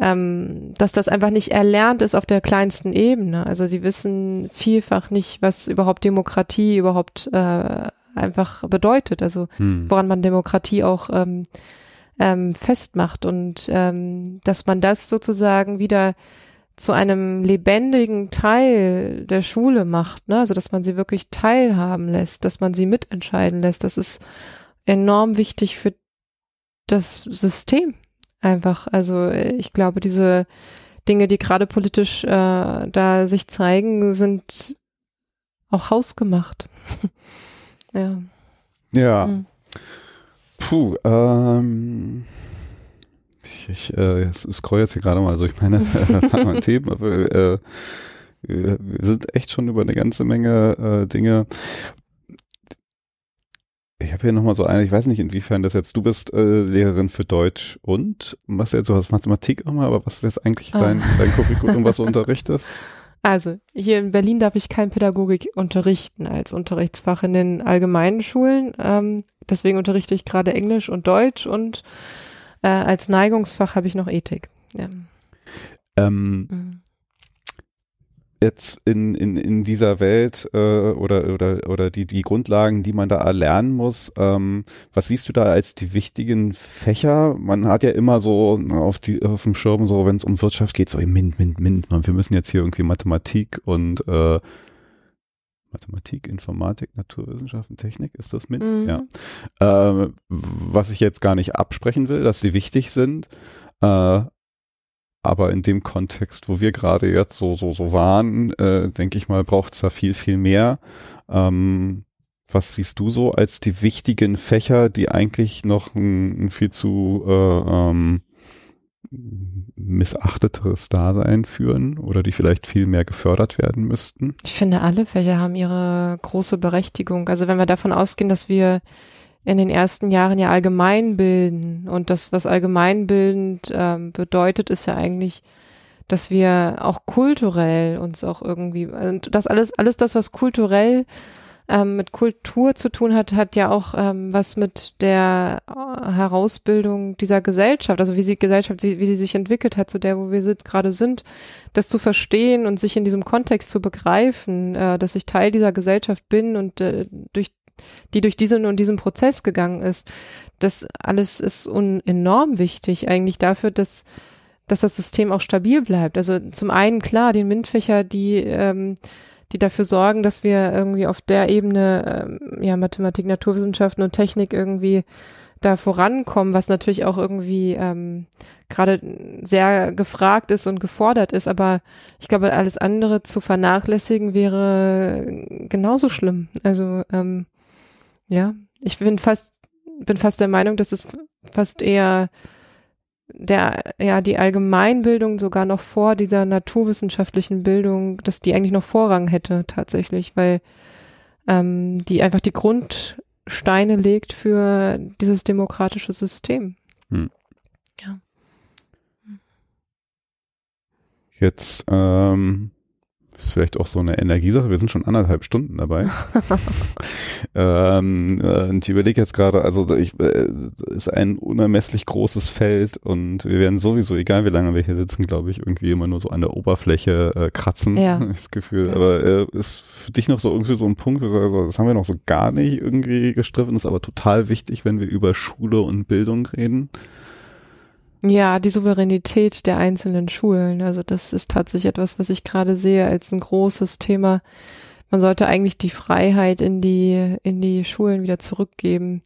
ähm, dass das einfach nicht erlernt ist auf der kleinsten Ebene. Also sie wissen vielfach nicht, was überhaupt Demokratie überhaupt äh, einfach bedeutet. Also hm. woran man Demokratie auch ähm, ähm, festmacht und ähm, dass man das sozusagen wieder zu einem lebendigen Teil der Schule macht, ne? also dass man sie wirklich teilhaben lässt, dass man sie mitentscheiden lässt, das ist enorm wichtig für das System einfach. Also ich glaube, diese Dinge, die gerade politisch äh, da sich zeigen, sind auch hausgemacht. ja. Ja. Hm. Puh, ähm ich, ich äh, scroll jetzt hier gerade mal durch meine äh, Themen, aber äh, wir, wir sind echt schon über eine ganze Menge äh, Dinge. Ich habe hier nochmal so eine, ich weiß nicht, inwiefern das jetzt, du bist äh, Lehrerin für Deutsch und was jetzt, du hast Mathematik immer, aber was ist jetzt eigentlich oh. dein, dein Curriculum, was du unterrichtest? Also, hier in Berlin darf ich kein Pädagogik unterrichten als Unterrichtsfach in den allgemeinen Schulen. Ähm, deswegen unterrichte ich gerade Englisch und Deutsch und äh, als Neigungsfach habe ich noch Ethik. Ja. Ähm, mhm. Jetzt in, in, in dieser Welt äh, oder, oder, oder die, die Grundlagen, die man da erlernen muss, ähm, was siehst du da als die wichtigen Fächer? Man hat ja immer so auf, die, auf dem Schirm, so wenn es um Wirtschaft geht, so Mint, Mint, Mint, wir müssen jetzt hier irgendwie Mathematik und äh, Mathematik, Informatik, Naturwissenschaften, Technik, ist das mit? Mhm. Ja. Äh, was ich jetzt gar nicht absprechen will, dass die wichtig sind, äh, aber in dem Kontext, wo wir gerade jetzt so, so, so waren, äh, denke ich mal, braucht es da viel, viel mehr. Ähm, was siehst du so als die wichtigen Fächer, die eigentlich noch ein, ein viel zu äh, ähm, missachteteres Dasein führen oder die vielleicht viel mehr gefördert werden müssten? Ich finde, alle Fächer haben ihre große Berechtigung. Also wenn wir davon ausgehen, dass wir in den ersten Jahren ja allgemein bilden und das, was allgemeinbildend ähm, bedeutet, ist ja eigentlich, dass wir auch kulturell uns auch irgendwie, und das alles, alles das, was kulturell ähm, mit Kultur zu tun hat, hat ja auch ähm, was mit der äh, Herausbildung dieser Gesellschaft, also wie sie Gesellschaft, wie sie sich entwickelt hat, zu der, wo wir gerade sind, das zu verstehen und sich in diesem Kontext zu begreifen, äh, dass ich Teil dieser Gesellschaft bin und äh, durch die durch diesen und diesen Prozess gegangen ist. Das alles ist enorm wichtig eigentlich dafür, dass dass das System auch stabil bleibt. Also zum einen klar, den MINT-Fächer, die ähm, die dafür sorgen, dass wir irgendwie auf der Ebene ähm, ja Mathematik, Naturwissenschaften und Technik irgendwie da vorankommen, was natürlich auch irgendwie ähm, gerade sehr gefragt ist und gefordert ist. Aber ich glaube, alles andere zu vernachlässigen wäre genauso schlimm. Also ähm, ja, ich bin fast bin fast der Meinung, dass es fast eher der, ja, die Allgemeinbildung sogar noch vor dieser naturwissenschaftlichen Bildung, dass die eigentlich noch Vorrang hätte tatsächlich, weil ähm, die einfach die Grundsteine legt für dieses demokratische System. Hm. Ja. Jetzt ähm, ist vielleicht auch so eine Energiesache. Wir sind schon anderthalb Stunden dabei. ähm, äh, ich überlege jetzt gerade, also ich, äh, ist ein unermesslich großes Feld und wir werden sowieso, egal wie lange wir hier sitzen, glaube ich, irgendwie immer nur so an der Oberfläche äh, kratzen. Ja. Das Gefühl. Aber äh, ist für dich noch so irgendwie so ein Punkt, also das haben wir noch so gar nicht irgendwie gestriffen, ist aber total wichtig, wenn wir über Schule und Bildung reden. Ja, die Souveränität der einzelnen Schulen. Also das ist tatsächlich etwas, was ich gerade sehe als ein großes Thema. Man sollte eigentlich die Freiheit in die, in die Schulen wieder zurückgeben.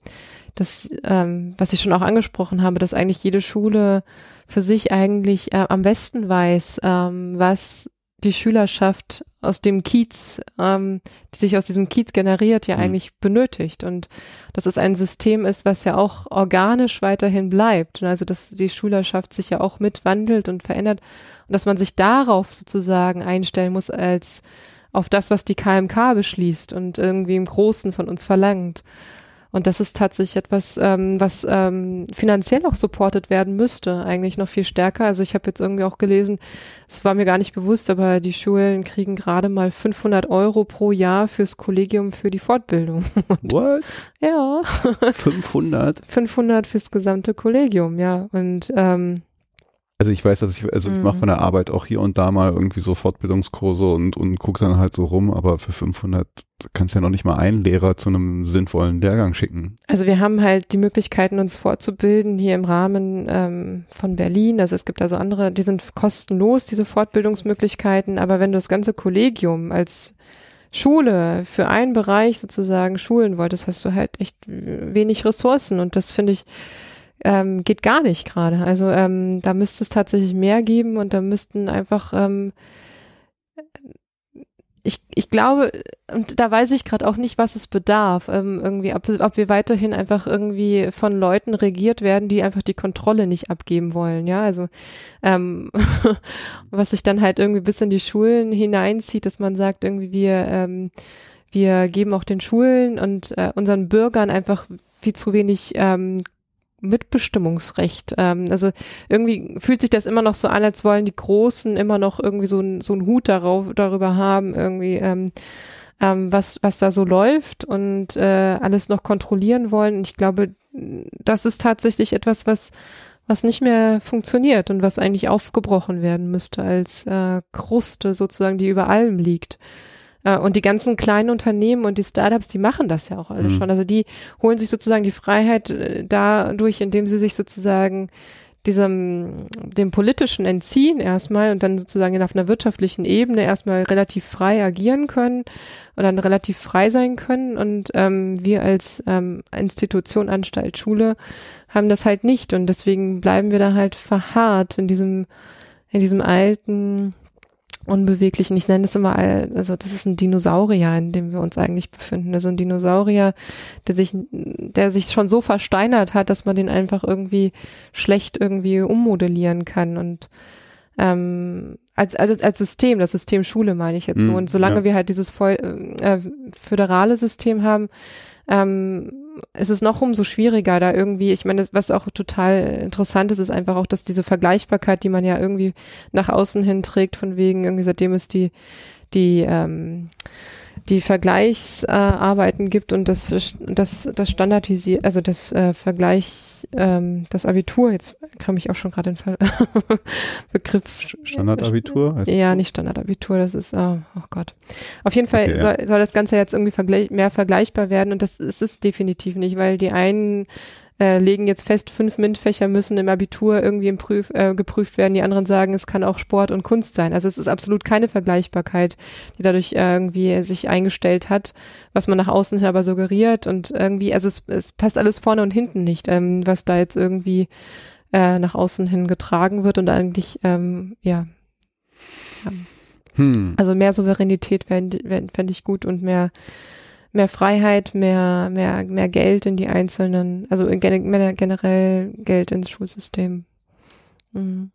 Das, ähm, was ich schon auch angesprochen habe, dass eigentlich jede Schule für sich eigentlich äh, am besten weiß, ähm, was die Schülerschaft aus dem Kiez, ähm, die sich aus diesem Kiez generiert, ja mhm. eigentlich benötigt. Und dass es ein System ist, was ja auch organisch weiterhin bleibt. Also dass die Schülerschaft sich ja auch mitwandelt und verändert und dass man sich darauf sozusagen einstellen muss als auf das, was die KMK beschließt und irgendwie im Großen von uns verlangt. Und das ist tatsächlich etwas, ähm, was ähm, finanziell auch supportet werden müsste, eigentlich noch viel stärker. Also ich habe jetzt irgendwie auch gelesen, es war mir gar nicht bewusst, aber die Schulen kriegen gerade mal 500 Euro pro Jahr fürs Kollegium für die Fortbildung. What? Ja. 500? 500 fürs gesamte Kollegium, ja. Und ähm, also ich weiß, dass ich, also mhm. ich mache von der Arbeit auch hier und da mal irgendwie so Fortbildungskurse und, und gucke dann halt so rum, aber für 500 kannst du ja noch nicht mal einen Lehrer zu einem sinnvollen Lehrgang schicken. Also wir haben halt die Möglichkeiten, uns fortzubilden hier im Rahmen ähm, von Berlin. Also es gibt also andere, die sind kostenlos, diese Fortbildungsmöglichkeiten, aber wenn du das ganze Kollegium als Schule für einen Bereich sozusagen schulen wolltest, hast du halt echt wenig Ressourcen und das finde ich ähm, geht gar nicht gerade. Also ähm, da müsste es tatsächlich mehr geben und da müssten einfach ähm, ich, ich glaube, und da weiß ich gerade auch nicht, was es bedarf, ähm, irgendwie, ob, ob wir weiterhin einfach irgendwie von Leuten regiert werden, die einfach die Kontrolle nicht abgeben wollen, ja, also ähm, was sich dann halt irgendwie bis in die Schulen hineinzieht, dass man sagt, irgendwie wir, ähm, wir geben auch den Schulen und äh, unseren Bürgern einfach viel zu wenig ähm, Mitbestimmungsrecht. Ähm, also irgendwie fühlt sich das immer noch so an, als wollen die Großen immer noch irgendwie so, ein, so einen Hut darauf, darüber haben, irgendwie, ähm, ähm, was, was da so läuft und äh, alles noch kontrollieren wollen. Und ich glaube, das ist tatsächlich etwas, was was nicht mehr funktioniert und was eigentlich aufgebrochen werden müsste als äh, Kruste sozusagen, die über allem liegt. Äh, und die ganzen kleinen Unternehmen und die Startups, die machen das ja auch alle mhm. schon. Also die holen sich sozusagen die Freiheit äh, dadurch, indem sie sich sozusagen diesem, dem politischen entziehen erstmal und dann sozusagen auf einer wirtschaftlichen Ebene erstmal relativ frei agieren können und dann relativ frei sein können. Und ähm, wir als ähm, Institution, Anstalt, Schule haben das halt nicht. Und deswegen bleiben wir da halt verharrt in diesem, in diesem alten unbeweglichen, ich nenne es immer, also das ist ein Dinosaurier, in dem wir uns eigentlich befinden. Also ein Dinosaurier, der sich, der sich schon so versteinert hat, dass man den einfach irgendwie schlecht irgendwie ummodellieren kann und ähm, als, als, als System, das System Schule meine ich jetzt so. Mhm, und solange ja. wir halt dieses voll, äh, föderale System haben, ähm, es ist noch umso schwieriger, da irgendwie, ich meine, was auch total interessant ist, ist einfach auch, dass diese Vergleichbarkeit, die man ja irgendwie nach außen hin trägt, von wegen, irgendwie seitdem es die, die, ähm, die Vergleichsarbeiten äh, gibt und das, das, das Standardisiert, also das äh, Vergleich, ähm, das Abitur, jetzt komme ich auch schon gerade in Ver Begriffs... Standardabitur? Heißt ja, nicht Standardabitur, das ist, oh, oh Gott. Auf jeden Fall okay, soll, soll das Ganze jetzt irgendwie vergleich, mehr vergleichbar werden und das ist es definitiv nicht, weil die einen äh, legen jetzt fest, fünf MINT-Fächer müssen im Abitur irgendwie im Prüf, äh, geprüft werden. Die anderen sagen, es kann auch Sport und Kunst sein. Also es ist absolut keine Vergleichbarkeit, die dadurch irgendwie sich eingestellt hat, was man nach außen hin aber suggeriert und irgendwie, also es, es passt alles vorne und hinten nicht, ähm, was da jetzt irgendwie äh, nach außen hin getragen wird und eigentlich, ähm, ja, ja. Hm. Also mehr Souveränität fände fänd ich gut und mehr mehr Freiheit, mehr, mehr, mehr Geld in die einzelnen, also generell Geld ins Schulsystem. Mhm.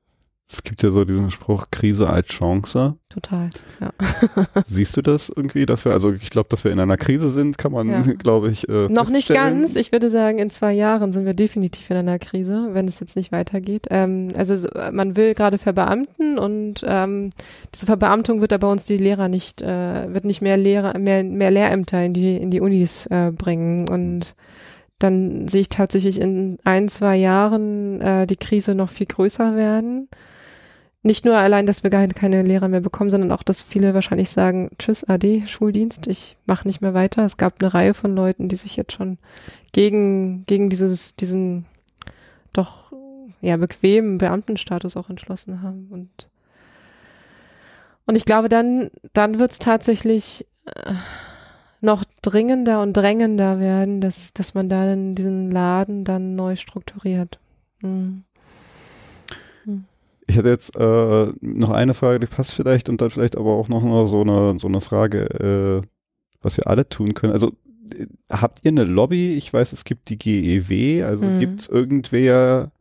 Es gibt ja so diesen Spruch, Krise als Chance. Total, ja. Siehst du das irgendwie, dass wir, also ich glaube, dass wir in einer Krise sind, kann man, ja. glaube ich. Äh, Noch nicht ganz. Ich würde sagen, in zwei Jahren sind wir definitiv in einer Krise, wenn es jetzt nicht weitergeht. Ähm, also man will gerade verbeamten und ähm, diese Verbeamtung wird aber uns die Lehrer nicht, äh, wird nicht mehr Lehrer, mehr, mehr Lehrämter in die, in die Unis äh, bringen und dann sehe ich tatsächlich in ein, zwei Jahren äh, die Krise noch viel größer werden nicht nur allein, dass wir gar keine Lehrer mehr bekommen, sondern auch, dass viele wahrscheinlich sagen, tschüss, AD, Schuldienst, ich mache nicht mehr weiter. Es gab eine Reihe von Leuten, die sich jetzt schon gegen, gegen dieses, diesen doch ja bequemen Beamtenstatus auch entschlossen haben. Und, und ich glaube, dann, dann wird es tatsächlich äh, noch dringender und drängender werden, dass, dass man dann diesen Laden dann neu strukturiert. Mhm. Ich hätte jetzt äh, noch eine Frage, die passt vielleicht und dann vielleicht aber auch noch mal so eine, so eine Frage, äh, was wir alle tun können. Also äh, habt ihr eine Lobby? Ich weiß, es gibt die GEW, also mhm. gibt es irgendwer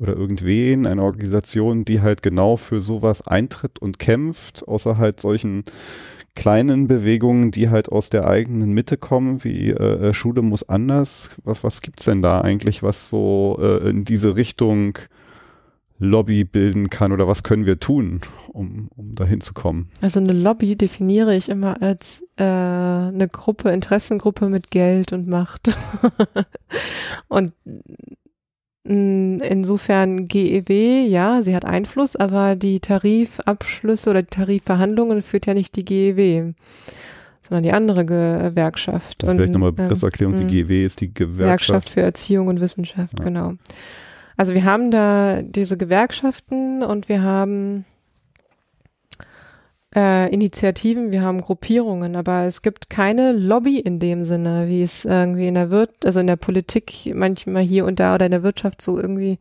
oder irgendwen, eine Organisation, die halt genau für sowas eintritt und kämpft, außer halt solchen kleinen Bewegungen, die halt aus der eigenen Mitte kommen, wie äh, äh Schule muss anders. Was, was gibt's denn da eigentlich, was so äh, in diese Richtung Lobby bilden kann oder was können wir tun, um, um dahin zu kommen? Also eine Lobby definiere ich immer als äh, eine Gruppe, Interessengruppe mit Geld und Macht. und insofern GEW, ja, sie hat Einfluss, aber die Tarifabschlüsse oder die Tarifverhandlungen führt ja nicht die GEW sondern die andere Gewerkschaft. Also vielleicht nochmal Begriffserklärung, äh, die GEW ist die Gewerkschaft. Gewerkschaft für Erziehung und Wissenschaft, ja. genau. Also wir haben da diese Gewerkschaften und wir haben äh, Initiativen, wir haben Gruppierungen, aber es gibt keine Lobby in dem Sinne, wie es irgendwie in der Wirt, also in der Politik manchmal hier und da oder in der Wirtschaft so irgendwie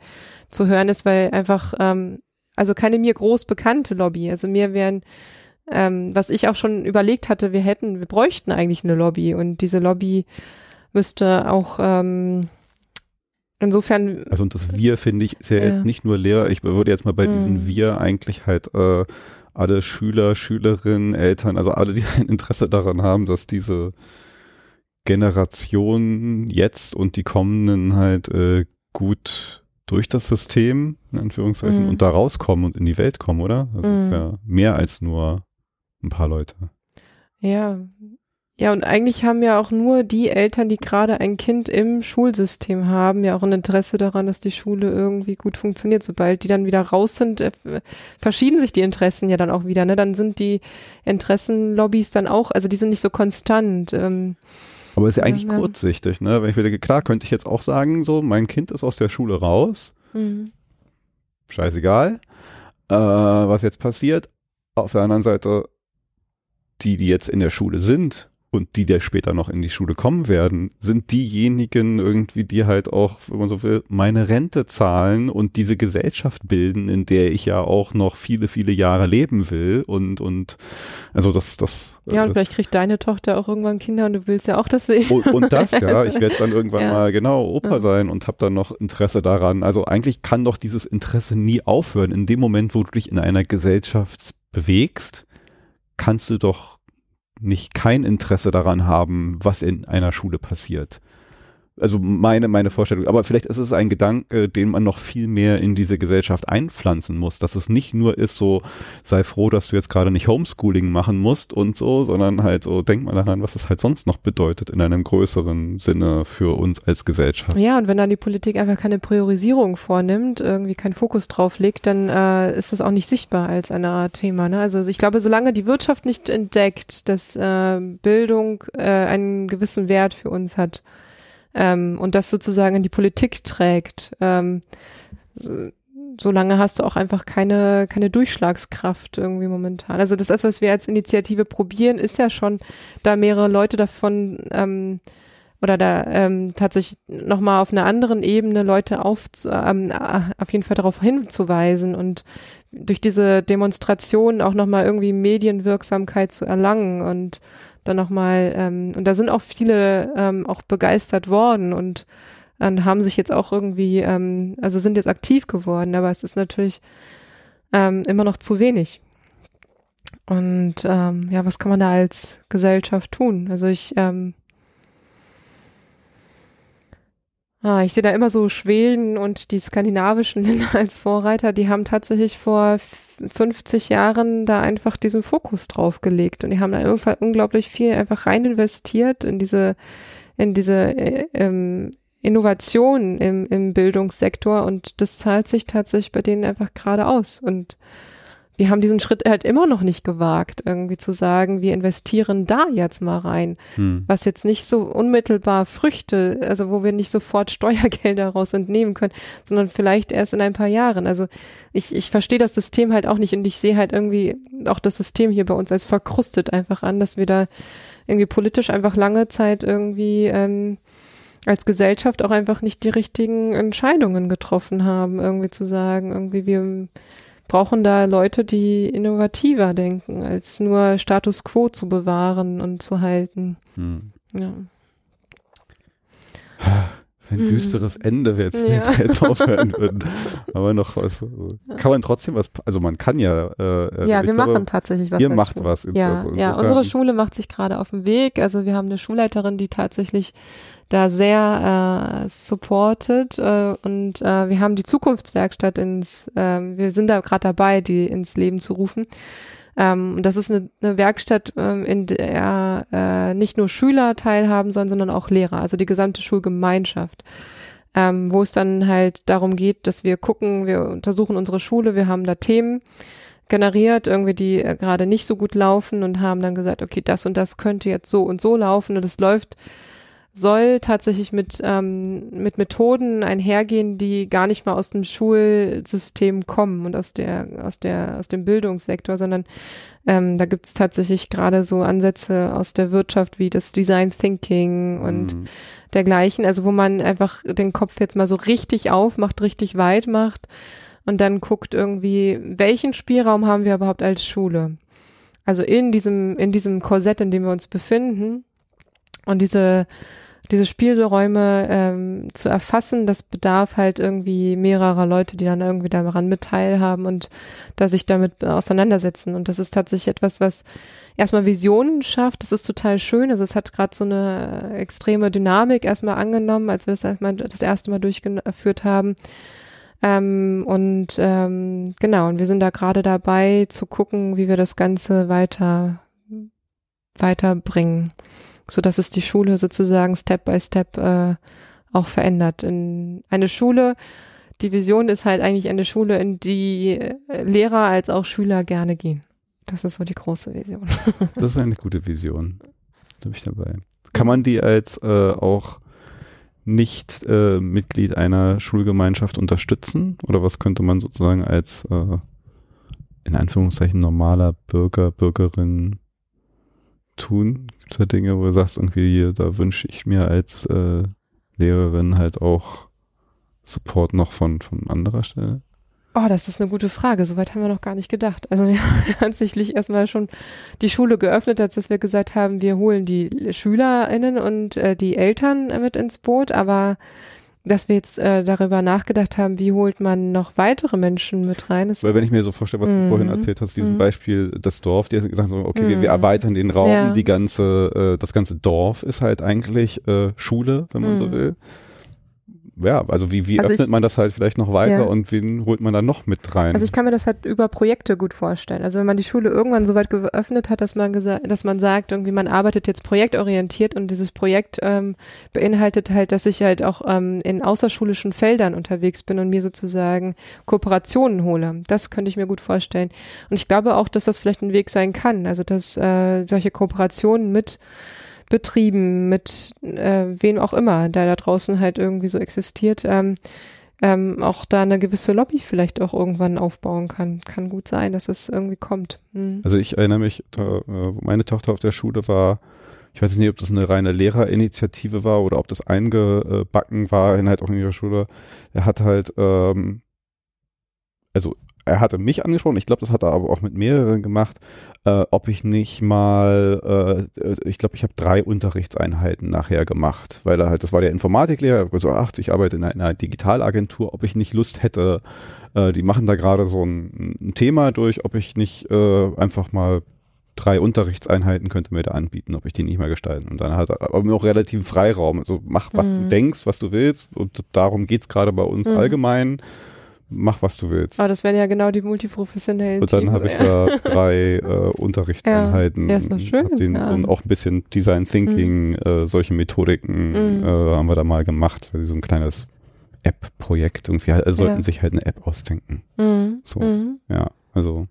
zu hören ist, weil einfach, ähm, also keine mir groß bekannte Lobby. Also mir wären, ähm, was ich auch schon überlegt hatte, wir hätten, wir bräuchten eigentlich eine Lobby und diese Lobby müsste auch ähm, Insofern. Also und das Wir finde ich ist ja, ja, jetzt nicht nur Lehrer. Ich würde jetzt mal bei mhm. diesen Wir eigentlich halt äh, alle Schüler, Schülerinnen, Eltern, also alle, die ein Interesse daran haben, dass diese Generation jetzt und die kommenden halt äh, gut durch das System, in Anführungszeichen, mhm. und da rauskommen und in die Welt kommen, oder? Das mhm. ist ja mehr als nur ein paar Leute. Ja, ja, und eigentlich haben ja auch nur die Eltern, die gerade ein Kind im Schulsystem haben, ja auch ein Interesse daran, dass die Schule irgendwie gut funktioniert. Sobald die dann wieder raus sind, äh, verschieben sich die Interessen ja dann auch wieder. Ne? Dann sind die Interessenlobbys dann auch, also die sind nicht so konstant. Ähm, Aber ist ja eigentlich ja, kurzsichtig, ne? Wenn ich wieder, klar, könnte ich jetzt auch sagen, so, mein Kind ist aus der Schule raus. Mhm. Scheißegal, äh, was jetzt passiert. Auf der anderen Seite, die, die jetzt in der Schule sind, und die, der später noch in die Schule kommen werden, sind diejenigen irgendwie, die halt auch, wenn man so will, meine Rente zahlen und diese Gesellschaft bilden, in der ich ja auch noch viele, viele Jahre leben will und, und, also das, das. Ja, und äh, vielleicht kriegt deine Tochter auch irgendwann Kinder und du willst ja auch das sehen. Und, und das, ja, ich werde dann irgendwann ja. mal genau Opa ja. sein und habe dann noch Interesse daran. Also eigentlich kann doch dieses Interesse nie aufhören. In dem Moment, wo du dich in einer Gesellschaft bewegst, kannst du doch nicht kein Interesse daran haben, was in einer Schule passiert. Also meine, meine Vorstellung. Aber vielleicht ist es ein Gedanke, den man noch viel mehr in diese Gesellschaft einpflanzen muss, dass es nicht nur ist so, sei froh, dass du jetzt gerade nicht Homeschooling machen musst und so, sondern halt so, denk mal daran, was es halt sonst noch bedeutet in einem größeren Sinne für uns als Gesellschaft. Ja, und wenn dann die Politik einfach keine Priorisierung vornimmt, irgendwie keinen Fokus drauf legt, dann äh, ist das auch nicht sichtbar als eine Art Thema. Ne? Also ich glaube, solange die Wirtschaft nicht entdeckt, dass äh, Bildung äh, einen gewissen Wert für uns hat, ähm, und das sozusagen in die Politik trägt, ähm, so, solange hast du auch einfach keine, keine Durchschlagskraft irgendwie momentan. Also das, was wir als Initiative probieren, ist ja schon, da mehrere Leute davon ähm, oder da ähm, tatsächlich nochmal auf einer anderen Ebene Leute auf, ähm, auf jeden Fall darauf hinzuweisen und durch diese Demonstration auch nochmal irgendwie Medienwirksamkeit zu erlangen und dann nochmal, ähm, und da sind auch viele ähm, auch begeistert worden und und haben sich jetzt auch irgendwie, ähm, also sind jetzt aktiv geworden, aber es ist natürlich ähm, immer noch zu wenig. Und ähm, ja, was kann man da als Gesellschaft tun? Also ich ähm, Ah, ich sehe da immer so Schweden und die skandinavischen Länder als Vorreiter, die haben tatsächlich vor 50 Jahren da einfach diesen Fokus drauf gelegt. Und die haben da irgendwann unglaublich viel einfach rein investiert in diese, in diese äh, ähm, Innovation im, im Bildungssektor. Und das zahlt sich tatsächlich bei denen einfach gerade aus. Und wir haben diesen Schritt halt immer noch nicht gewagt, irgendwie zu sagen, wir investieren da jetzt mal rein, hm. was jetzt nicht so unmittelbar Früchte, also wo wir nicht sofort Steuergelder daraus entnehmen können, sondern vielleicht erst in ein paar Jahren. Also ich, ich verstehe das System halt auch nicht und ich sehe halt irgendwie auch das System hier bei uns als verkrustet einfach an, dass wir da irgendwie politisch einfach lange Zeit irgendwie ähm, als Gesellschaft auch einfach nicht die richtigen Entscheidungen getroffen haben, irgendwie zu sagen, irgendwie wir brauchen da Leute, die innovativer denken, als nur Status quo zu bewahren und zu halten. Hm. Ja. Ein hm. düsteres Ende, jetzt, ja. wenn wir jetzt aufhören würden. Aber noch was. Kann man trotzdem was, also man kann ja. Äh, ja, wir glaube, machen tatsächlich was. Ihr macht was. Ja, also ja, unsere Schule macht sich gerade auf den Weg. Also wir haben eine Schulleiterin, die tatsächlich da sehr äh, supported äh, und äh, wir haben die Zukunftswerkstatt ins, äh, wir sind da gerade dabei, die ins Leben zu rufen. Ähm, und das ist eine, eine Werkstatt, ähm, in der äh, nicht nur Schüler teilhaben sollen, sondern auch Lehrer, also die gesamte Schulgemeinschaft. Ähm, wo es dann halt darum geht, dass wir gucken, wir untersuchen unsere Schule, wir haben da Themen generiert, irgendwie die äh, gerade nicht so gut laufen und haben dann gesagt, okay, das und das könnte jetzt so und so laufen und es läuft soll tatsächlich mit, ähm, mit Methoden einhergehen, die gar nicht mal aus dem Schulsystem kommen und aus der, aus der, aus dem Bildungssektor, sondern ähm, da gibt's tatsächlich gerade so Ansätze aus der Wirtschaft wie das Design Thinking und mhm. dergleichen, also wo man einfach den Kopf jetzt mal so richtig aufmacht, richtig weit macht und dann guckt irgendwie, welchen Spielraum haben wir überhaupt als Schule? Also in diesem, in diesem Korsett, in dem wir uns befinden. Und diese diese Spielräume ähm, zu erfassen, das bedarf halt irgendwie mehrerer Leute, die dann irgendwie daran mit teilhaben und da sich damit auseinandersetzen. Und das ist tatsächlich etwas, was erstmal Visionen schafft. Das ist total schön. Also es hat gerade so eine extreme Dynamik erstmal angenommen, als wir das, erstmal, das erste Mal durchgeführt haben. Ähm, und ähm, genau, und wir sind da gerade dabei zu gucken, wie wir das Ganze weiter weiterbringen so dass es die Schule sozusagen Step by Step äh, auch verändert. In eine Schule, die Vision ist halt eigentlich eine Schule, in die äh, Lehrer als auch Schüler gerne gehen. Das ist so die große Vision. das ist eine gute Vision. Da bin ich dabei. Kann man die als äh, auch nicht äh, Mitglied einer Schulgemeinschaft unterstützen? Oder was könnte man sozusagen als äh, in Anführungszeichen normaler Bürger, Bürgerin tun? Es Dinge, wo du sagst, irgendwie, da wünsche ich mir als äh, Lehrerin halt auch Support noch von, von anderer Stelle? Oh, das ist eine gute Frage. Soweit haben wir noch gar nicht gedacht. Also wir haben tatsächlich erstmal schon die Schule geöffnet, als dass wir gesagt haben, wir holen die SchülerInnen und äh, die Eltern mit ins Boot, aber dass wir jetzt äh, darüber nachgedacht haben, wie holt man noch weitere Menschen mit rein. Das Weil wenn ich mir so vorstelle, was du Mhm. vorhin erzählt hast, diesem Mhm. Beispiel, das Dorf, die gesagt so, okay, wir, wir Mhm. erweitern den Raum, Ja. die ganze, äh, das ganze Dorf ist halt eigentlich äh, Schule, wenn man so Mhm. will. Ja, also wie, wie Also öffnet ich- man das halt vielleicht noch weiter Ja. und wen holt man dann noch mit rein? Also ich kann mir das halt über Projekte gut vorstellen. Also wenn man die Schule irgendwann so weit geöffnet hat, dass man gesagt, dass man sagt, irgendwie man arbeitet jetzt projektorientiert und dieses Projekt ähm, beinhaltet halt, dass ich halt auch ähm, in außerschulischen Feldern unterwegs bin und mir sozusagen Kooperationen hole. Das könnte ich mir gut vorstellen. Und ich glaube auch, dass das vielleicht ein Weg sein kann. Also dass äh, solche Kooperationen mit Betrieben, mit äh, wem auch immer, der da draußen halt irgendwie so existiert, ähm, ähm, auch da eine gewisse Lobby vielleicht auch irgendwann aufbauen kann. Kann gut sein, dass es irgendwie kommt. Mhm. Also ich erinnere mich, da, äh, wo meine Tochter auf der Schule war, ich weiß nicht, ob das eine reine Lehrerinitiative war oder ob das eingebacken war in halt auch in ihrer Schule. Er hat halt, ähm, also er hatte mich angesprochen, ich glaube, das hat er aber auch mit mehreren gemacht, äh, ob ich nicht mal, äh, ich glaube, ich habe drei Unterrichtseinheiten nachher gemacht, weil er halt, das war der Informatiklehrer, er hat gesagt, ach, ich arbeite in einer, in einer Digitalagentur, ob ich nicht Lust hätte, äh, die machen da gerade so ein, ein Thema durch, ob ich nicht äh, einfach mal drei Unterrichtseinheiten könnte mir da anbieten, ob ich die nicht mehr gestalten. Und dann hat er aber noch relativ Freiraum. Also mach, was du Mhm. denkst, was du willst. Und darum geht's gerade bei uns Mhm. allgemein. Mach, was du willst. Aber das wären ja genau die multiprofessionellen Und dann habe ich da drei äh, Unterrichtseinheiten. Ja, ist doch schön, den, ja. Und auch ein bisschen Design Thinking, äh, solche Methodiken Mhm. äh, haben wir da mal gemacht so ein kleines App-Projekt. Irgendwie also sollten Ja. sich halt eine App ausdenken. Mhm. So. Mhm. Ja, also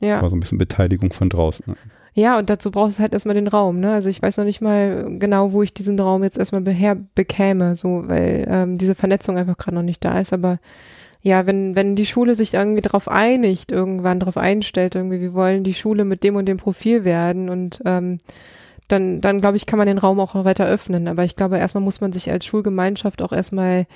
Ja. war so ein bisschen Beteiligung von draußen. Ne? Ja, und dazu brauchst du halt erstmal den Raum, ne? Also ich weiß noch nicht mal genau, wo ich diesen Raum jetzt erstmal beher bekäme, so, weil ähm, diese Vernetzung einfach gerade noch nicht da ist. Aber ja, wenn, wenn die Schule sich irgendwie darauf einigt, irgendwann darauf einstellt, irgendwie, wir wollen die Schule mit dem und dem Profil werden und ähm, dann, dann glaube ich, kann man den Raum auch weiter öffnen. Aber ich glaube, erstmal muss man sich als Schulgemeinschaft auch erstmal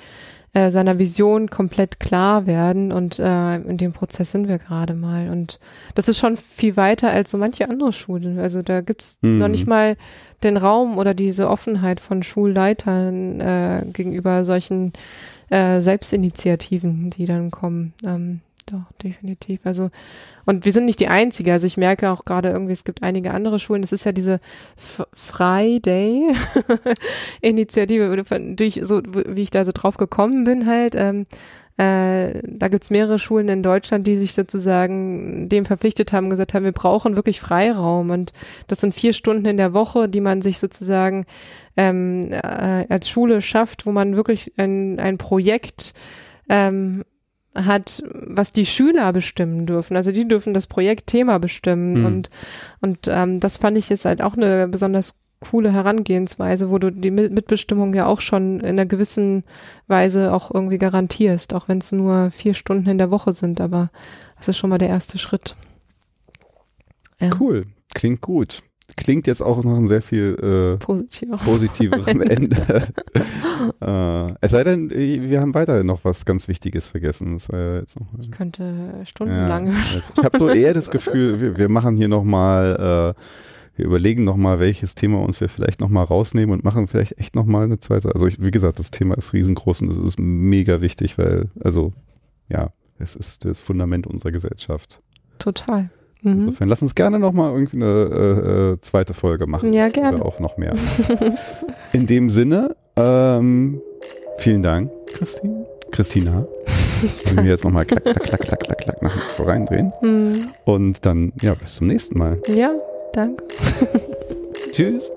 äh, seiner Vision komplett klar werden und äh, in dem Prozess sind wir gerade mal. Und das ist schon viel weiter als so manche andere Schulen. Also da gibt's Mhm. noch nicht mal den Raum oder diese Offenheit von Schulleitern äh, gegenüber solchen äh, Selbstinitiativen, die dann kommen. Ähm, doch, definitiv. Also, und wir sind nicht die Einzige. Also ich merke auch gerade irgendwie, es gibt einige andere Schulen. Das ist ja diese F Friday-Initiative, durch so, wie ich da so drauf gekommen bin halt. Ähm, äh, da gibt's mehrere Schulen in Deutschland, die sich sozusagen dem verpflichtet haben, gesagt haben, wir brauchen wirklich Freiraum. Und das sind vier Stunden in der Woche, die man sich sozusagen ähm, äh, als Schule schafft, wo man wirklich ein, ein Projekt ähm, hat, was die Schüler bestimmen dürfen. Also die dürfen das Projektthema bestimmen Mhm. und und ähm, das fand ich jetzt halt auch eine besonders coole Herangehensweise, wo du die Mit- Mitbestimmung ja auch schon in einer gewissen Weise auch irgendwie garantierst, auch wenn es nur vier Stunden in der Woche sind, aber das ist schon mal der erste Schritt. Ja, Cool, klingt gut. Klingt jetzt auch noch ein sehr viel äh, positiv. auch. positiverem Ende. äh, es sei denn, wir haben weiterhin noch was ganz Wichtiges vergessen. Ja Ich könnte stundenlang Ja, ich habe so eher das Gefühl, wir, wir machen hier nochmal, äh, wir überlegen nochmal, welches Thema uns wir vielleicht nochmal rausnehmen und machen vielleicht echt nochmal eine zweite. Also ich, wie gesagt, das Thema ist riesengroß und es ist mega wichtig, weil, also ja, es ist das Fundament unserer Gesellschaft. total. Mhm. Insofern lass uns gerne nochmal irgendwie eine äh, äh, zweite Folge machen. Ja, Oder gerne. auch noch mehr. In dem Sinne, ähm, vielen Dank, Christine. Christina. Ich will mir jetzt nochmal klack, klack, klack, klack, klack, klack nach so reindrehen. Mhm. Und dann, ja, bis zum nächsten Mal. Ja, danke. Tschüss.